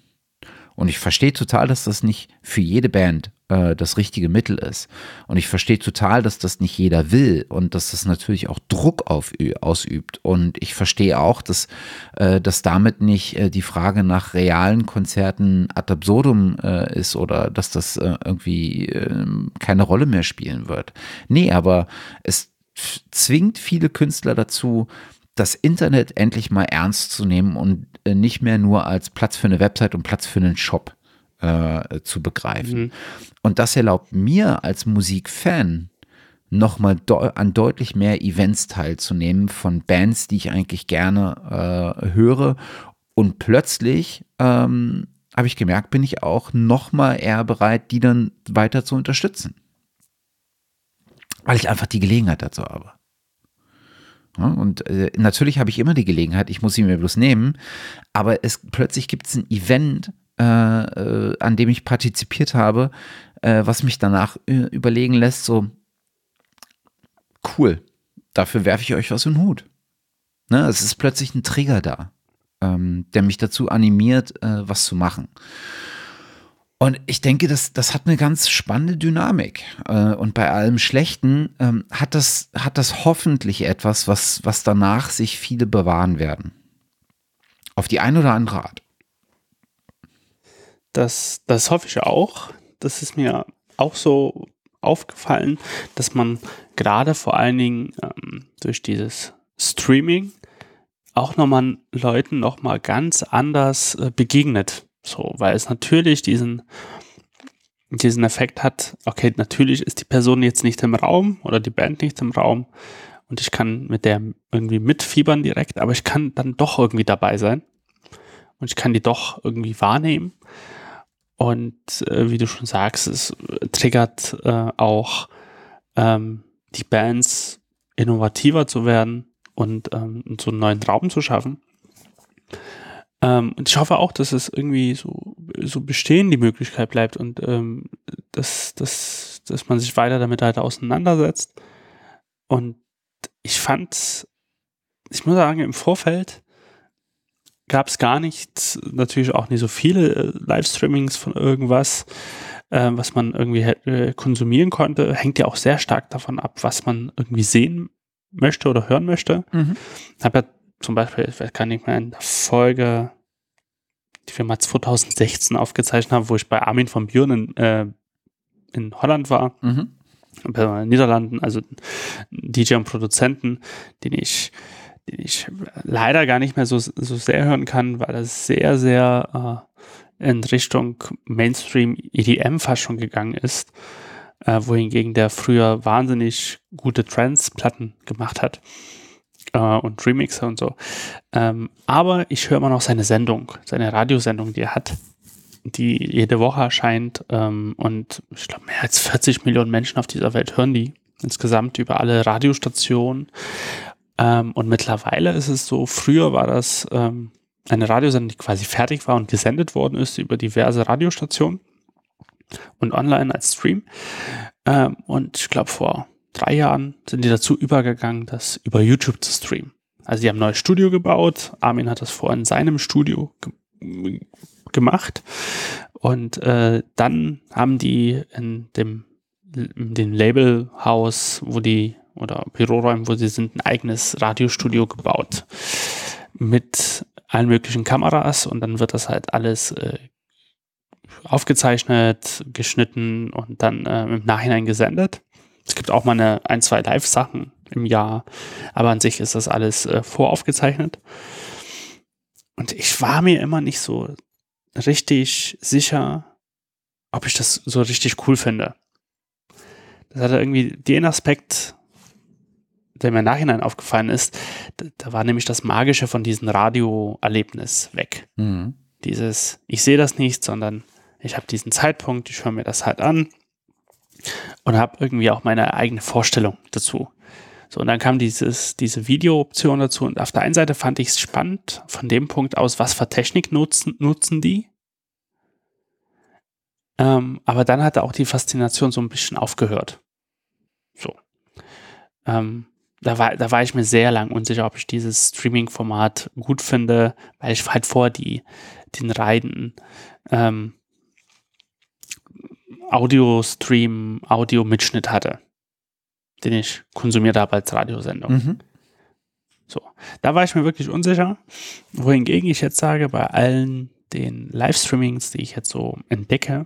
Und ich verstehe total, dass das nicht für jede Band äh, das richtige Mittel ist. Und ich verstehe total, dass das nicht jeder will und dass das natürlich auch Druck auf, ausübt. Und ich verstehe auch, dass, äh, dass damit nicht äh, die Frage nach realen Konzerten ad absurdum äh, ist oder dass das äh, irgendwie ähm, keine Rolle mehr spielen wird. Nee, aber es zwingt viele Künstler dazu, das Internet endlich mal ernst zu nehmen und äh, nicht mehr nur als Platz für eine Website und Platz für einen Shop äh, zu begreifen. Mhm. Und das erlaubt mir als Musikfan nochmal de an deutlich mehr Events teilzunehmen von Bands, die ich eigentlich gerne äh, höre. Und plötzlich ähm, habe ich gemerkt, bin ich auch nochmal eher bereit, die dann weiter zu unterstützen. Weil ich einfach die Gelegenheit dazu habe. Und äh, natürlich habe ich immer die Gelegenheit, ich muss sie mir bloß nehmen, aber es plötzlich gibt es ein Event, äh, äh, an dem ich partizipiert habe, äh, was mich danach äh, überlegen lässt, so cool, dafür werfe ich euch was in den Hut. Ne? Es ist plötzlich ein Trigger da, ähm, der mich dazu animiert, äh, was zu machen. Und ich denke, das, das hat eine ganz spannende Dynamik. Äh, und bei allem Schlechten ähm, hat, das, hat das hoffentlich etwas, was, was danach sich viele bewahren werden. Auf die eine oder andere Art. das, das hoffe ich auch. Das ist mir auch so aufgefallen, dass man gerade vor allen Dingen ähm, durch dieses Streaming auch nochmal Leuten nochmal ganz anders äh, begegnet. So, weil es natürlich diesen, diesen Effekt hat, okay, natürlich ist die Person jetzt nicht im Raum oder die Band nicht im Raum und ich kann mit der irgendwie mitfiebern direkt, aber ich kann dann doch irgendwie dabei sein und ich kann die doch irgendwie wahrnehmen. Und äh, wie du schon sagst, es triggert äh, auch ähm, die Bands innovativer zu werden und ähm, so einen neuen Raum zu schaffen. Ähm, und ich hoffe auch, dass es irgendwie so, so bestehen die Möglichkeit bleibt und ähm, dass, dass, dass man sich weiter damit halt auseinandersetzt. Und ich fand, ich muss sagen, im Vorfeld gab es gar nicht, natürlich auch nicht so viele äh, Livestreamings von irgendwas, äh, was man irgendwie äh, konsumieren konnte. Hängt ja auch sehr stark davon ab, was man irgendwie sehen möchte oder hören möchte. Mhm. Habe ja zum Beispiel, ich weiß gar nicht mehr, in der Folge, die wir mal 2016 aufgezeichnet haben, wo ich bei Armin von Buren in, äh, in Holland war. Mhm. In den Niederlanden, also DJ und Produzenten, den ich den ich leider gar nicht mehr so, so sehr hören kann, weil das sehr, sehr äh, in Richtung Mainstream EDM fast schon gegangen ist, äh, wohingegen der früher wahnsinnig gute Trance-Platten gemacht hat äh, und Remixer und so. Ähm, aber ich höre immer noch seine Sendung, seine Radiosendung, die er hat, die jede Woche erscheint ähm, und ich glaube mehr als 40 Millionen Menschen auf dieser Welt hören die insgesamt über alle Radiostationen ähm, und mittlerweile ist es so, früher war das ähm, eine Radiosendung, die quasi fertig war und gesendet worden ist über diverse Radiostationen und online als Stream. Ähm, und ich glaube, vor drei Jahren sind die dazu übergegangen, das über YouTube zu streamen. Also die haben ein neues Studio gebaut. Armin hat das vorher in seinem Studio ge gemacht. Und äh, dann haben die in dem, in dem Labelhaus, wo die oder Büroräumen, wo sie sind, ein eigenes Radiostudio gebaut mit allen möglichen Kameras und dann wird das halt alles äh, aufgezeichnet, geschnitten und dann äh, im Nachhinein gesendet. Es gibt auch mal eine, ein, zwei Live-Sachen im Jahr, aber an sich ist das alles äh, voraufgezeichnet. Und ich war mir immer nicht so richtig sicher, ob ich das so richtig cool finde. Das hatte irgendwie den Aspekt, der mir im Nachhinein aufgefallen ist, da, war nämlich das Magische von diesem Radioerlebnis weg. Mhm. Dieses, ich sehe das nicht, sondern ich habe diesen Zeitpunkt, ich höre mir das halt an und habe irgendwie auch meine eigene Vorstellung dazu. So, und dann kam dieses, diese Video-Option dazu und auf der einen Seite fand ich es spannend von dem Punkt aus, was für Technik nutzen, nutzen die. Ähm, aber dann hat auch die Faszination so ein bisschen aufgehört. So. Ähm, da war, da war ich mir sehr lang unsicher, ob ich dieses Streaming-Format gut finde, weil ich halt vor die, den reinen ähm, Audio-Stream, Audio-Mitschnitt hatte, den ich konsumiert habe als Radiosendung. Mhm. So, da war ich mir wirklich unsicher. Wohingegen ich jetzt sage, bei allen den Livestreamings, die ich jetzt so entdecke,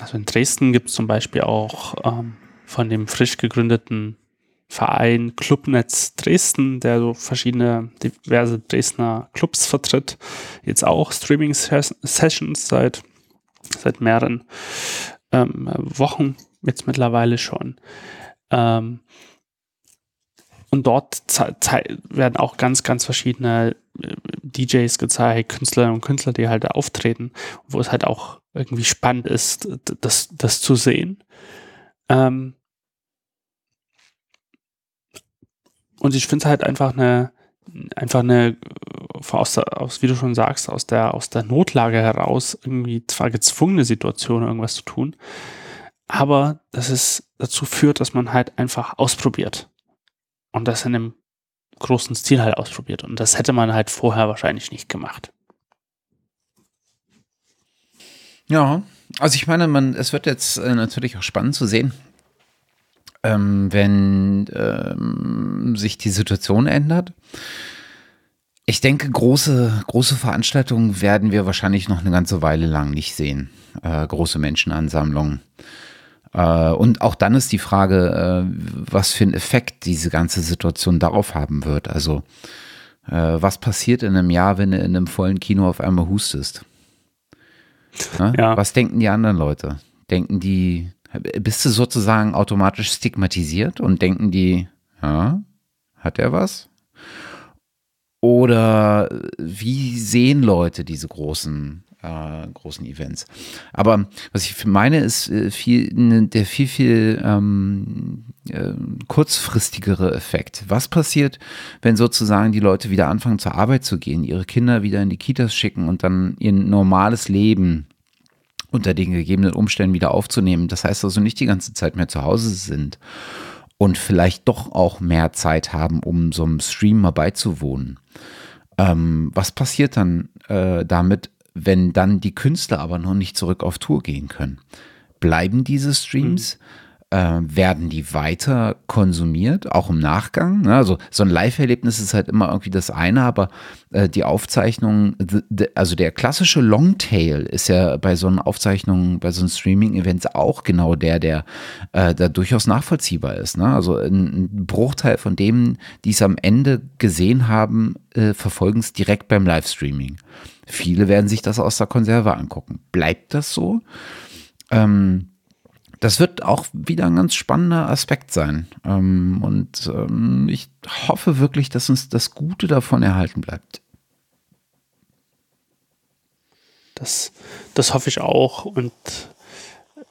also in Dresden gibt es zum Beispiel auch ähm, von dem frisch gegründeten Verein Clubnetz Dresden, der so verschiedene, diverse Dresdner Clubs vertritt. Jetzt auch Streaming-Sessions seit, seit mehreren ähm, Wochen, jetzt mittlerweile schon. Ähm, und dort werden auch ganz, ganz verschiedene äh, DJs gezeigt, Künstlerinnen und Künstler, die halt auftreten, wo es halt auch irgendwie spannend ist, das, das zu sehen. Ähm, Und ich finde es halt einfach eine, einfach eine, aus, der, aus, wie du schon sagst, aus der, aus der Notlage heraus irgendwie zwar gezwungene Situation, irgendwas zu tun, aber dass es dazu führt, dass man halt einfach ausprobiert. Und das in einem großen Stil halt ausprobiert. Und das hätte man halt vorher wahrscheinlich nicht gemacht. Ja, also ich meine, man, es wird jetzt äh, natürlich auch spannend zu sehen, ähm, wenn ähm, sich die Situation ändert. Ich denke, große, große Veranstaltungen werden wir wahrscheinlich noch eine ganze Weile lang nicht sehen. Äh, große Menschenansammlungen. Äh, und auch dann ist die Frage, äh, was für einen Effekt diese ganze Situation darauf haben wird. Also, äh, was passiert in einem Jahr, wenn du in einem vollen Kino auf einmal hustest? Ja. Was denken die anderen Leute? Denken die, bist du sozusagen automatisch stigmatisiert und denken die, ja, hat er was? Oder wie sehen Leute diese großen, äh, großen Events? Aber was ich meine, ist äh, viel, ne, der viel, viel ähm, äh, kurzfristigere Effekt. Was passiert, wenn sozusagen die Leute wieder anfangen zur Arbeit zu gehen, ihre Kinder wieder in die Kitas schicken und dann ihr normales Leben unter den gegebenen Umständen wieder aufzunehmen? Das heißt also nicht die ganze Zeit mehr zu Hause sind und vielleicht doch auch mehr Zeit haben, um so einem Stream mal beizuwohnen. Ähm, was passiert dann äh, damit, wenn dann die Künstler aber noch nicht zurück auf Tour gehen können? Bleiben diese Streams? Mhm äh, werden die weiter konsumiert, auch im Nachgang. Ne? Also so ein Live-Erlebnis ist halt immer irgendwie das eine, aber äh, die Aufzeichnung, also der klassische Longtail ist ja bei so einen Aufzeichnungen, bei so einem Streaming-Events auch genau der, der äh, da durchaus nachvollziehbar ist. Ne? Also ein, ein, Bruchteil von dem, die es am Ende gesehen haben, äh, verfolgen es direkt beim Livestreaming. Viele werden sich das aus der Konserve angucken. Bleibt das so? Ähm, das wird auch wieder ein ganz spannender Aspekt sein. Ähm, und ähm, ich hoffe wirklich, dass uns das Gute davon erhalten bleibt. Das, das hoffe ich auch. Und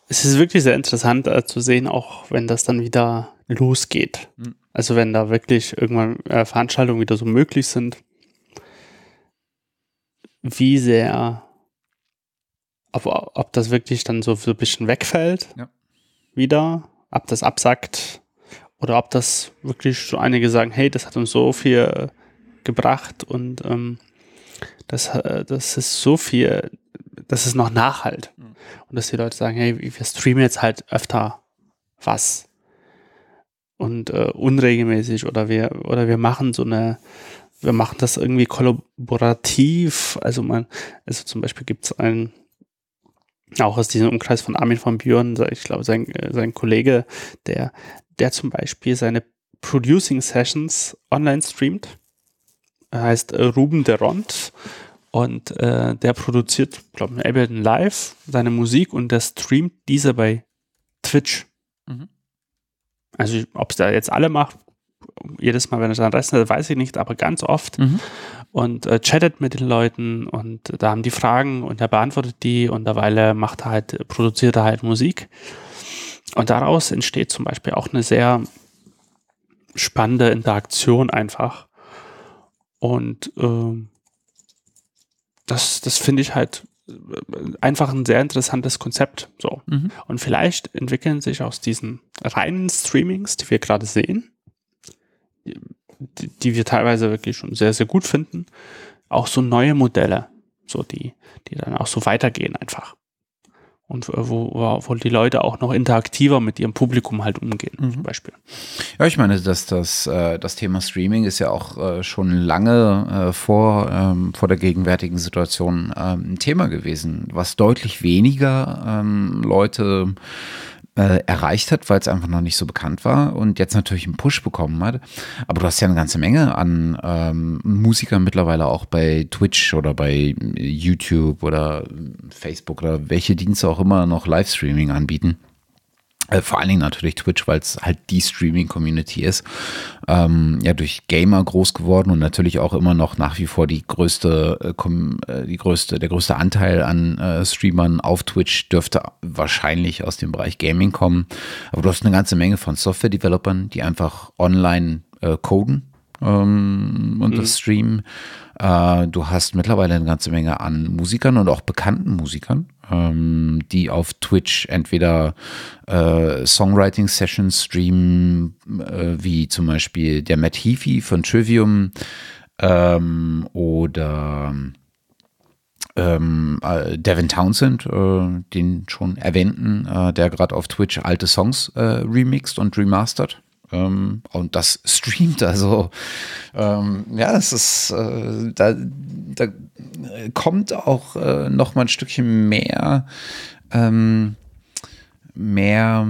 es ist wirklich sehr interessant äh, zu sehen, auch wenn das dann wieder losgeht. Mhm. Also wenn da wirklich irgendwann äh, Veranstaltungen wieder so möglich sind, wie sehr, ob, ob das wirklich dann so, so ein bisschen wegfällt. Ja wieder, ob das absackt oder ob das wirklich so einige sagen, hey, das hat uns so viel gebracht und ähm, das, äh, das ist so viel, das ist noch nachhalt. Mhm. Und dass die Leute sagen, hey, wir streamen jetzt halt öfter was und äh, unregelmäßig oder wir oder wir machen so eine wir machen das irgendwie kollaborativ also man also zum Beispiel gibt es ein auch aus diesem Umkreis von Armin von Björn, ich glaube, sein, äh, sein Kollege, der, der zum Beispiel seine Producing Sessions online streamt. Er heißt äh, Ruben Deront und äh, der produziert, glaube ich, Ableton Live seine Musik und der streamt diese bei Twitch. Mhm. Also, ob es da jetzt alle macht, jedes Mal, wenn er dann rechnet, weiß ich nicht, aber ganz oft. Mhm und äh, chattet mit den Leuten und da haben die Fragen und er beantwortet die und derweil macht er halt, produziert er halt Musik. Und daraus entsteht zum Beispiel auch eine sehr spannende Interaktion einfach. Und äh, das, das finde ich halt äh, einfach ein sehr interessantes Konzept. So. Mhm. Und vielleicht entwickeln sich aus diesen reinen Streamings, die wir gerade sehen, die, die wir teilweise wirklich schon sehr, sehr gut finden, auch so neue Modelle, so die, die dann auch so weitergehen einfach. Und wo, wo die Leute auch noch interaktiver mit ihrem Publikum halt umgehen, mhm. zum Beispiel. Ja, ich meine, dass das, äh, das Thema Streaming ist ja auch äh, schon lange äh, vor, ähm, vor der gegenwärtigen Situation ähm, ein Thema gewesen, was deutlich weniger ähm, Leute äh, erreicht hat, weil es einfach noch nicht so bekannt war und jetzt natürlich einen Push bekommen hat. Aber du hast ja eine ganze Menge an ähm, Musikern mittlerweile auch bei Twitch oder bei YouTube oder Facebook oder welche Dienste auch immer noch Livestreaming anbieten. Äh, vor allen Dingen natürlich Twitch, weil es halt die Streaming-Community ist. Ähm, ja, durch Gamer groß geworden und natürlich auch immer noch nach wie vor die größte, äh, äh, die größte, der größte Anteil an äh, Streamern auf Twitch dürfte wahrscheinlich aus dem Bereich Gaming kommen. Aber du hast eine ganze Menge von Software-Developern, die einfach online äh, coden ähm, und mhm. das streamen. Äh, du hast mittlerweile eine ganze Menge an Musikern und auch bekannten Musikern, ähm, die auf Twitch entweder äh, Songwriting-Sessions streamen, äh, wie zum Beispiel der Matt Heafy von Trivium ähm, oder ähm, äh, Devin Townsend, äh, den schon erwähnten, äh, der gerade auf Twitch alte Songs äh, remixt und remastert. Ähm, und das streamt also. Ähm, ja, es ist, äh, da, da kommt auch äh, noch mal ein Stückchen mehr, ähm, mehr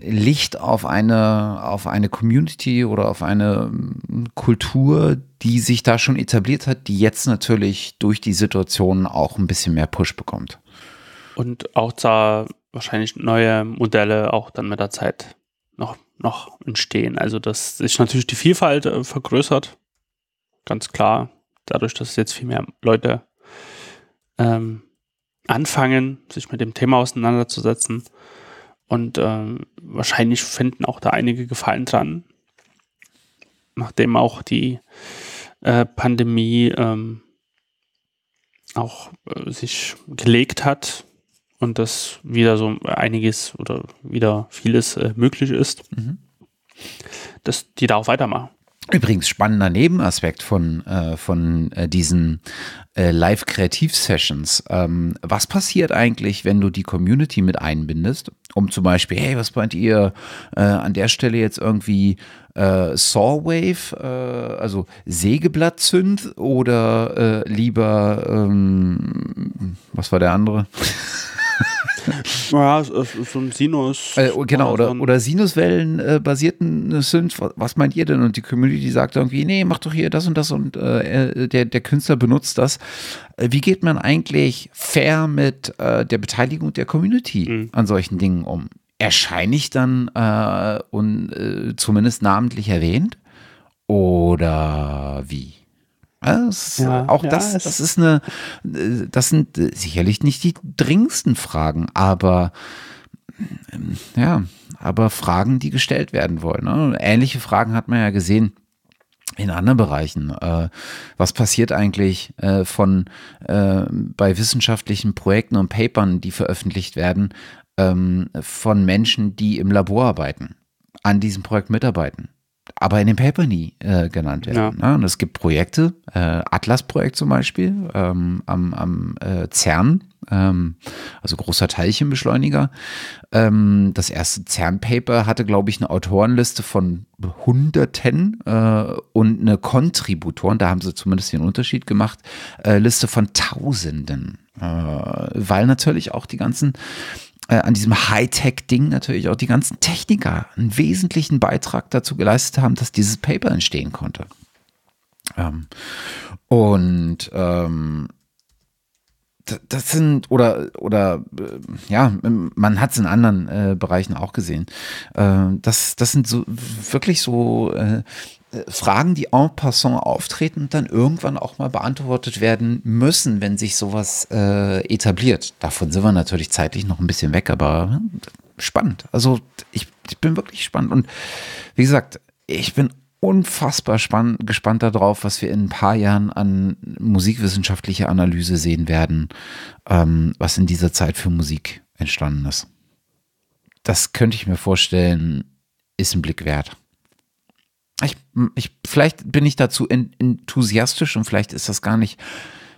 Licht auf eine, auf eine Community oder auf eine ähm, Kultur, die sich da schon etabliert hat, die jetzt natürlich durch die Situation auch ein bisschen mehr Push bekommt. Und auch da wahrscheinlich neue Modelle auch dann mit der Zeit noch, noch entstehen. Also, dass sich natürlich die Vielfalt äh, vergrößert. Ganz klar. Dadurch, dass jetzt viel mehr Leute ähm, anfangen, sich mit dem Thema auseinanderzusetzen. Und ähm, wahrscheinlich finden auch da einige Gefallen dran. Nachdem auch die äh, Pandemie ähm, auch äh, sich gelegt hat, und dass wieder so einiges oder wieder vieles äh, möglich ist, mhm. dass die da auch weitermachen. Übrigens spannender Nebenaspekt von, äh, von äh, diesen äh, Live-Kreativ-Sessions. Ähm, was passiert eigentlich, wenn du die Community mit einbindest, um zum Beispiel, hey, was meint ihr äh, an der Stelle jetzt irgendwie äh, Sawwave, äh, also Sägeblattzünd oder lieber, ähm, was war der andere? <laughs> <laughs> ja, so ein Sinus. Äh, genau, oder, oder Sinuswellen äh, basierten Synth. Was meint ihr denn? Und die Community sagt irgendwie, nee, mach doch hier das und das und äh, der, der Künstler benutzt das. Äh, wie geht man eigentlich fair mit äh, der Beteiligung der Community mhm. an solchen Dingen um? Erscheine ich dann äh, und zumindest namentlich erwähnt? Oder wie? Das, ja, auch ja, das, das ist eine, das sind sicherlich nicht die dringendsten Fragen, aber ja, aber Fragen, die gestellt werden wollen. Ne? Ähnliche Fragen hat man ja gesehen in anderen Bereichen. Äh, was passiert eigentlich äh, von äh, bei wissenschaftlichen Projekten und Papern, die veröffentlicht werden, ähm, von Menschen, die im Labor arbeiten, an diesem Projekt mitarbeiten? Aber in dem Paper nie äh, genannt werden. Ja. Ne? Und es gibt Projekte, äh, Atlas-Projekt zum Beispiel, ähm, am, am äh, CERN, ähm, also großer Teilchenbeschleuniger. Ähm, das erste CERN-Paper hatte, glaube ich, eine Autorenliste von Hunderten äh, und eine Kontributoren, da haben sie zumindest den Unterschied gemacht, äh, Liste von Tausenden. Äh, weil natürlich auch die ganzen äh, an diesem Hightech-Ding natürlich auch die ganzen Techniker einen wesentlichen Beitrag dazu geleistet haben, dass dieses Paper entstehen konnte. Ähm, und ähm, das sind oder oder äh, ja, man hat es in anderen äh, Bereichen auch gesehen. Äh, das das sind so wirklich so äh, Fragen, die en passant auftreten und dann irgendwann auch mal beantwortet werden müssen, wenn sich sowas äh, etabliert. Davon sind wir natürlich zeitlich noch ein bisschen weg, aber hm, spannend. Also ich, ich bin wirklich spannend und wie gesagt, ich bin unfassbar spann gespannt darauf, was wir in ein paar Jahren an musikwissenschaftlicher Analyse sehen werden, ähm, was in dieser Zeit für Musik entstanden ist. Das könnte ich mir vorstellen, ist ein Blick wert. Ich, ich, vielleicht bin ich dazu enthusiastisch und vielleicht ist das gar nicht,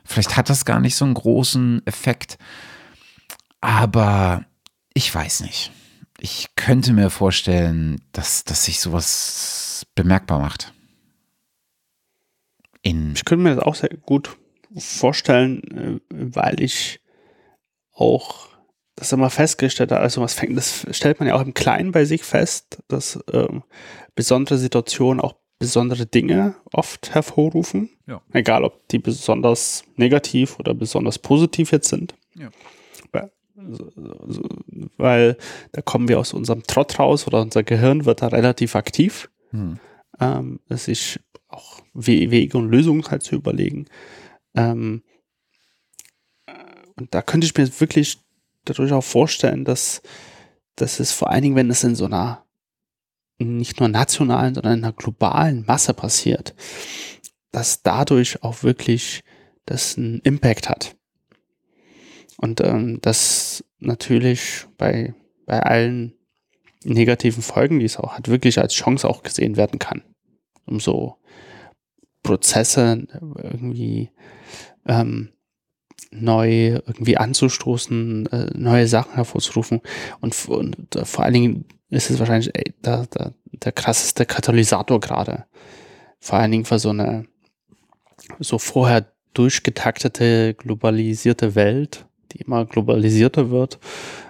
vielleicht hat das gar nicht so einen großen Effekt. Aber ich weiß nicht. Ich könnte mir vorstellen, dass, dass sich sowas bemerkbar macht. In ich könnte mir das auch sehr gut vorstellen, äh, weil ich auch das immer festgestellt habe, also was fängt, das stellt man ja auch im Kleinen bei sich fest, dass ähm, besondere Situationen auch besondere Dinge oft hervorrufen. Ja. Egal, ob die besonders negativ oder besonders positiv jetzt sind. Ja. Weil, also, weil da kommen wir aus unserem Trott raus oder unser Gehirn wird da relativ aktiv, hm. ähm, sich auch Wege und Lösungen halt zu überlegen. Ähm, und da könnte ich mir wirklich dadurch auch vorstellen, dass, dass es vor allen Dingen, wenn es in so einer nicht nur nationalen, sondern in einer globalen Masse passiert, dass dadurch auch wirklich das einen Impact hat. Und ähm, das natürlich bei, bei allen negativen Folgen, die es auch hat, wirklich als Chance auch gesehen werden kann, um so Prozesse irgendwie ähm, neu irgendwie anzustoßen, äh, neue Sachen hervorzurufen und, und äh, vor allen Dingen ist es wahrscheinlich ey, der, der, der krasseste Katalysator gerade. Vor allen Dingen für so eine so vorher durchgetaktete, globalisierte Welt, die immer globalisierter wird,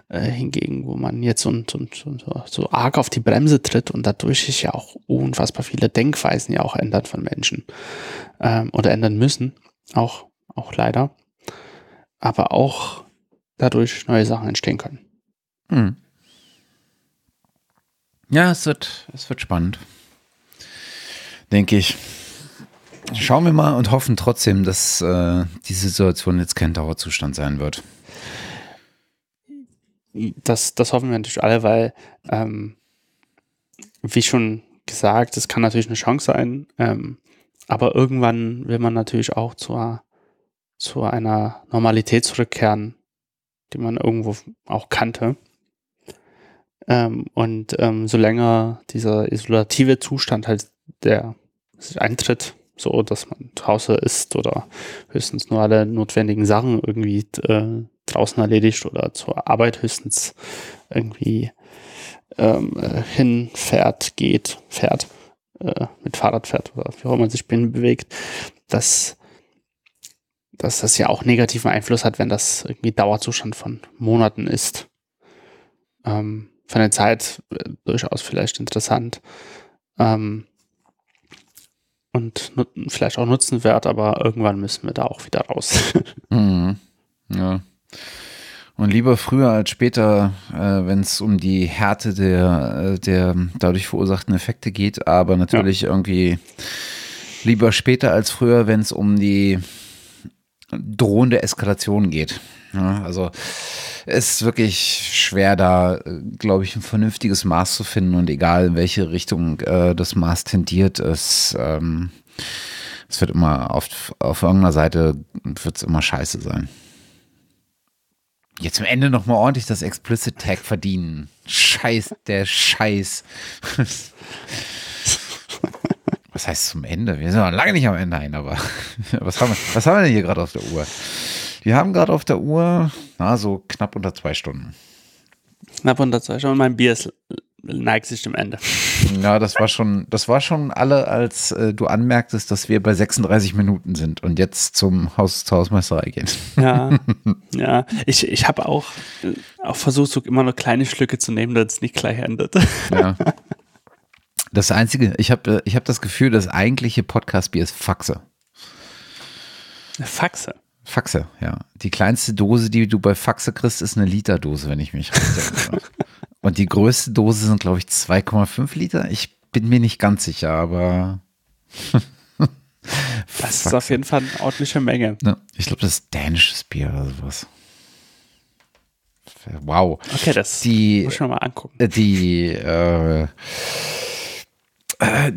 äh, hingegen, wo man jetzt und, und, und so arg auf die Bremse tritt und dadurch sich ja auch unfassbar viele Denkweisen ja auch ändern von Menschen ähm, oder ändern müssen, auch, auch leider, aber auch dadurch neue Sachen entstehen können. Hm. Ja, es wird, es wird spannend. Denke ich. Schauen wir mal und hoffen trotzdem, dass äh, die Situation jetzt kein Dauerzustand sein wird. Das, das hoffen wir natürlich alle, weil, ähm, wie schon gesagt, es kann natürlich eine Chance sein, ähm, aber irgendwann will man natürlich auch zur, zu einer Normalität zurückkehren, die man irgendwo auch kannte. Ähm, und ähm, solange dieser isolative Zustand halt der eintritt, so dass man zu Hause ist oder höchstens nur alle notwendigen Sachen irgendwie äh, draußen erledigt oder zur Arbeit höchstens irgendwie ähm, äh, hinfährt, geht, fährt, äh, mit Fahrrad fährt oder wie auch immer sich bewegt, dass, dass das ja auch negativen Einfluss hat, wenn das irgendwie Dauerzustand von Monaten ist. Ähm, von der Zeit äh, durchaus vielleicht interessant. Ähm, und vielleicht auch Nutzen wert, aber irgendwann müssen wir da auch wieder raus. <laughs> mhm. Ja. Und lieber früher als später, äh, wenn es um die Härte der, äh, der dadurch verursachten Effekte geht, aber natürlich ja. irgendwie lieber später als früher, wenn es um die drohende Eskalation geht. Ja, also es ist wirklich schwer, da, glaube ich, ein vernünftiges Maß zu finden und egal in welche Richtung äh, das Maß tendiert, es, ähm, es wird immer auf, auf irgendeiner Seite wird es immer scheiße sein. Jetzt am Ende nochmal ordentlich das Explicit Tag verdienen. Scheiß, der Scheiß. <laughs> Was heißt zum Ende? Wir sind noch lange nicht am Ende ein, aber <laughs> was haben wir, was haben wir denn hier gerade auf der Uhr? Wir haben gerade auf der Uhr, na, so knapp unter zwei Stunden. Knapp unter zwei Stunden. Mein Bier ist, neigt sich dem Ende. <laughs> Ja, das war schon, das war schon alle, als äh, du anmerktest, dass wir bei 36 Minuten sind und jetzt zum Haus zur Hausmeisterei gehen. Ja, <laughs> ja. Ich, ich habe auch, äh, auch versucht, so immer noch kleine Schlücke zu nehmen, dass es nicht gleich endet. <laughs> Ja. Das Einzige, ich habe ich hab das Gefühl, das eigentliche Podcast-Bier ist Faxe. Faxe? Faxe, ja. Die kleinste Dose, die du bei Faxe kriegst, ist eine Literdose, wenn ich mich recht erinnere. <laughs> Und die größte Dose sind, glaube ich, 2,5 Liter. Ich bin mir nicht ganz sicher, aber. <laughs> das ist auf jeden Fall eine ordentliche Menge. Ja, ich glaube, das ist dänisches Bier oder sowas. Wow. Okay, das die, muss ich mir mal angucken. Die, äh, äh,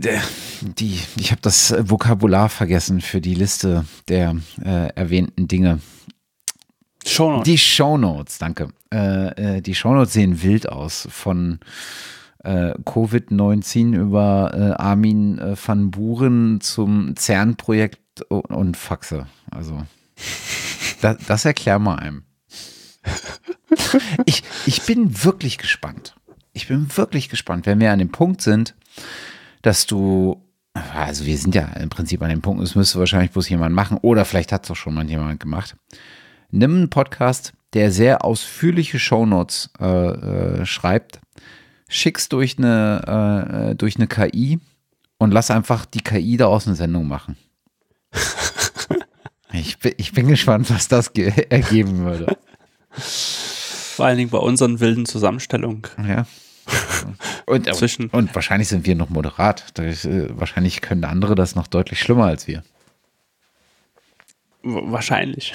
die, ich habe das Vokabular vergessen für die Liste der äh, erwähnten Dinge. Shownotes. Die Shownotes, danke. Äh, äh, die Shownotes sehen wild aus. Von äh, Covid-19 über äh, Armin van Buren zum CERN-Projekt und, Faxe. Also, <laughs> da, das erklär mal einem. <laughs> Ich, ich bin wirklich gespannt. Ich bin wirklich gespannt, wenn wir an dem Punkt sind, dass du, also wir sind ja im Prinzip an dem Punkt, es müsste wahrscheinlich bloß jemand machen oder vielleicht hat es auch schon mal jemand gemacht. Nimm einen Podcast, der sehr ausführliche Shownotes äh, äh, schreibt, schick's durch eine, äh, durch eine KI und lass einfach die KI daraus eine Sendung machen. <laughs> ich, bin, ich bin gespannt, was das ergeben würde. Vor allen Dingen bei unseren wilden Zusammenstellungen. Ja. <laughs> Und, Zwischen. und wahrscheinlich sind wir noch moderat. Äh, wahrscheinlich können andere das noch deutlich schlimmer als wir. Wahrscheinlich.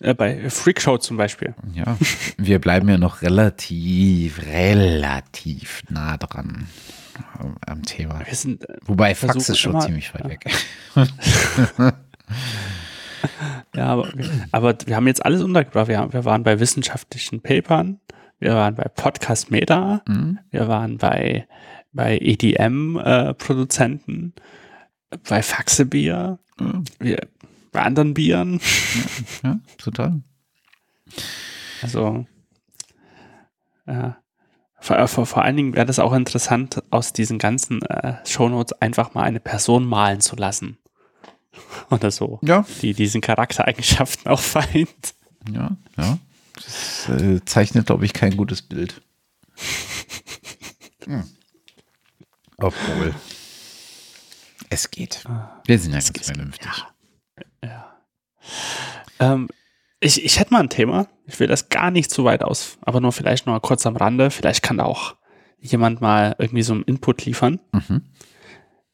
<laughs> Bei Freakshow zum Beispiel. Ja, wir bleiben ja noch relativ, relativ nah dran am Thema. Sind, äh, Wobei Fax ist schon immer, ziemlich weit ja. weg. <laughs> ja, aber, aber, wir haben jetzt alles untergebracht. Wir, haben, wir waren bei wissenschaftlichen Papern, wir waren bei Podcast Meta, mhm. wir waren bei, bei EDM-Produzenten, äh, bei Faxebier, mhm. wir, bei anderen Bieren. Ja, ja total. Also, ja. vor, vor, vor allen Dingen wäre das auch interessant, aus diesen ganzen äh, Shownotes einfach mal eine Person malen zu lassen. <laughs> Oder so. Ja. Die diesen Charaktereigenschaften <laughs> auch vereint. Ja, ja. Das äh, zeichnet, glaube ich, kein gutes Bild. <laughs> Hm. Obwohl. Es geht. Wir sind ja ganz vernünftig. Ja. ja. Ähm, ich, ich hätte mal ein Thema. Ich will das gar nicht zu weit aus, aber nur vielleicht noch mal kurz am Rande. Vielleicht kann da auch jemand mal irgendwie so einen Input liefern. Mhm.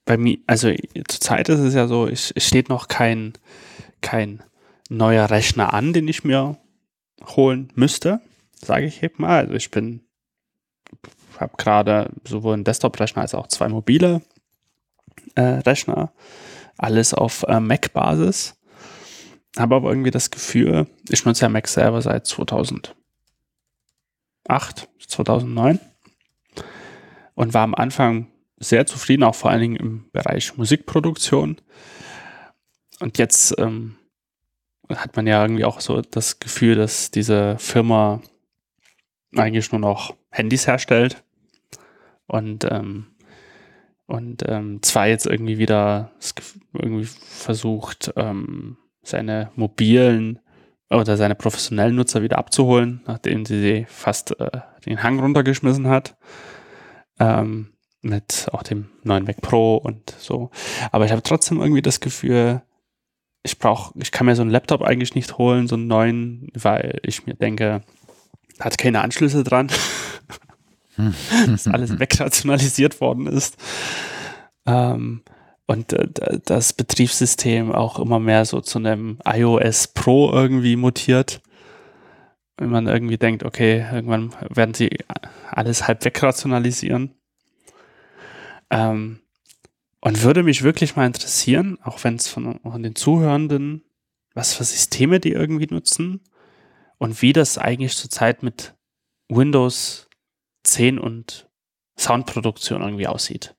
Bei mir, also zurzeit ist es ja so, es steht noch kein, kein neuer Rechner an, den ich mir holen müsste, sage ich eben mal. Also ich bin, habe gerade sowohl einen Desktop-Rechner als auch zwei mobile äh, Rechner, alles auf äh, Mac-Basis. Habe aber irgendwie das Gefühl, ich nutze ja Mac selber seit 2008, 2009 und war am Anfang sehr zufrieden, auch vor allen Dingen im Bereich Musikproduktion. Und jetzt ähm, hat man ja irgendwie auch so das Gefühl, dass diese Firma eigentlich nur noch Handys herstellt und ähm, und ähm, zwar jetzt irgendwie wieder irgendwie versucht, ähm, seine mobilen oder seine professionellen Nutzer wieder abzuholen, nachdem sie fast äh, den Hang runtergeschmissen hat. Ähm, mit auch dem neuen Mac Pro und so. Aber ich habe trotzdem irgendwie das Gefühl, ich brauche, ich kann mir so einen Laptop eigentlich nicht holen, so einen neuen, weil ich mir denke, hat keine Anschlüsse dran, dass alles <laughs> wegrationalisiert worden ist. Ähm, und äh, das Betriebssystem auch immer mehr so zu einem iOS Pro irgendwie mutiert. Wenn man irgendwie denkt, okay, irgendwann werden sie alles halb wegrationalisieren. Ähm, und würde mich wirklich mal interessieren, auch wenn es von, von den Zuhörenden, was für Systeme die irgendwie nutzen und wie das eigentlich zurzeit mit Windows 10 und Soundproduktion irgendwie aussieht.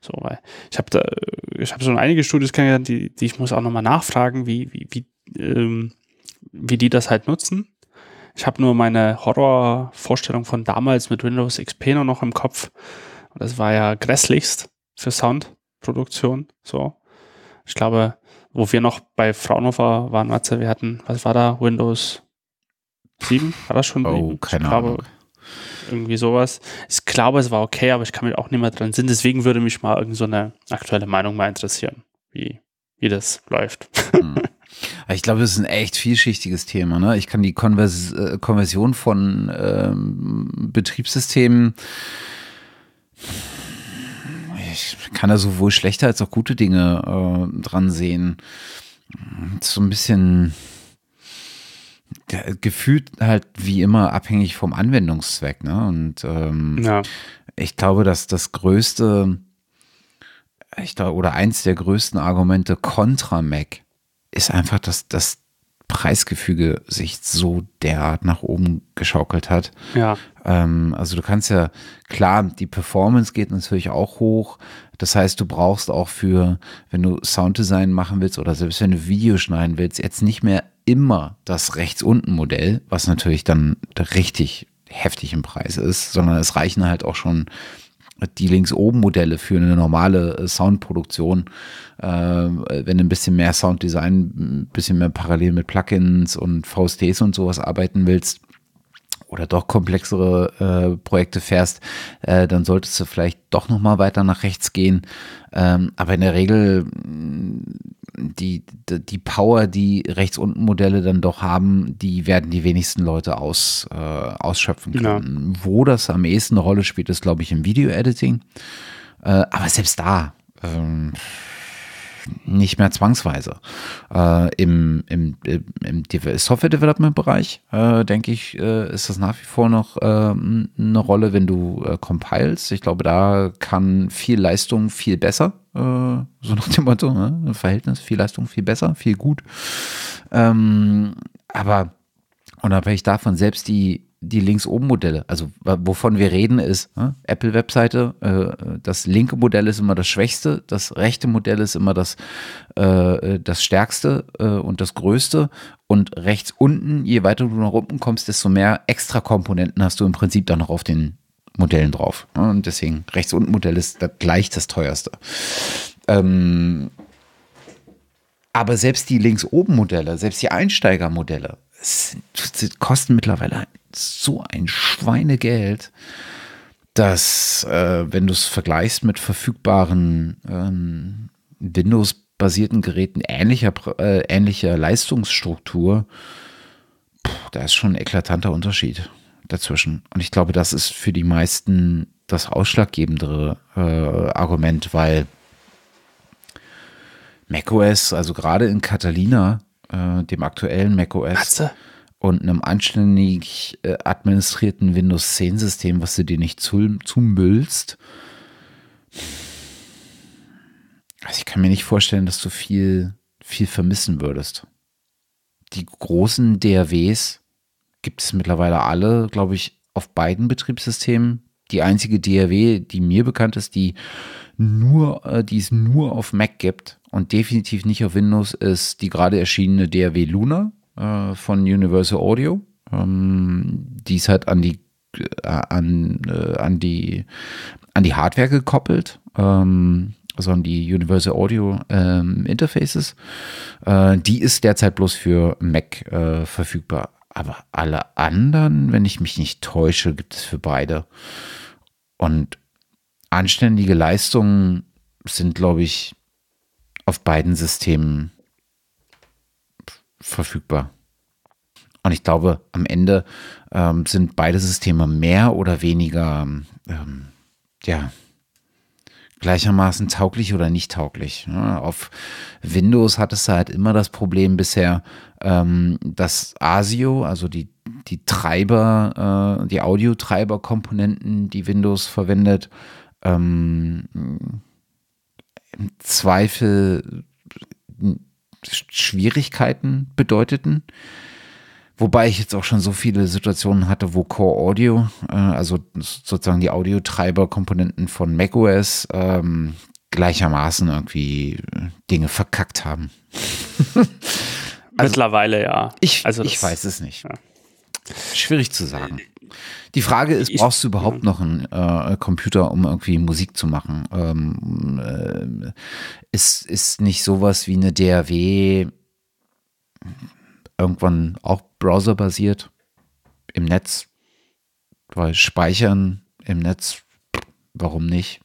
So, weil ich habe da, ich habe schon einige Studios kennengelernt, die, die ich muss auch nochmal nachfragen, wie, wie, wie, ähm, wie die das halt nutzen. Ich habe nur meine Horrorvorstellung von damals mit Windows XP noch im Kopf. Und das war ja grässlichst für Sound. Produktion. So. Ich glaube, wo wir noch bei Fraunhofer waren, Matze, wir hatten, was war da? Windows 7? War das schon? Oh, keine ich glaube, Ahnung. Irgendwie sowas. Ich glaube, es war okay, aber ich kann mich auch nicht mehr dran sehen. Deswegen würde mich mal irgend so eine aktuelle Meinung mal interessieren, wie, wie das läuft. Hm. <laughs> Ich glaube, das ist ein echt vielschichtiges Thema. Ne? Ich kann die Konvers äh, Konversion von ähm, Betriebssystemen ich kann da sowohl schlechte als auch gute Dinge äh, dran sehen. So ein bisschen gefühlt halt wie immer abhängig vom Anwendungszweck. Ne? Und ähm, ja. ich glaube, dass das größte, ich glaube, oder eins der größten Argumente kontra Mac ist einfach, dass das Preisgefüge sich so derart nach oben geschaukelt hat. Ja. Ähm, also du kannst ja, klar, die Performance geht natürlich auch hoch. Das heißt, du brauchst auch für, wenn du Sounddesign machen willst oder selbst wenn du Video schneiden willst, jetzt nicht mehr immer das rechts unten Modell, was natürlich dann richtig heftig im Preis ist, sondern es reichen halt auch schon die links oben Modelle für eine normale äh, Soundproduktion, äh, wenn du ein bisschen mehr Sounddesign, ein bisschen mehr parallel mit Plugins und VSTs und sowas arbeiten willst oder doch komplexere äh, Projekte fährst, äh, dann solltest du vielleicht doch noch mal weiter nach rechts gehen. Ähm, aber in der Regel die, die Power, die rechts unten Modelle dann doch haben, die werden die wenigsten Leute aus, äh, ausschöpfen können. Ja. Wo das am ehesten eine Rolle spielt, ist, glaube ich, im Video-Editing. Äh, aber selbst da ähm, nicht mehr zwangsweise. Äh, Im im, im Software-Development-Bereich, äh, denke ich, äh, ist das nach wie vor noch äh, eine Rolle, wenn du compilest. Ich glaube, da kann viel Leistung viel besser, so <laughs> nach dem Motto, ne? Verhältnis, viel Leistung viel besser, viel gut. Ähm, aber unabhängig davon, selbst die die links oben Modelle. Also wovon wir reden ist ne? Apple-Webseite. Äh, das linke Modell ist immer das schwächste, das rechte Modell ist immer das, äh, das stärkste äh, und das größte. Und rechts unten, je weiter du nach unten kommst, desto mehr extra Komponenten hast du im Prinzip dann noch auf den Modellen drauf. Und deswegen rechts unten Modell ist gleich das teuerste. Ähm, aber selbst die links oben Modelle, selbst die Einsteigermodelle, kosten mittlerweile so ein Schweinegeld, dass, äh, wenn du es vergleichst mit verfügbaren ähm, Windows-basierten Geräten ähnlicher, äh, ähnlicher Leistungsstruktur, da ist schon ein eklatanter Unterschied dazwischen. Und ich glaube, das ist für die meisten das ausschlaggebendere äh, Argument, weil macOS, also gerade in Catalina, äh, dem aktuellen macOS Hatze? und einem anständig äh, administrierten Windows 10 System, was du dir nicht zu, zumüllst. Also ich kann mir nicht vorstellen, dass du viel, viel vermissen würdest. Die großen DAWs gibt es mittlerweile alle, glaube ich, auf beiden Betriebssystemen. Die einzige DAW, die mir bekannt ist, die nur, äh, die es nur auf Mac gibt und definitiv nicht auf Windows, ist die gerade erschienene DAW Luna äh, von Universal Audio. Ähm, die ist halt an die äh, an, äh, an die an die Hardware gekoppelt. Ähm, also an die Universal Audio ähm, Interfaces. Äh, die ist derzeit bloß für Mac äh, verfügbar. Aber alle anderen, wenn ich mich nicht täusche, gibt es für beide. Und anständige Leistungen sind, glaube ich, auf beiden Systemen verfügbar. Und ich glaube, am Ende ähm, sind beide Systeme mehr oder weniger, ähm, ja, gleichermaßen tauglich oder nicht tauglich. Ja, auf Windows hattest du halt immer das Problem bisher, ähm, dass ASIO, also die, die Treiber, äh, die Audiotreiber-Komponenten, die Windows verwendet, ähm, im Zweifel Schwierigkeiten bedeuteten. Wobei ich jetzt auch schon so viele Situationen hatte, wo Core Audio, äh, also sozusagen die Audiotreiber-Komponenten von macOS, ähm, gleichermaßen irgendwie Dinge verkackt haben. <laughs> also, Mittlerweile ja. Ich, also ich weiß es nicht. Ja. Schwierig zu sagen. Die Frage ist, brauchst du überhaupt noch einen äh, Computer, um irgendwie Musik zu machen? Ähm, äh, ist, ist nicht sowas wie eine DAW irgendwann auch browserbasiert im Netz? Weil Speichern im Netz, warum nicht?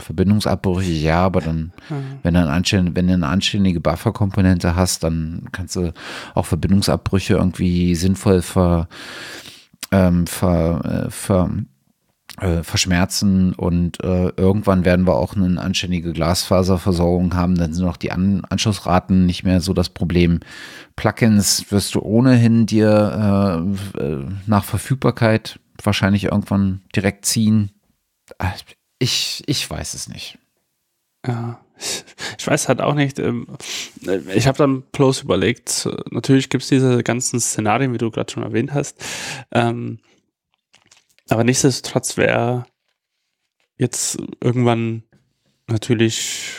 Verbindungsabbrüche, ja, aber dann, mhm. wenn, du eine anständige, wenn du eine anständige Buffer-Komponente hast, dann kannst du auch Verbindungsabbrüche irgendwie sinnvoll ver, ähm, ver, äh, ver, äh, verschmerzen und äh, irgendwann werden wir auch eine anständige Glasfaserversorgung haben, dann sind auch die An Anschlussraten nicht mehr so das Problem. Plugins wirst du ohnehin dir äh, äh nach Verfügbarkeit wahrscheinlich irgendwann direkt ziehen. Ah, ich, ich weiß es nicht. Ja, ich weiß halt auch nicht. Ähm, ich habe dann bloß überlegt, natürlich gibt es diese ganzen Szenarien, wie du gerade schon erwähnt hast. Ähm, aber nichtsdestotrotz wäre jetzt irgendwann natürlich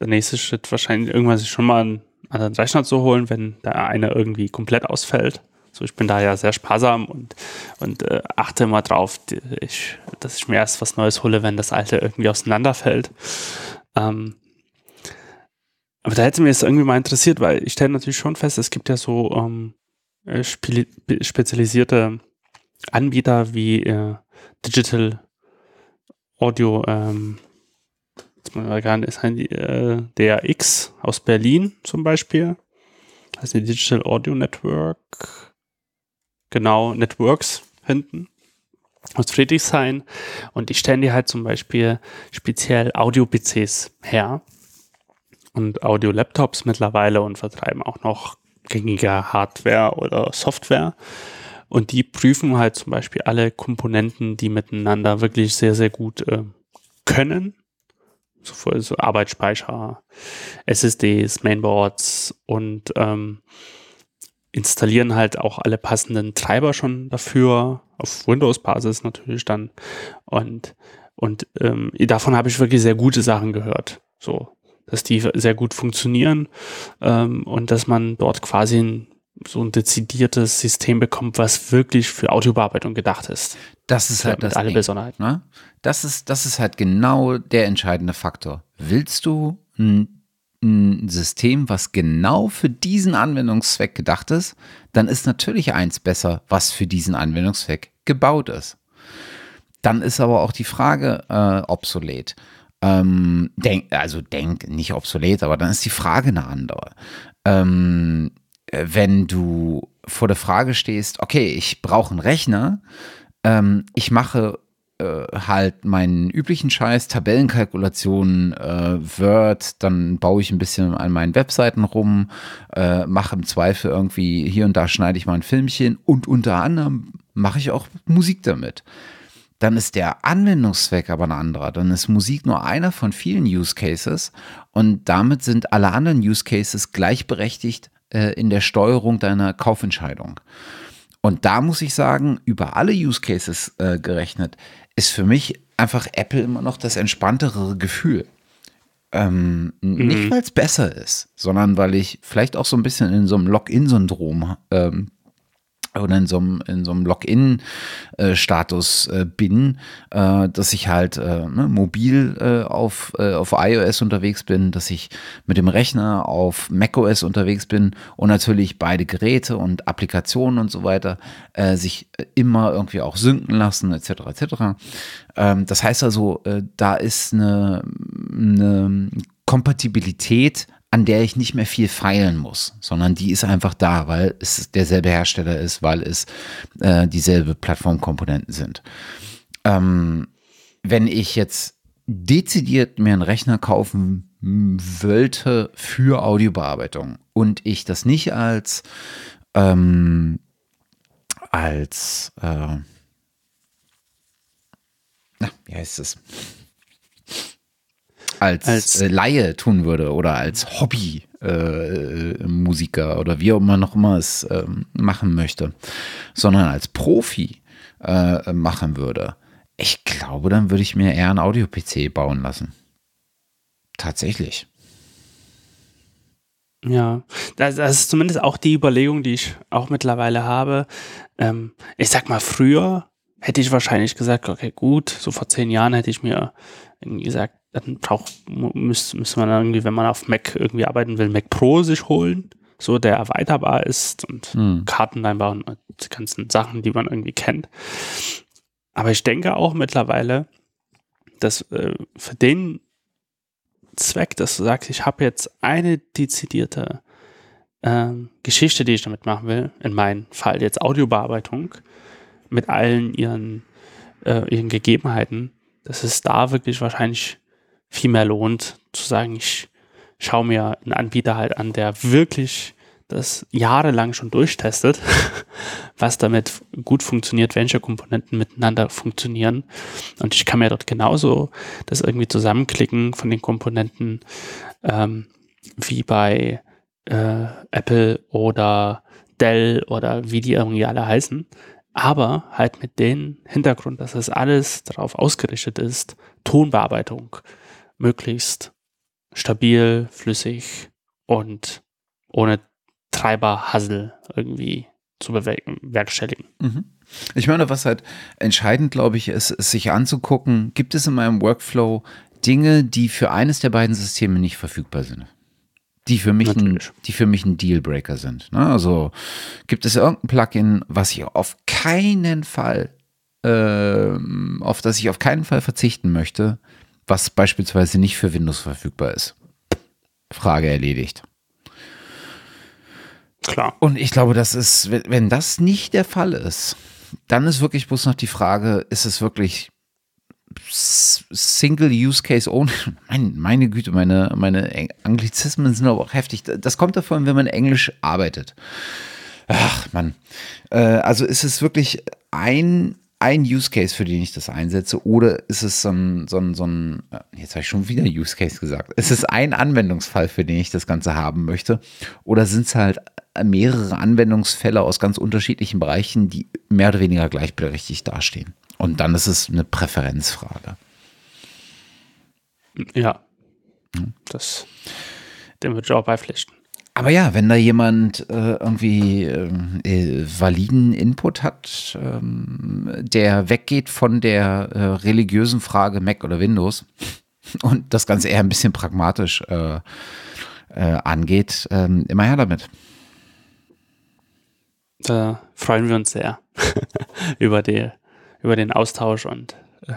der nächste Schritt wahrscheinlich irgendwann sich schon mal einen anderen Rechner zu holen, wenn der eine irgendwie komplett ausfällt. So, ich bin da ja sehr sparsam und, und äh, achte immer drauf, ich, dass ich mir erst was Neues hole, wenn das alte irgendwie auseinanderfällt. Ähm, aber da hätte mir es irgendwie mal interessiert, weil ich stelle natürlich schon fest, es gibt ja so ähm, äh, spezialisierte Anbieter wie äh, Digital Audio, ähm, jetzt mal gar nicht, äh, DRX aus Berlin zum Beispiel. Ist die Digital Audio Network. Genau, Networks hinten aus Friedrichshain. Und die stellen dir halt zum Beispiel speziell Audio-PCs her und Audio-Laptops mittlerweile und vertreiben auch noch gängige Hardware oder Software. Und die prüfen halt zum Beispiel alle Komponenten, die miteinander wirklich sehr, sehr gut äh, können. So, so Arbeitsspeicher, SSDs, Mainboards und ähm, installieren halt auch alle passenden Treiber schon dafür, auf Windows-Basis natürlich dann. Und, und ähm, davon habe ich wirklich sehr gute Sachen gehört. So, dass die sehr gut funktionieren ähm, und dass man dort quasi ein so ein dezidiertes System bekommt, was wirklich für Audiobearbeitung gedacht ist. Das ist halt das alle Ding, Besonderheiten. Ne? Das ist, das ist halt genau der entscheidende Faktor. Willst du ein, ein System, was genau für diesen Anwendungszweck gedacht ist, dann ist natürlich eins besser, was für diesen Anwendungszweck gebaut ist. Dann ist aber auch die Frage äh, obsolet. Ähm, denk, also denk, nicht obsolet, aber dann ist die Frage eine andere. Ähm, wenn du vor der Frage stehst, okay, ich brauche einen Rechner, ähm, ich mache äh, halt meinen üblichen Scheiß, Tabellenkalkulationen, äh, Word, dann baue ich ein bisschen an meinen Webseiten rum, äh, mache im Zweifel irgendwie hier und da schneide ich mal ein Filmchen und unter anderem mache ich auch Musik damit. Dann ist der Anwendungszweck aber ein anderer. Dann ist Musik nur einer von vielen Use Cases und damit sind alle anderen Use Cases gleichberechtigt äh, in der Steuerung deiner Kaufentscheidung. Und da muss ich sagen, über alle Use Cases äh, gerechnet, ist für mich einfach Apple immer noch das entspanntere Gefühl. Ähm, mhm. Nicht, weil es besser ist, sondern weil ich vielleicht auch so ein bisschen in so einem Login-Syndrom ähm, oder in so einem, in so einem Login-Status äh, bin, äh, dass ich halt äh, ne, mobil auf, auf iOS unterwegs bin, dass ich mit dem Rechner auf macOS unterwegs bin und natürlich beide Geräte und Applikationen und so weiter sich immer irgendwie auch synken lassen, etc. etc. Ähm, das heißt also, da ist eine, eine Kompatibilität an der ich nicht mehr viel feilen muss, sondern die ist einfach da, weil es derselbe Hersteller ist, weil es äh, dieselbe Plattformkomponenten sind. Ähm, wenn ich jetzt dezidiert mir einen Rechner kaufen wollte für Audiobearbeitung und ich das nicht als ähm, als äh, na, wie heißt es? Als, als äh, Laie tun würde oder als Hobby-Musiker äh, oder wie auch immer noch immer es äh, machen möchte, sondern als Profi äh, machen würde, ich glaube, dann würde ich mir eher einen Audio-PC bauen lassen. Tatsächlich. Ja, das, das, ist zumindest auch die Überlegung, die ich auch mittlerweile habe. Ähm, ich sag mal, früher hätte ich wahrscheinlich gesagt, okay, gut, so vor zehn Jahren hätte ich mir gesagt, dann braucht, müsste, müsste man irgendwie, wenn man auf Mac irgendwie arbeiten will, Mac Pro sich holen, so der erweiterbar ist und mhm. Karten einbauen und die ganzen Sachen, die man irgendwie kennt. Aber ich denke auch mittlerweile, dass äh, für den Zweck, dass du sagst, ich habe jetzt eine dezidierte äh, Geschichte, die ich damit machen will, in meinem Fall jetzt Audiobearbeitung, mit allen ihren, äh, ihren Gegebenheiten, dass es da wirklich wahrscheinlich viel mehr lohnt, zu sagen, ich schaue mir einen Anbieter halt an, der wirklich das jahrelang schon durchtestet, <laughs> was damit gut funktioniert, welche Komponenten miteinander funktionieren. Und ich kann mir dort genauso das irgendwie zusammenklicken von den Komponenten ähm, wie bei äh, Apple oder Dell oder wie die irgendwie alle heißen. Aber halt mit dem Hintergrund, dass das alles darauf ausgerichtet ist, Tonbearbeitung, möglichst stabil, flüssig und ohne Treiberhassel irgendwie zu bewerkstelligen. Mhm. Ich meine, was halt entscheidend, glaube ich, ist, ist, sich anzugucken, gibt es in meinem Workflow Dinge, die für eines der beiden Systeme nicht verfügbar sind? Die für mich, ein, die für mich ein Dealbreaker sind. Ne? Also gibt es irgendein Plugin, was ich auf keinen Fall, äh, auf das ich auf keinen Fall verzichten möchte, was beispielsweise nicht für Windows verfügbar ist. Frage erledigt. Klar. Und ich glaube, das ist, wenn das nicht der Fall ist, dann ist wirklich bloß noch die Frage, ist es wirklich Single Use Case Only? <laughs> Meine, meine Güte, meine, meine Anglizismen sind aber auch heftig. Das kommt davon, wenn man Englisch arbeitet. Ach, Mann. Äh, also ist es wirklich ein ein Use Case, für den ich das einsetze, oder ist es so ein, so ein, so ein jetzt habe ich schon wieder Use Case gesagt, ist es ein Anwendungsfall, für den ich das Ganze haben möchte, oder sind es halt mehrere Anwendungsfälle aus ganz unterschiedlichen Bereichen, die mehr oder weniger gleichberechtigt dastehen? Und dann ist es eine Präferenzfrage. Ja, hm? das, dem würde ich auch beipflichten. Aber ja, wenn da jemand äh, irgendwie ähm, äh, validen Input hat, ähm, der weggeht von der äh, religiösen Frage Mac oder Windows <laughs> und das Ganze eher ein bisschen pragmatisch äh, äh, angeht, ähm, immer her damit. Da freuen wir uns sehr <laughs> über, die, über den Austausch und äh,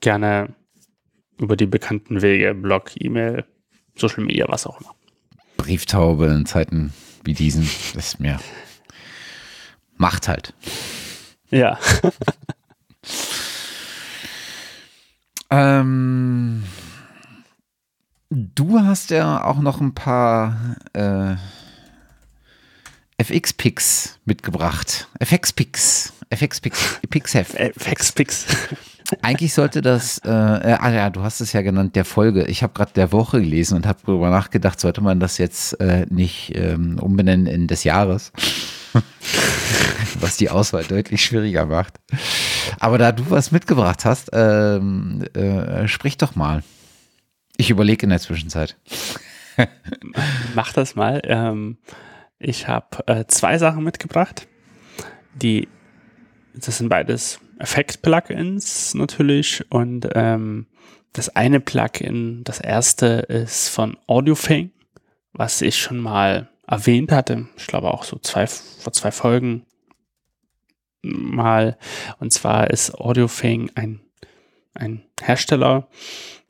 gerne über die bekannten Wege, Blog, E-Mail, Social Media, was auch immer. Brieftaube in Zeiten wie diesen, das ist mir macht halt. Ja. <laughs> ähm, du hast ja auch noch ein paar äh, FX-Picks mitgebracht. FX-Picks. FX-Picks. FX-Picks. Eigentlich sollte das, äh, äh, ah ja, du hast es ja genannt, der Folge. Ich habe gerade der Woche gelesen und habe darüber nachgedacht, sollte man das jetzt äh, nicht ähm, umbenennen in des Jahres. <laughs> was die Auswahl deutlich schwieriger macht. Aber da du was mitgebracht hast, ähm, äh, sprich doch mal. Ich überlege in der Zwischenzeit. <laughs> Mach das mal. Ähm, ich habe äh, zwei Sachen mitgebracht. Die, das sind beides Effekt-Plugins natürlich und ähm, das eine Plugin, das erste ist von AudioFing, was ich schon mal erwähnt hatte. Ich glaube auch so zwei, vor zwei Folgen mal. Und zwar ist AudioFing ein, ein Hersteller,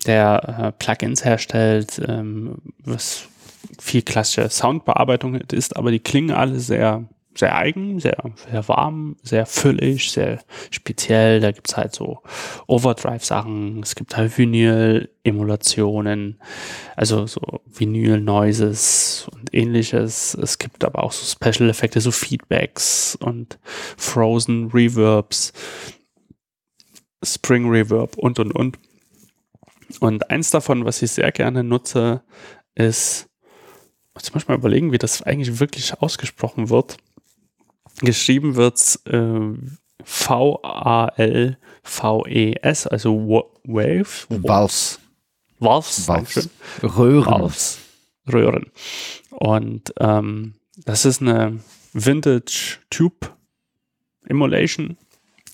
der äh, Plugins herstellt, ähm, was viel klassische Soundbearbeitung ist, aber die klingen alle sehr sehr eigen, sehr, sehr warm, sehr füllig, sehr speziell. Da gibt's halt so Overdrive-Sachen, es gibt halt Vinyl-Emulationen, also so Vinyl-Noises und ähnliches. Es gibt aber auch so Special-Effekte, so Feedbacks und Frozen Reverbs, Spring Reverb und und und. Und eins davon, was ich sehr gerne nutze, ist, jetzt muss ich mal überlegen, wie das eigentlich wirklich ausgesprochen wird. Geschrieben wird's äh, V-A-L-V-E-S, also Wave. Valves. Valves. Valves. Röhren. Valves. Röhren. Und ähm, das ist eine Vintage Tube Emulation.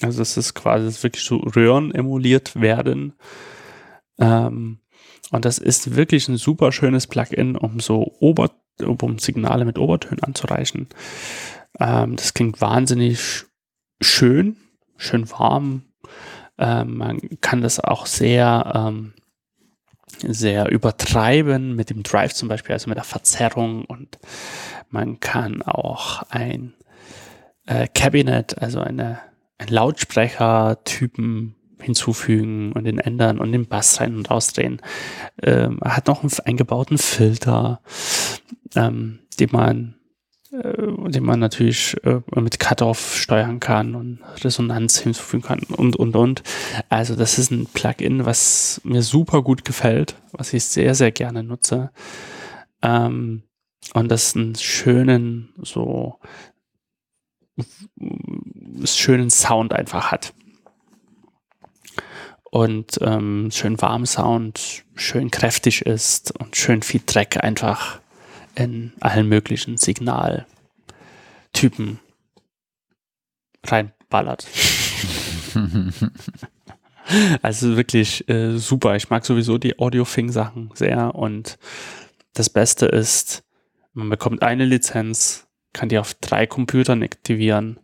Also es ist quasi es ist wirklich so Röhren emuliert werden. Ähm, und das ist wirklich ein super schönes Plugin, um so Ober um Signale mit Obertönen anzureichen. Ähm, das klingt wahnsinnig schön, schön warm. Ähm, man kann das auch sehr, ähm, sehr übertreiben mit dem Drive zum Beispiel, also mit der Verzerrung und man kann auch ein äh, Cabinet, also eine, ein Lautsprecher-Typen hinzufügen und den ändern und den Bass rein und rausdrehen. Ähm, er hat noch einen eingebauten Filter, ähm, den man den man natürlich äh, mit Cutoff steuern kann und Resonanz hinzufügen kann und, und, und. Also das ist ein Plugin, was mir super gut gefällt, was ich sehr, sehr gerne nutze. Ähm, und das einen schönen, so schönen Sound einfach hat. Und ähm, schön warm Sound, schön kräftig ist und schön viel Dreck einfach in allen möglichen Signaltypen reinballert. <laughs> also wirklich äh, super. Ich mag sowieso die Audio-Fing-Sachen sehr und das Beste ist, man bekommt eine Lizenz, kann die auf drei Computern aktivieren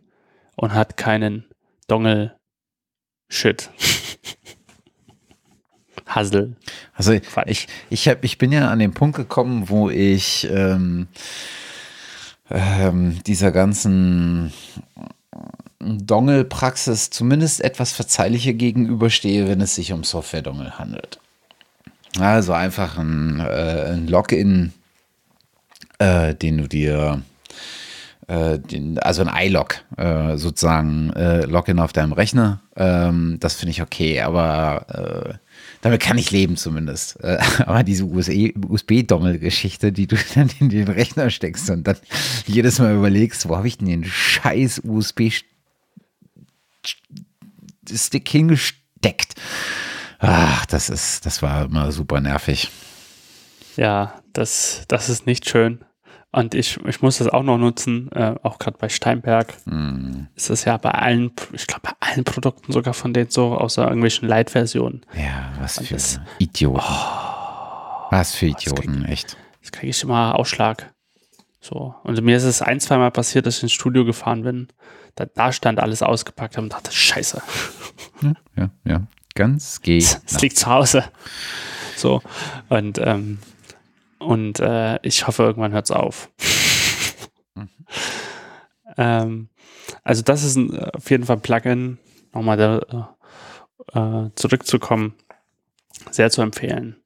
und hat keinen Dongle-Shit. Hassel. Also ich, ich, hab, ich bin ja an den Punkt gekommen, wo ich ähm, ähm, dieser ganzen Dongle-Praxis zumindest etwas verzeihlicher gegenüberstehe, wenn es sich um Software-Dongle handelt. Also einfach ein, äh, ein Login, äh, den du dir äh, den, also ein iLog, äh, sozusagen äh, Login auf deinem Rechner. Ähm, das finde ich okay, aber äh, damit kann ich leben zumindest. Äh, <laughs> aber diese USB-Dongle-Geschichte, die du dann in den Rechner steckst und dann jedes Mal überlegst, wo habe ich denn den scheiß USB-Stick hingesteckt? Ach, das ist, das war immer super nervig. Ja, das, das ist nicht schön. Und ich, ich muss das auch noch nutzen, äh, auch gerade bei Steinberg. Mm. Ist das ja bei allen, ich glaube bei allen Produkten sogar von denen so, außer irgendwelchen Light-Versionen. Ja, was Und für das- Idioten. was für das krieg- Idioten, echt. Jetzt kriege ich immer Ausschlag. So. Und mir ist es ein, zweimal passiert, dass ich ins Studio gefahren bin. Da, da stand alles ausgepackt und dachte, scheiße, Ja, ja, ja. Ganz geht. es liegt zu Hause. So. Und, ähm, und äh, ich hoffe, irgendwann hört es auf. <laughs> ähm, also das ist ein, äh, auf jeden Fall ein Plugin, nochmal da, äh, zurückzukommen, sehr zu empfehlen.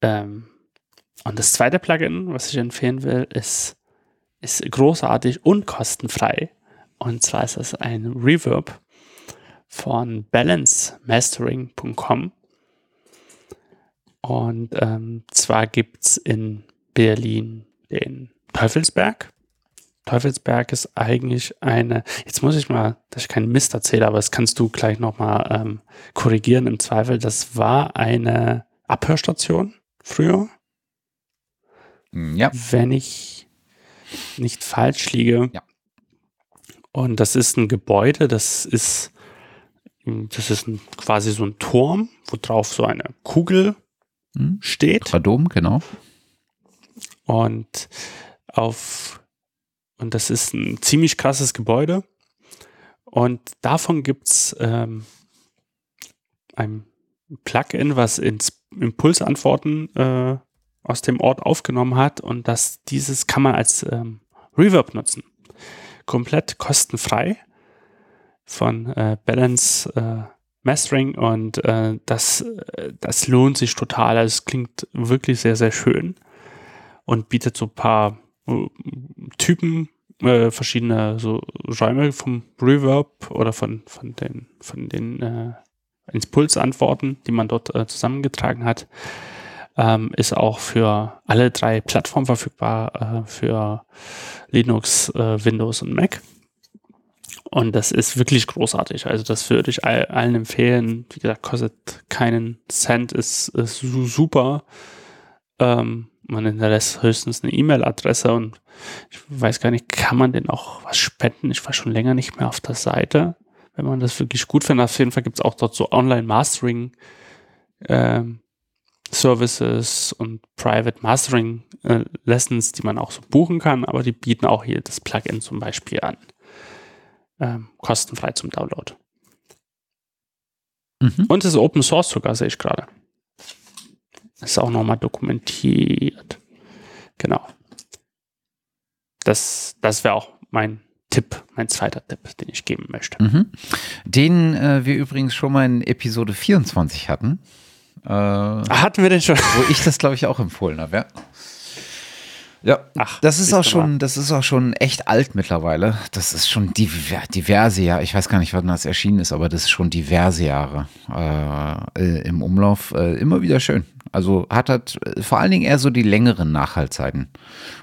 Ähm, und das zweite Plugin, was ich empfehlen will, ist, ist großartig und kostenfrei. Und zwar ist das ein Reverb von balancemastering.com. Und ähm, zwar gibt es in Berlin den Teufelsberg. Teufelsberg ist eigentlich eine, jetzt muss ich mal, dass ich keinen Mist erzähle, aber das kannst du gleich nochmal ähm, korrigieren im Zweifel. Das war eine Abhörstation früher, Ja, wenn ich nicht falsch liege. Ja. Und das ist ein Gebäude, das ist, das ist ein, quasi so ein Turm, wo drauf so eine Kugel Hm. steht. Radom, genau. Und auf und das ist ein ziemlich krasses Gebäude. Und davon gibt es ähm, ein Plugin, was ins Impulsantworten äh, aus dem Ort aufgenommen hat. Und das dieses kann man als ähm, Reverb nutzen. Komplett kostenfrei von äh, Balance äh, Mastering und äh, das, das lohnt sich total. Also es klingt wirklich sehr, sehr schön und bietet so ein paar äh, Typen, äh, verschiedene so Räume vom Reverb oder von, von den, von den äh, Impulsantworten, die man dort äh, zusammengetragen hat. Ähm, ist auch für alle drei Plattformen verfügbar, äh, für Linux, äh, Windows und Mac. Und das ist wirklich großartig. Also das würde ich all, allen empfehlen. Wie gesagt, kostet keinen Cent, ist, ist su- super. Ähm, man hinterlässt höchstens eine E-Mail-Adresse und ich weiß gar nicht, kann man denn auch was spenden? Ich war schon länger nicht mehr auf der Seite. Wenn man das wirklich gut findet, auf jeden Fall gibt es auch dort so Online-Mastering ähm, Services und Private Mastering äh, die man auch so buchen kann, aber die bieten auch hier das Plugin zum Beispiel an. Ähm, kostenfrei zum Download. Mhm. Und es ist Open Source sogar, sehe ich gerade. Ist auch nochmal dokumentiert. Genau. Das, das wäre auch mein Tipp, mein zweiter Tipp, den ich geben möchte. Mhm. Den äh, wir übrigens schon mal in Episode 24 hatten. Äh, Hatten wir den schon? wo ich das, glaube ich, auch empfohlen habe, ja. Ja, Ach, das ist auch schon, das ist auch schon echt alt mittlerweile. Das ist schon diver, diverse Jahre. Ich weiß gar nicht, wann das erschienen ist, aber das ist schon diverse Jahre äh, äh, im Umlauf. Äh, immer wieder schön. Also hat halt vor allen Dingen eher so die längeren Nachhaltzeiten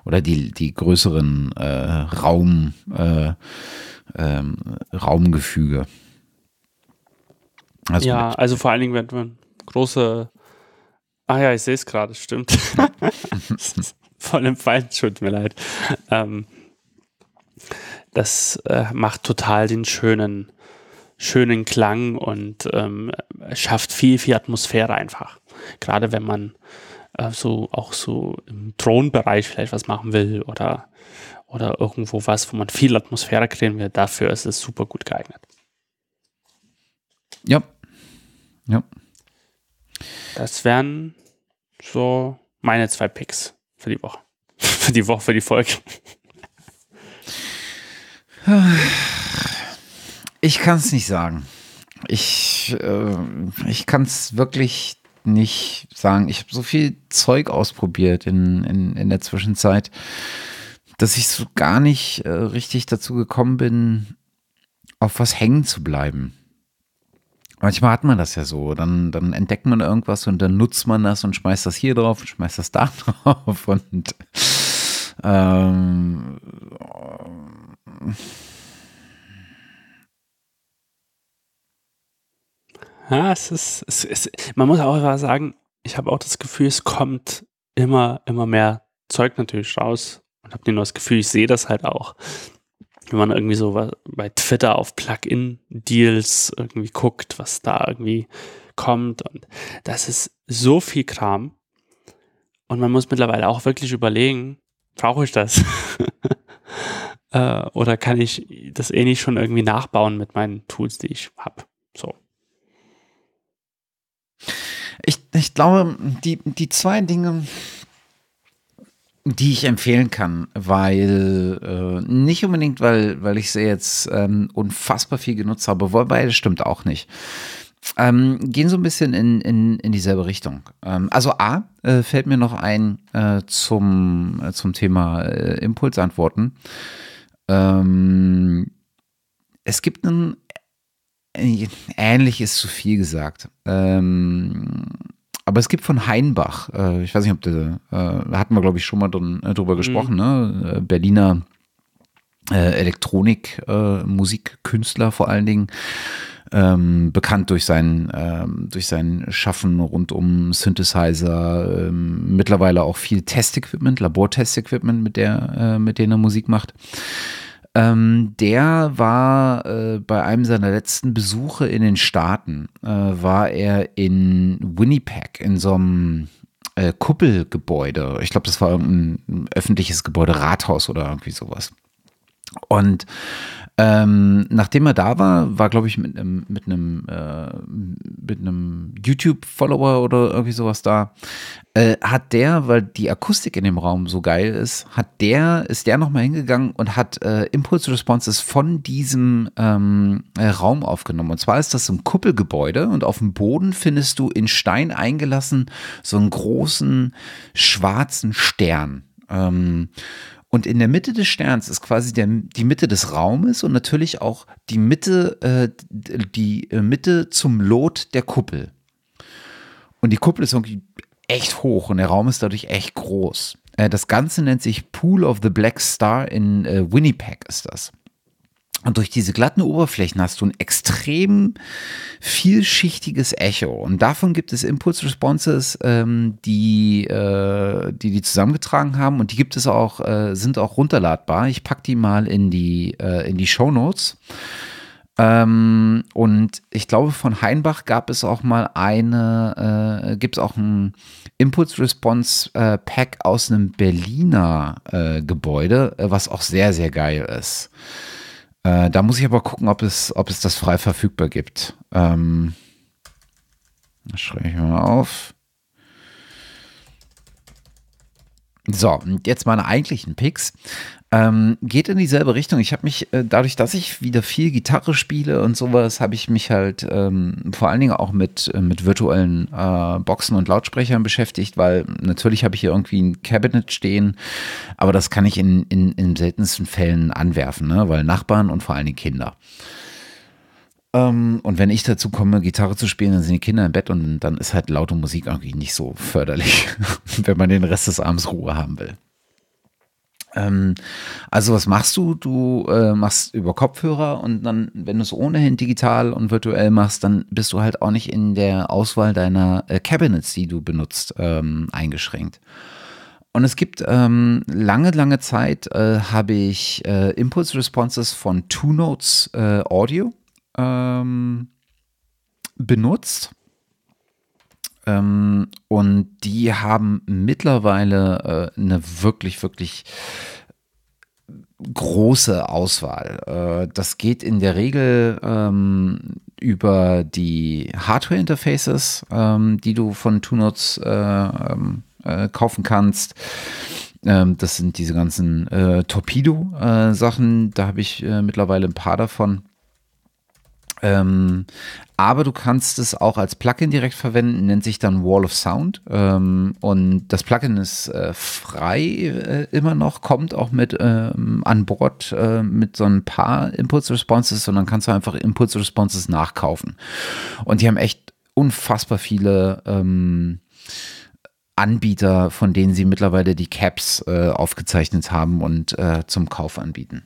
oder die, die größeren äh, Raum, äh, ähm, Raumgefüge. Also ja, also vor allen Dingen, wenn man große. Ah ja, ich sehe es gerade, stimmt. <laughs> <laughs> Voll im Feind, tut mir leid. Ähm, das äh, macht total den schönen, schönen Klang und ähm, schafft viel, viel Atmosphäre einfach. Gerade wenn man äh, so auch so im Drohnenbereich vielleicht was machen will oder, oder irgendwo was, wo man viel Atmosphäre kreieren will, dafür ist es super gut geeignet. ja. Ja. Das wären so meine zwei Picks für die Woche. <laughs> für die Woche, für die Folge. <sighs> Ich kann es nicht sagen. Ich, äh, ich kann es wirklich nicht sagen. Ich habe so viel Zeug ausprobiert in, in, in der Zwischenzeit, dass ich so gar nicht äh, richtig dazu gekommen bin, auf was hängen zu bleiben. Manchmal hat man das ja so. Dann, dann entdeckt man irgendwas und dann nutzt man das und schmeißt das hier drauf und schmeißt das da <laughs> drauf und ähm, Ja, es ist, es ist, man muss auch sagen, ich habe auch das Gefühl, es kommt immer, immer mehr Zeug natürlich raus. und habe nur das Gefühl, ich sehe das halt auch. Wenn man irgendwie so bei Twitter auf Plugin-Deals irgendwie guckt, was da irgendwie kommt und das ist so viel Kram. Und man muss mittlerweile auch wirklich überlegen, brauche ich das? <laughs> äh, oder kann ich das eh nicht schon irgendwie nachbauen mit meinen Tools, die ich habe? So. Ich, ich glaube, die, die zwei Dinge, die ich empfehlen kann, weil äh, nicht unbedingt, weil, weil ich sie jetzt ähm, unfassbar viel genutzt habe, wobei das stimmt auch nicht. Ähm, gehen so ein bisschen in, in, in dieselbe Richtung. Ähm, also A, äh, fällt mir noch ein äh, zum, äh, zum Thema äh, Impulsantworten. Ähm, es gibt ein äh, ähnlich ist zu viel gesagt. Ähm, aber es gibt von Heinbach, äh, ich weiß nicht, ob der, äh, hatten wir, glaube ich, schon mal drin, äh, drüber mhm. gesprochen, ne? Äh, Berliner äh, Elektronik, äh, Musikkünstler vor allen Dingen. Ähm, bekannt durch sein, ähm, durch sein Schaffen rund um Synthesizer, ähm, mittlerweile auch viel Testequipment, Labortestequipment, mit der, mit denen er Musik macht. Ähm, der war äh, bei einem seiner letzten Besuche in den Staaten, äh, war er in Winnipeg in so einem äh, Kuppelgebäude. Ich glaube, das war ein öffentliches Gebäude, Rathaus oder irgendwie sowas. Und ähm, nachdem er da war, war, glaube ich, mit einem, mit einem, äh, mit einem YouTube-Follower oder irgendwie sowas da, äh, hat der, weil die Akustik in dem Raum so geil ist, hat der, ist der nochmal hingegangen und hat äh, Impulse Responses von diesem ähm, äh, Raum aufgenommen. Und zwar ist das ein Kuppelgebäude und auf dem Boden findest du in Stein eingelassen so einen großen schwarzen Stern. Ähm, und in der Mitte des Sterns ist quasi der, die Mitte des Raumes und natürlich auch die Mitte, äh, die äh, Mitte zum Lot der Kuppel. Und die Kuppel ist irgendwie echt hoch und der Raum ist dadurch echt groß. Äh, das Ganze nennt sich Pool of the Black Star in äh, Winnipeg ist das. Und durch diese glatten Oberflächen hast du ein extrem vielschichtiges Echo. Und davon gibt es Impulse Responses, ähm, die, äh, die die zusammengetragen haben. Und die gibt es auch, äh, sind auch runterladbar. Ich packe die mal in die, äh, in die Show Notes. Ähm, und ich glaube, von Heinbach gab es auch mal eine, äh, gibt es auch ein Impulse Response äh, aus einem Berliner äh, Gebäude, was auch sehr, sehr geil ist. Äh, da muss ich aber gucken, ob es, ob es das frei verfügbar gibt. Ähm, das schreibe ich mal auf. So, und jetzt meine eigentlichen Picks. Ähm, geht in dieselbe Richtung. Ich habe mich, äh, dadurch, dass ich wieder viel Gitarre spiele und sowas, habe ich mich halt ähm, vor allen Dingen auch mit, äh, mit virtuellen äh, Boxen und Lautsprechern beschäftigt, weil natürlich habe ich hier irgendwie ein Cabinet stehen, aber das kann ich in, in, in seltensten Fällen anwerfen, ne? weil Nachbarn und vor allen Dingen Kinder. Ähm, und wenn ich dazu komme, Gitarre zu spielen, dann sind die Kinder im Bett und dann ist halt laute Musik irgendwie nicht so förderlich, <laughs> wenn man den Rest des Abends Ruhe haben will. Ähm, also was machst du? Du äh, machst über Kopfhörer und dann, wenn du es ohnehin digital und virtuell machst, dann bist du halt auch nicht in der Auswahl deiner äh, Cabinets, die du benutzt, ähm, eingeschränkt. Und es gibt ähm, lange, lange Zeit äh, habe ich äh, Impulse Responses von Two Notes äh, Audio ähm, benutzt. Ähm, und die haben mittlerweile äh, eine wirklich, wirklich große Auswahl. Äh, das geht in der Regel ähm, über die Hardware-Interfaces, ähm, die du von TuneNotes äh, ähm, äh, kaufen kannst. Ähm, das sind diese ganzen äh, Torpedo-Sachen. da habe ich äh, mittlerweile ein paar davon. Ähm, aber du kannst es auch als Plugin direkt verwenden, nennt sich dann Wall of Sound. Ähm, und das Plugin ist äh, frei äh, immer noch, kommt auch mit ähm, an Bord äh, mit so ein paar Impulse Responses und dann kannst du einfach Impulse Responses nachkaufen. Und die haben echt unfassbar viele ähm, Anbieter, von denen sie mittlerweile die Caps äh, aufgezeichnet haben und äh, zum Kauf anbieten.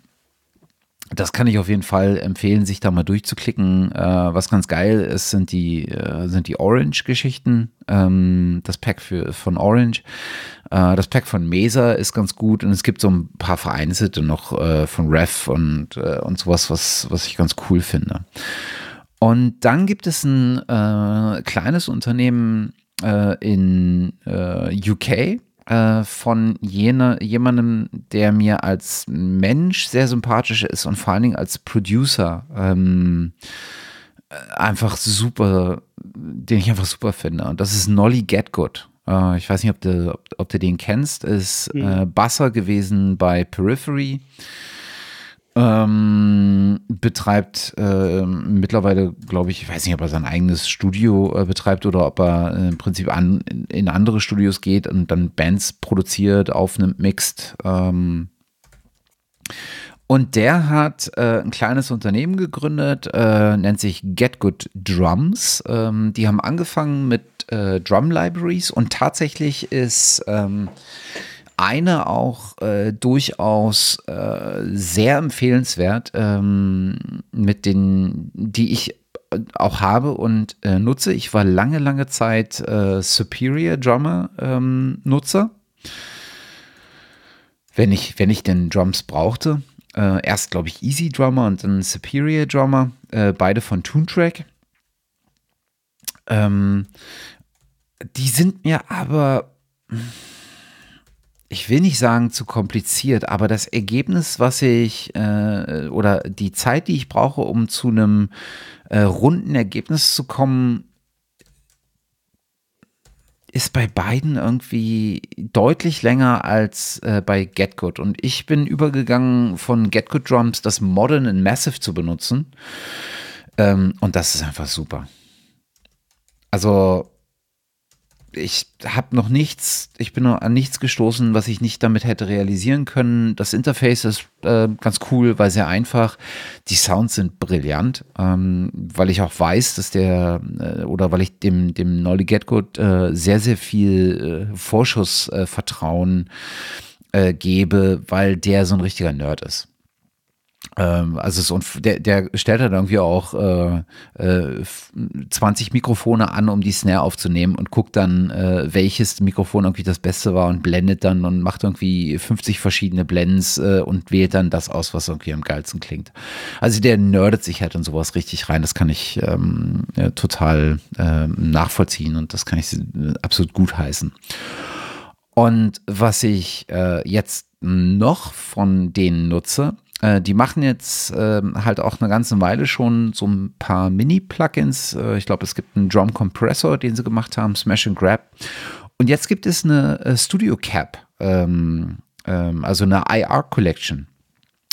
Das kann ich auf jeden Fall empfehlen, sich da mal durchzuklicken. Äh, was ganz geil ist, sind die, äh, sind die Orange-Geschichten. Ähm, das Pack für, von Orange. Äh, das Pack von Mesa ist ganz gut und es gibt so ein paar vereinzelte noch äh, von Ref und, äh, und sowas, was, was ich ganz cool finde. Und dann gibt es ein äh, kleines Unternehmen in UK, äh, von jene, jemandem, der mir als Mensch sehr sympathisch ist und vor allen Dingen als Producer ähm, äh, einfach super, den ich einfach super finde. Und das ist Nolly Getgood. Äh, ich weiß nicht, ob du, ob, ob du den kennst. Ist mhm. Basser gewesen bei Periphery ähm, betreibt äh, mittlerweile, glaube ich, ich weiß nicht, ob er sein eigenes Studio äh, betreibt oder ob er äh, im Prinzip an, in, andere Studios geht und dann Bands produziert, aufnimmt, mixt. Ähm. Und der hat äh, ein kleines Unternehmen gegründet, äh, nennt sich Get Good Drums. Ähm, die haben angefangen mit äh, Drum Libraries und tatsächlich ist ähm, eine auch äh, durchaus äh, sehr empfehlenswert, ähm, mit den, die ich auch habe und äh, nutze. Ich war lange, lange Zeit äh, Superior Drummer ähm, Nutzer. Wenn ich, wenn ich denn Drums brauchte. Äh, erst, glaube ich, Easy Drummer und dann Superior Drummer. Äh, beide von Toontrack. Ähm, die sind mir aber ich will nicht sagen zu kompliziert, aber das Ergebnis, was ich äh, oder die Zeit, die ich brauche, um zu einem äh, runden Ergebnis zu kommen, ist bei beiden irgendwie deutlich länger als äh, bei GetGood. Und ich bin übergegangen von GetGood Drums das Modern and Massive zu benutzen. Ähm, und das ist einfach super. Also ich habe noch nichts, ich bin noch an nichts gestoßen, was ich nicht damit hätte realisieren können. Das Interface ist äh, ganz cool, weil sehr einfach. Die Sounds sind brillant, ähm, weil ich auch weiß, dass der äh, oder weil ich dem dem Nolly Getgood äh, sehr sehr viel äh, Vorschussvertrauen äh, gebe, weil der so ein richtiger Nerd ist. Ähm, also so, und der, der stellt dann irgendwie auch äh, äh, 20 Mikrofone an, um die Snare aufzunehmen und guckt dann, äh, welches Mikrofon irgendwie das Beste war und blendet dann und macht irgendwie 50 verschiedene Blends äh, und wählt dann das aus, was irgendwie am geilsten klingt. Also der nerdet sich halt in sowas richtig rein. Das kann ich ähm, ja, total ähm, nachvollziehen und das kann ich absolut gut heißen. Und was ich äh, jetzt noch von denen nutze, äh, die machen jetzt äh, halt auch eine ganze Weile schon so ein paar Mini-Plugins. Äh, ich glaube, es gibt einen Drum Compressor, den sie gemacht haben, Smash and Grab. Und jetzt gibt es eine äh, Studio Cap, ähm, ähm, also eine IR Collection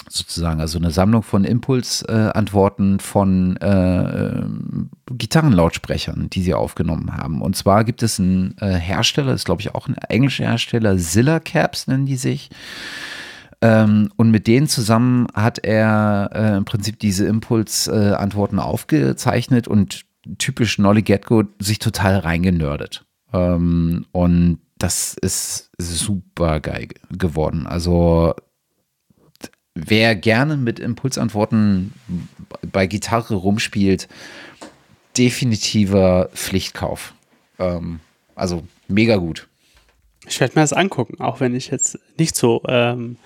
sozusagen, also eine Sammlung von Impulsantworten äh, von äh, Gitarrenlautsprechern, die sie aufgenommen haben. Und zwar gibt es einen äh, Hersteller, ist glaube ich auch ein englischer Hersteller, Zilla Caps nennen die sich. Ähm, und mit denen zusammen hat er äh, im Prinzip diese Impulsantworten äh, aufgezeichnet und typisch Nolly Getgo sich total reingenördet. Ähm, und das ist super geil geworden. Also wer gerne mit Impulsantworten bei Gitarre rumspielt, definitiver Pflichtkauf. Ähm, also mega gut. Ich werde mir das angucken, auch wenn ich jetzt nicht so ähm,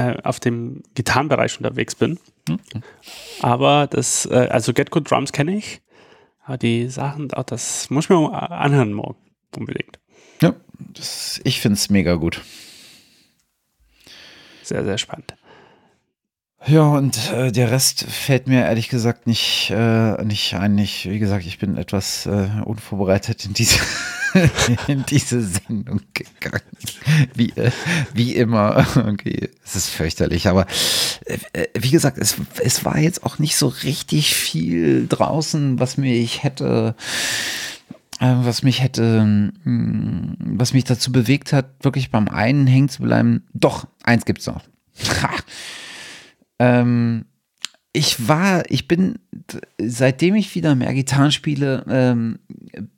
äh, auf dem Gitarrenbereich unterwegs bin. Mhm. Aber das, äh, also Get Good Drums kenne ich. Aber die Sachen, auch das muss ich mir anhören morgen unbedingt. Ja, das, ich finde es mega gut. Sehr, sehr spannend. Ja, und äh, der Rest fällt mir ehrlich gesagt nicht, äh, nicht ein. Ich, wie gesagt, ich bin etwas äh, unvorbereitet in diese <laughs> in diese Sendung gegangen. Wie, äh, wie immer. Okay, es ist fürchterlich. Aber äh, äh, wie gesagt, es, es war jetzt auch nicht so richtig viel draußen, was mich hätte was mich hätte, hm, was mich dazu bewegt hat, wirklich beim einen hängen zu bleiben. Doch, eins gibt's noch. ähm, ich war, ich bin, seitdem ich wieder mehr Gitarren spiele, ähm,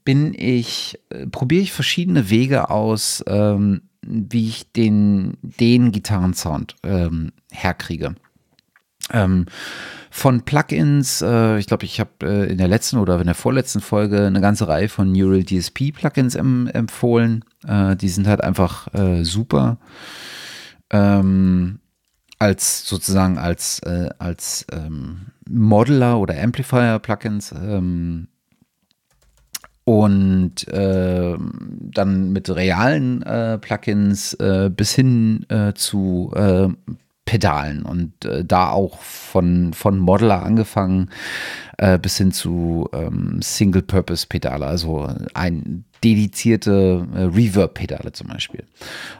bin ich, äh, probiere ich verschiedene Wege aus, ähm, wie ich den, den Gitarrensound ähm, herkriege. Ähm, von Plugins, äh, ich glaube, ich habe äh, in der letzten oder in der vorletzten Folge eine ganze Reihe von Neural DSP Plugins em empfohlen. Äh, die sind halt einfach äh, super. Ähm, als sozusagen als, äh, als ähm, Modeler oder Amplifier Plugins. Ähm, und äh, dann mit realen äh, Plugins äh, bis hin äh, zu äh, Pedalen und äh, da auch von, von Modeler angefangen bis hin zu ähm, Single-Purpose-Pedale, also ein dedizierte Reverb-Pedale zum Beispiel.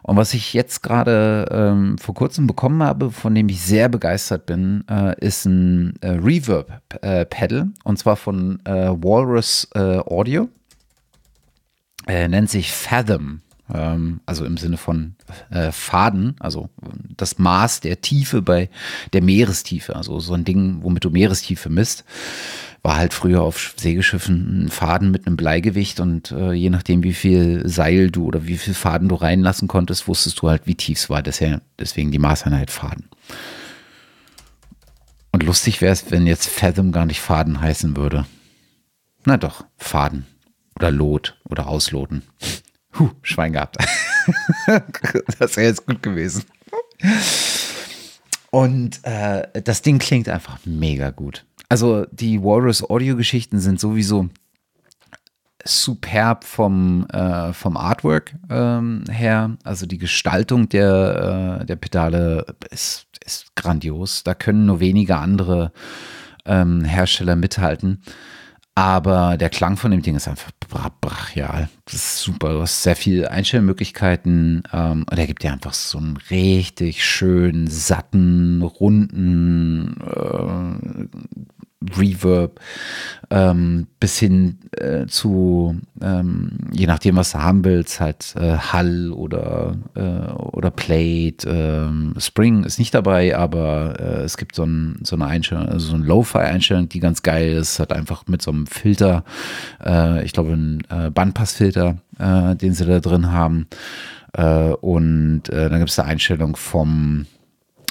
Und was ich jetzt gerade ähm, vor kurzem bekommen habe, von dem ich sehr begeistert bin, ist ein Reverb-Pedal und zwar von Walrus Audio äh, nennt sich Fathom, also im Sinne von äh, Faden, also das Maß der Tiefe bei der Meerestiefe, also so ein Ding, womit du Meerestiefe misst. War halt früher auf Segelschiffen ein Faden mit einem Bleigewicht und äh, je nachdem, wie viel Seil du oder wie viel Faden du reinlassen konntest, wusstest du halt, wie tief es war. Deswegen, deswegen die Maßeinheit Faden. Und lustig wäre es, wenn jetzt Fathom gar nicht Faden heißen würde. Na doch, Faden. Oder Lot oder ausloten. Huh, Schwein gehabt. <laughs> das wäre jetzt gut gewesen. Und äh, das Ding klingt einfach mega gut. Also die Walrus Audio-Geschichten sind sowieso superb vom, äh, vom Artwork ähm, her. Also die Gestaltung der, äh, der Pedale ist, ist grandios. Da können nur wenige andere ähm, Hersteller mithalten. Aber der Klang von dem Ding ist einfach brachial. Das ist super. Du hast sehr viele Einstellmöglichkeiten. Ähm, und er gibt dir einfach so einen richtig schönen, satten, runden äh, Reverb ähm, bis hin äh, zu, ähm, je nachdem, was du haben willst, halt äh, Hall oder, äh, oder Plate. Ähm, Spring ist nicht dabei, aber äh, es gibt so, ein, so eine Einstellung, also so eine Lo-Fi-Einstellung, die ganz geil ist, hat einfach mit so einem Filter, äh, ich glaube, ein äh, Bandpassfilter, den sie da drin haben. und dann gibt es eine Einstellung vom,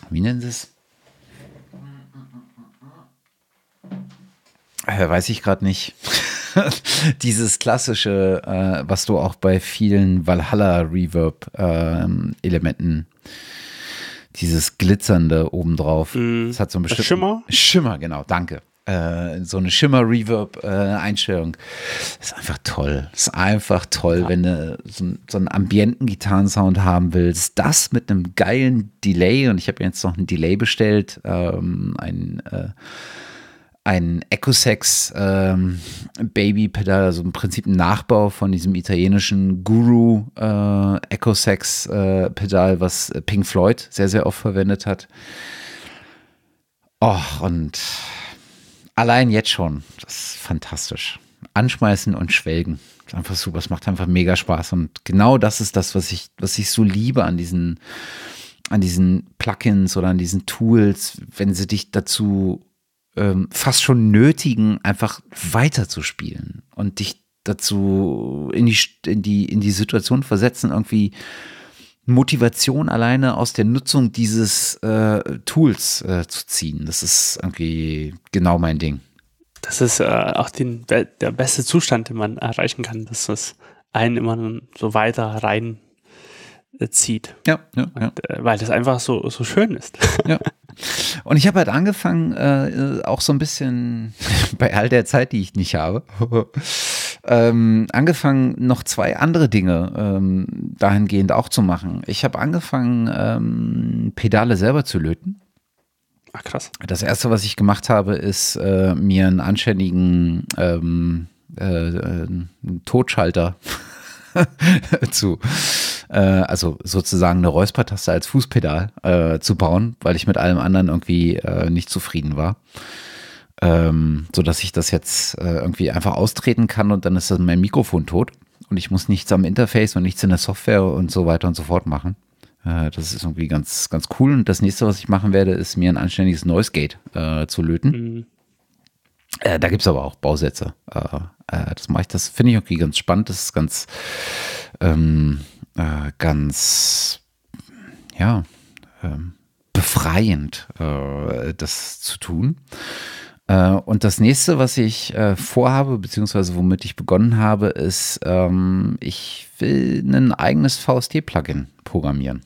wie nennen sie es? Äh, weiß ich gerade nicht. <laughs> Dieses klassische, äh, was du auch bei vielen Valhalla-Reverb-Elementen, ähm, dieses glitzernde obendrauf. Mm, das hat so ein bestimmten Schimmer? Schimmer, genau, danke. Äh, so eine Schimmer-Reverb-Einstellung. Äh, ist einfach toll. Ist einfach toll, ja. wenn du so, so einen ambienten Gitarrensound haben willst. Das mit einem geilen Delay. Und ich habe jetzt noch ein Delay bestellt. Ähm, ein äh, ein Ecosex ähm, Baby-Pedal, also im Prinzip ein Nachbau von diesem italienischen Guru äh, Ecosex äh, Pedal, was Pink Floyd sehr, sehr oft verwendet hat. Oh, und allein jetzt schon, das ist fantastisch. Anschmeißen und schwelgen. ist einfach super. Es macht einfach mega Spaß. Und genau das ist das, was ich, was ich so liebe an diesen, an diesen Plugins oder an diesen Tools, wenn sie dich dazu ähm, fast schon nötigen, einfach weiterzuspielen und dich dazu in die, in die, in die Situation versetzen, irgendwie Motivation alleine aus der Nutzung dieses äh, Tools äh, zu ziehen. Das ist irgendwie genau mein Ding. Das ist äh, auch den, der beste Zustand, den man erreichen kann, dass es einen immer so weiter rein zieht. Ja, ja, ja. Und, äh, weil das einfach so, so schön ist. <laughs> Ja. Und ich habe halt angefangen, äh, auch so ein bisschen <laughs> bei all der Zeit, die ich nicht habe, <laughs> ähm, angefangen, noch zwei andere Dinge ähm, dahingehend auch zu machen. Ich habe angefangen, ähm, Pedale selber zu löten. Ach, krass. Das erste, was ich gemacht habe, ist äh, mir einen anständigen ähm, äh, äh Totschalter zu, äh, also sozusagen eine Räuspertaste als Fußpedal äh, zu bauen, weil ich mit allem anderen irgendwie äh, nicht zufrieden war. Ähm, so dass ich das jetzt äh, irgendwie einfach austreten kann und dann ist mein Mikrofon tot und ich muss nichts am Interface und nichts in der Software und so weiter und so fort machen. Äh, das ist irgendwie ganz, ganz cool. Und das nächste, was ich machen werde, ist mir ein anständiges Noise Gate äh, zu löten. Mhm. Äh, da gibt es aber auch Bausätze. Äh, äh, das mache ich, das finde ich irgendwie ganz spannend. Das ist ganz, ähm, äh, ganz, ja, ähm, befreiend, äh, das zu tun. Äh, und das nächste, was ich äh, vorhabe, beziehungsweise womit ich begonnen habe, ist, ähm, ich will ein eigenes VST-Plugin programmieren.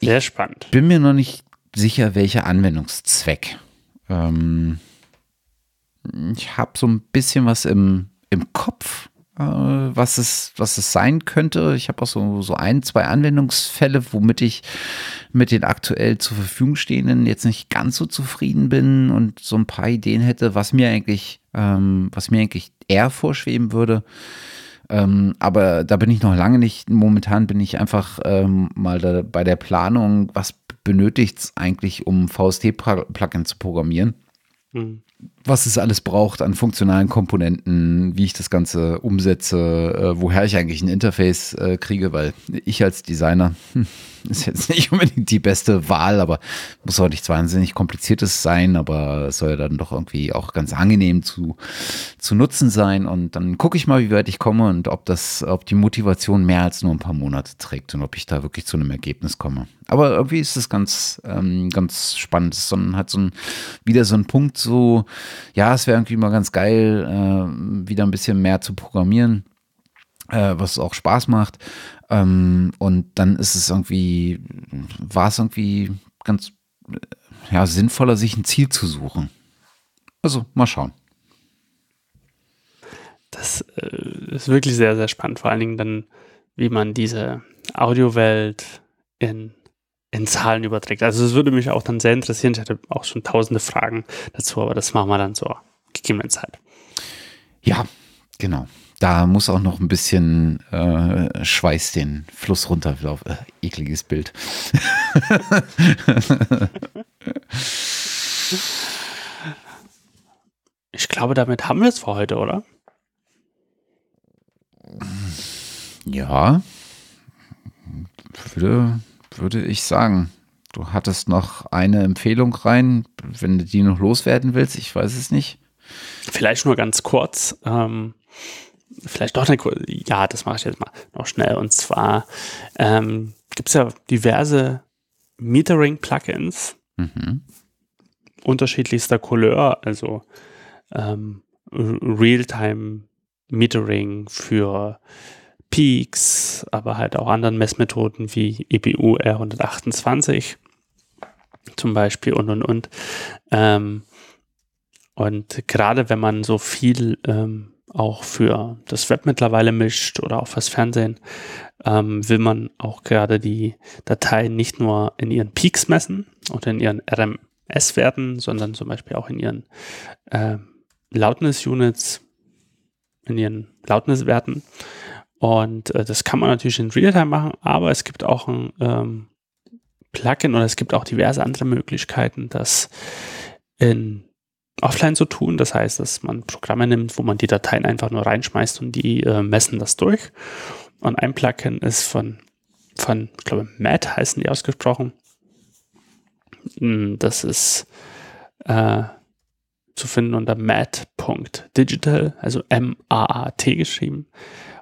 Sehr spannend. Bin mir noch nicht sicher, welcher Anwendungszweck. Ähm, ich habe so ein bisschen was im, im Kopf, was, es, was es sein könnte. Ich habe auch so, so ein, zwei Anwendungsfälle, womit ich mit den aktuell zur Verfügung stehenden jetzt nicht ganz so zufrieden bin und so ein paar Ideen hätte, was mir eigentlich, ähm, was mir eigentlich eher vorschweben würde. Ähm, aber da bin ich noch lange nicht. Momentan bin ich einfach ähm, mal da bei der Planung, was benötigt es eigentlich, um VST-Plugin zu programmieren. Mhm was es alles braucht an funktionalen Komponenten, wie ich das Ganze umsetze, äh, woher ich eigentlich ein Interface äh, kriege, weil ich als Designer hm, ist jetzt nicht unbedingt die beste Wahl, aber muss auch nichts wahnsinnig kompliziertes sein, aber es soll ja dann doch irgendwie auch ganz angenehm zu, zu nutzen sein. Und dann gucke ich mal, wie weit ich komme und ob das, ob die Motivation mehr als nur ein paar Monate trägt und ob ich da wirklich zu einem Ergebnis komme. Aber irgendwie ist es ganz, ähm, ganz spannend, sondern hat so ein, wieder so ein Punkt so, ja, es wäre irgendwie mal ganz geil, äh, wieder ein bisschen mehr zu programmieren, äh, was auch Spaß macht. Ähm, und dann ist es irgendwie, war es irgendwie ganz ja, sinnvoller, sich ein Ziel zu suchen. Also, mal schauen. Das äh, ist wirklich sehr, sehr spannend. Vor allen Dingen dann, wie man diese Audiowelt in in Zahlen überträgt. Also es würde mich auch dann sehr interessieren. Ich hatte auch schon tausende Fragen dazu, aber das machen wir dann zur gegebenen Zeit. Ja, genau. Da muss auch noch ein bisschen äh, Schweiß den Fluss runterlaufen. Äh, ekliges Bild. <laughs> ich glaube, damit haben wir es für heute, oder? Ja. Würde würde ich sagen. Du hattest noch eine Empfehlung rein, wenn du die noch loswerden willst, ich weiß es nicht. Vielleicht nur ganz kurz. Ähm, vielleicht doch eine kurze, ja, das mache ich jetzt mal noch schnell. Und zwar ähm, gibt es ja diverse Metering-Plugins mhm. unterschiedlichster Couleur, also ähm, Realtime-Metering für Peaks, aber halt auch anderen Messmethoden wie EBU R128 zum Beispiel und und und. Ähm, und gerade wenn man so viel ähm, auch für das Web mittlerweile mischt oder auch fürs Fernsehen, ähm, will man auch gerade die Dateien nicht nur in ihren Peaks messen und in ihren RMS-Werten, sondern zum Beispiel auch in ihren äh, Loudness-Units, in ihren Loudness-Werten. Und äh, das kann man natürlich in Realtime machen, aber es gibt auch ein ähm, Plugin oder es gibt auch diverse andere Möglichkeiten, das in offline zu tun. Das heißt, dass man Programme nimmt, wo man die Dateien einfach nur reinschmeißt und die äh, messen das durch. Und ein Plugin ist von, von ich glaube, Matt heißen die ausgesprochen. Hm, das ist äh, zu finden unter mat.digital, also M-A-A-T geschrieben.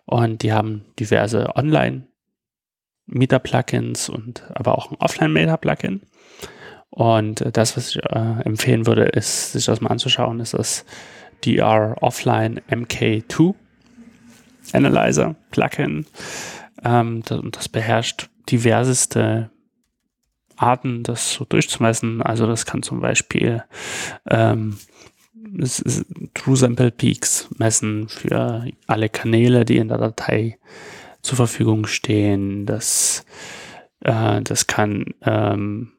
Und die haben diverse Online-Meter-Plugins und aber auch ein Offline-Meter-Plugin. Und äh, das, was ich äh, empfehlen würde, ist, sich das mal anzuschauen, ist das DR Offline MK2 Analyzer Plugin. Ähm, das, das beherrscht diverseste Arten, das so durchzumessen. Also das kann zum Beispiel ähm, True Sample Peaks messen für alle Kanäle, die in der Datei zur Verfügung stehen. Das, äh, das kann ähm,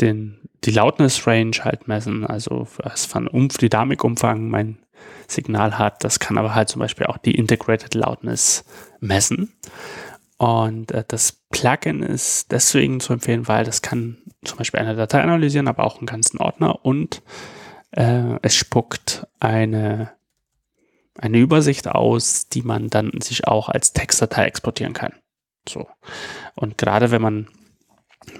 den, die Loudness Range halt messen, also was von Umf Dynamikumfang mein Signal hat. Das kann aber halt zum Beispiel auch die Integrated Loudness messen. Und äh, das Plugin ist deswegen zu empfehlen, weil das kann zum Beispiel eine Datei analysieren, aber auch einen ganzen Ordner und äh, es spuckt eine, eine Übersicht aus, die man dann sich auch als Textdatei exportieren kann. So. Und gerade wenn man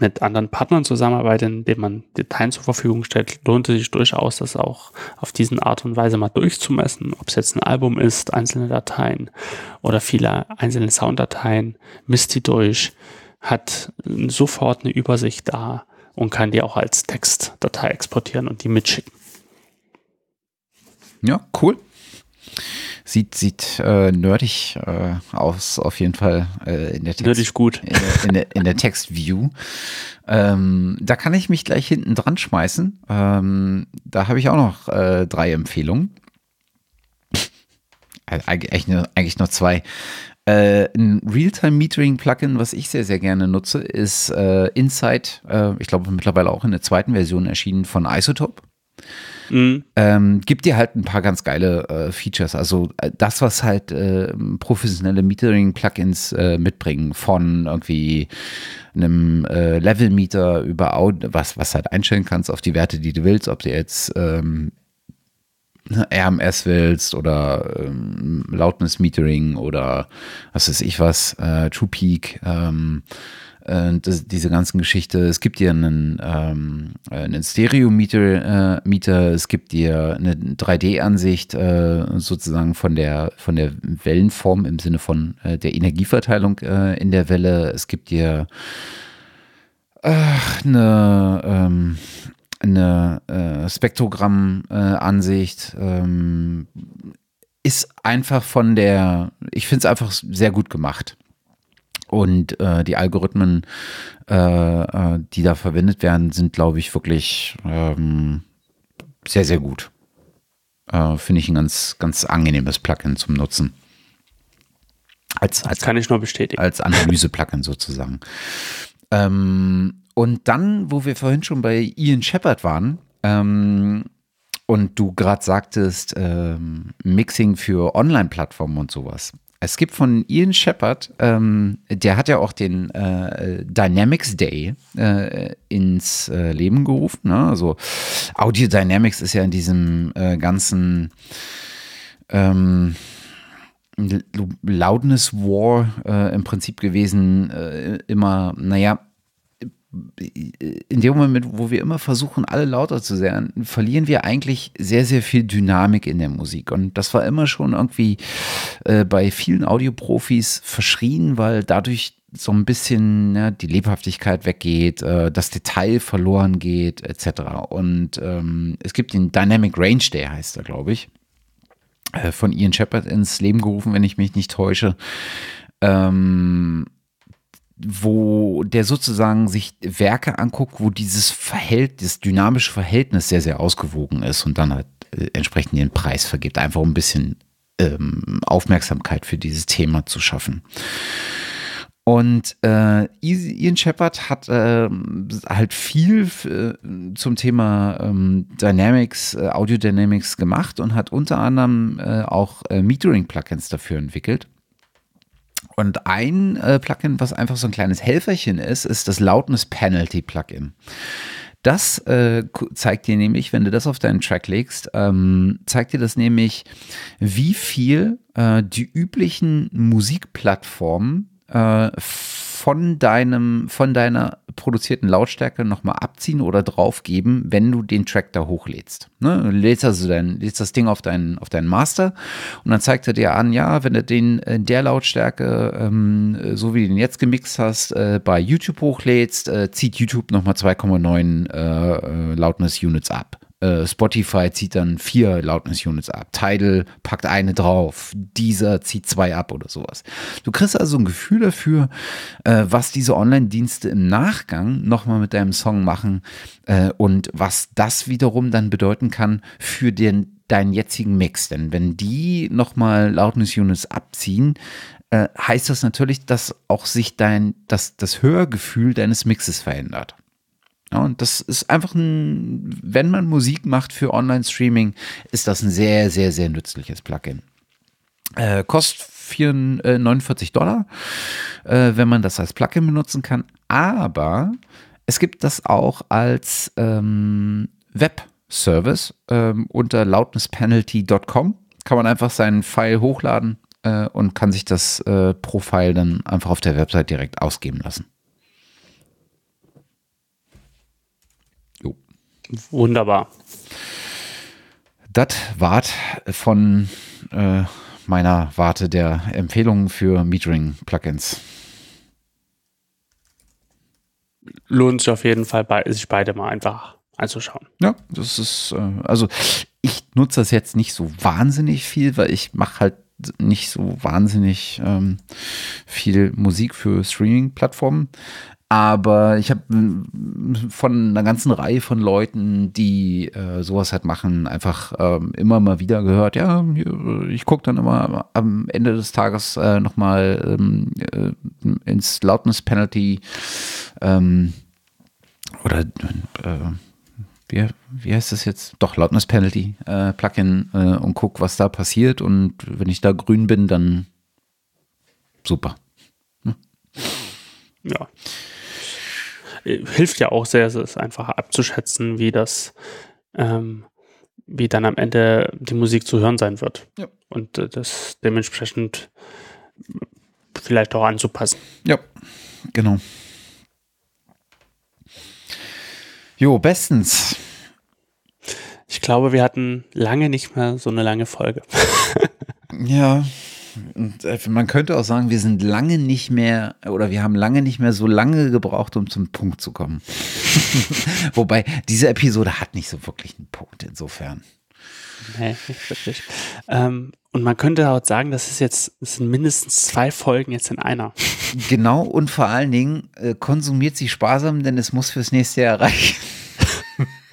mit anderen Partnern zusammenarbeitet, indem man Dateien zur Verfügung stellt, lohnt es sich durchaus, das auch auf diesen Art und Weise mal durchzumessen, ob es jetzt ein Album ist, einzelne Dateien oder viele einzelne Sounddateien, misst die durch, hat sofort eine Übersicht da und kann die auch als Textdatei exportieren und die mitschicken. Ja, cool. Sieht, sieht äh, nerdig äh, aus, auf jeden Fall äh, in der Text. Nerdig gut. In der, in der, in der Textview. Ähm, da kann ich mich gleich hinten dran schmeißen. Ähm, da habe ich auch noch äh, drei Empfehlungen. Äh, eigentlich nur, eigentlich nur zwei. Äh, ein Realtime-Metering-Plugin, was ich sehr, sehr gerne nutze, ist äh, Insight. Äh, ich glaube, mittlerweile auch in der zweiten Version erschienen von Isotope. Mhm. Ähm, gibt dir halt ein paar ganz geile äh, Features. Also äh, das, was halt äh, professionelle Metering-Plugins äh, mitbringen, von irgendwie einem äh, Level-Meter über Audio, was, was halt einstellen kannst auf die Werte, die du willst, ob du jetzt ähm, RMS willst oder ähm, Loudness Metering oder was weiß ich was, True Peak, ähm, äh, das, diese ganzen Geschichte. Es gibt dir einen, ähm, einen Stereo-Meter, äh, Meter, es gibt dir eine 3D-Ansicht äh, sozusagen von der, von der Wellenform im Sinne von äh, der Energieverteilung äh, in der Welle. Es gibt dir eine, ähm, eine äh, Spektrogramm-Ansicht. Ähm, ist einfach von der, ich finde es einfach sehr gut gemacht. Und äh, die Algorithmen, äh, äh, die da verwendet werden, sind, glaube ich, wirklich ähm, sehr, sehr gut. Äh, Finde ich ein ganz, ganz angenehmes Plugin zum Nutzen. Als, als, das kann ich nur bestätigen. Als Analyse-Plugin <laughs> sozusagen. Ähm, und dann, wo wir vorhin schon bei Ian Shepard waren, ähm, und du gerade sagtest, ähm, Mixing für Online-Plattformen und sowas. Es gibt von Ian Shepard, ähm, der hat ja auch den äh, Dynamics Day äh, ins äh, Leben gerufen. Ne? Also Audio Dynamics ist ja in diesem äh, ganzen ähm, Loudness War äh, im Prinzip gewesen, äh, immer, naja, in dem Moment, wo wir immer versuchen, alle lauter zu sein, verlieren wir eigentlich sehr, sehr viel Dynamik in der Musik. Und das war immer schon irgendwie äh, bei vielen Audioprofis verschrien, weil dadurch so ein bisschen ja, die Lebhaftigkeit weggeht, äh, das Detail verloren geht, etc. Und ähm, es gibt den Dynamic Range Day, heißt er, glaube ich, äh, von Ian Shepard ins Leben gerufen, wenn ich mich nicht täusche. Ähm, wo der sozusagen sich Werke anguckt, wo dieses Verhältnis, dynamische Verhältnis sehr, sehr ausgewogen ist und dann halt äh, entsprechend den Preis vergibt, einfach um ein bisschen ähm, Aufmerksamkeit für dieses Thema zu schaffen. Und äh, Ian Shepard hat äh, halt viel äh, zum Thema ähm, Dynamics, äh, Audio Dynamics gemacht und hat unter anderem äh, auch äh, Metering-Plugins dafür entwickelt. Und ein äh, Plugin, was einfach so ein kleines Helferchen ist, ist das Loudness Penalty Plugin. Das äh, zeigt dir nämlich, wenn du das auf deinen Track legst, ähm, zeigt dir das nämlich, wie viel äh, die üblichen Musikplattformen äh, von deinem, von deiner produzierten Lautstärke nochmal abziehen oder draufgeben, wenn du den Track da hochlädst. Ne? Lädst also dein, lädst das Ding auf deinen, auf deinen Master und dann zeigt er dir an, ja, wenn du den in der Lautstärke, ähm, so wie du den jetzt gemixt hast, äh, bei YouTube hochlädst, äh, zieht YouTube nochmal 2,9 äh, äh, Loudness Units ab. Äh, Spotify zieht dann vier Loudness Units ab. Tidal packt eine drauf. Dieser zieht zwei ab oder sowas. Du kriegst also ein Gefühl dafür, äh, was diese Online-Dienste im Nachgang nochmal mit deinem Song machen äh, und was das wiederum dann bedeuten kann für den, deinen jetzigen Mix. Denn wenn die nochmal Loudness Units abziehen, heißt das natürlich, dass auch sich dein, das, das Hörgefühl deines Mixes verändert. Ja, und das ist einfach ein, wenn man Musik macht für Online-Streaming, ist das ein sehr, sehr, sehr nützliches Plugin. Äh, kostet 4, äh, 49 Dollar, äh, wenn man das als Plugin benutzen kann. Aber es gibt das auch als ähm, Web-Service ähm, unter loudnesspenalty.com. Kann man einfach seinen File hochladen äh, und kann sich das äh, Profil dann einfach auf der Website direkt ausgeben lassen. Wunderbar. Das wart von äh, meiner Warte der Empfehlungen für Metering-Plugins. lohnt sich auf jeden Fall, bei, sich beide mal einfach anzuschauen. Ja, das ist, äh, also ich nutze das jetzt nicht so wahnsinnig viel, weil ich mache halt nicht so wahnsinnig ähm, viel Musik für Streaming-Plattformen. Aber ich habe von einer ganzen Reihe von Leuten, die äh, sowas halt machen, einfach ähm, immer mal wieder gehört, ja, ich gucke dann immer am Ende des Tages äh, nochmal ähm, äh, ins Loudness Penalty ähm, oder äh, wie, wie heißt das jetzt? Doch, Loudness Penalty äh, Plugin äh, und guck, was da passiert. Und wenn ich da grün bin, dann super. Hm? Ja. Hilft ja auch sehr, es einfach abzuschätzen, wie das, ähm, wie dann am Ende die Musik zu hören sein wird. Ja. Und äh, das dementsprechend vielleicht auch anzupassen. Ja, genau. Jo, bestens. Ich glaube, wir hatten lange nicht mehr so eine lange Folge. ja. <laughs> Und äh, man könnte auch sagen, wir sind lange nicht mehr oder wir haben lange nicht mehr so lange gebraucht, um zum Punkt zu kommen. <laughs> Wobei diese Episode hat nicht so wirklich einen Punkt insofern. Nee, nicht wirklich. Ähm, und man könnte auch sagen, das ist jetzt, das sind mindestens zwei Folgen jetzt in einer. Genau, und vor allen Dingen äh, konsumiert sie sparsam, denn es muss fürs nächste Jahr reichen.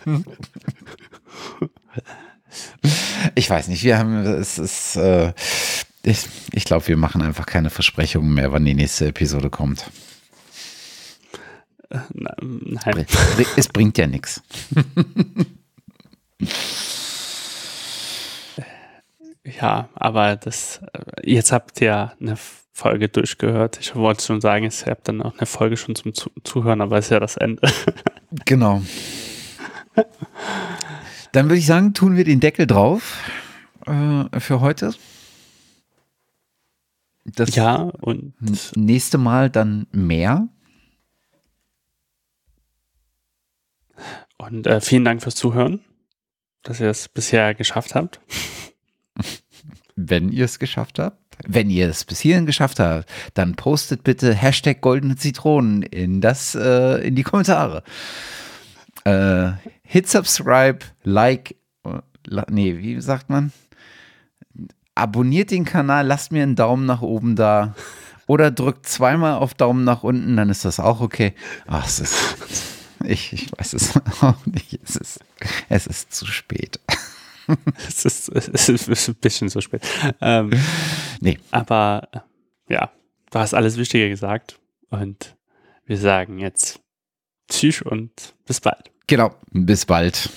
<laughs> ich weiß nicht, wir haben, es ist, äh, ich, ich glaube, wir machen einfach keine Versprechungen mehr, wann die nächste Episode kommt. Äh, nein. Es bringt ja nichts. <laughs> Ja, aber das, äh, jetzt habt ihr eine Folge durchgehört. Ich wollte schon sagen, ich habe dann auch eine Folge schon zum Zuhören, aber es ist ja das Ende. <laughs> Genau. Dann würde ich sagen, tun wir den Deckel drauf äh, für heute. Das ja, und nächste Mal dann mehr. Und äh, vielen Dank fürs Zuhören, dass ihr es bisher geschafft habt <laughs> wenn ihr es geschafft habt. Wenn ihr es bis hierhin geschafft habt, dann postet bitte Hashtag goldene Zitronen in, das, äh, in die Kommentare. Äh, hit subscribe, like, äh, nee, wie sagt man? Abonniert den Kanal, lasst mir einen Daumen nach oben da. Oder drückt zweimal auf Daumen nach unten, dann ist das auch okay. Ach, es ist, ich, ich weiß es <laughs> auch nicht. Es ist, es ist zu spät. <laughs> es, ist, es ist ein bisschen so spät. Ähm, nee. Aber ja, du hast alles Wichtige gesagt und wir sagen jetzt Tschüss und bis bald. Genau, bis bald.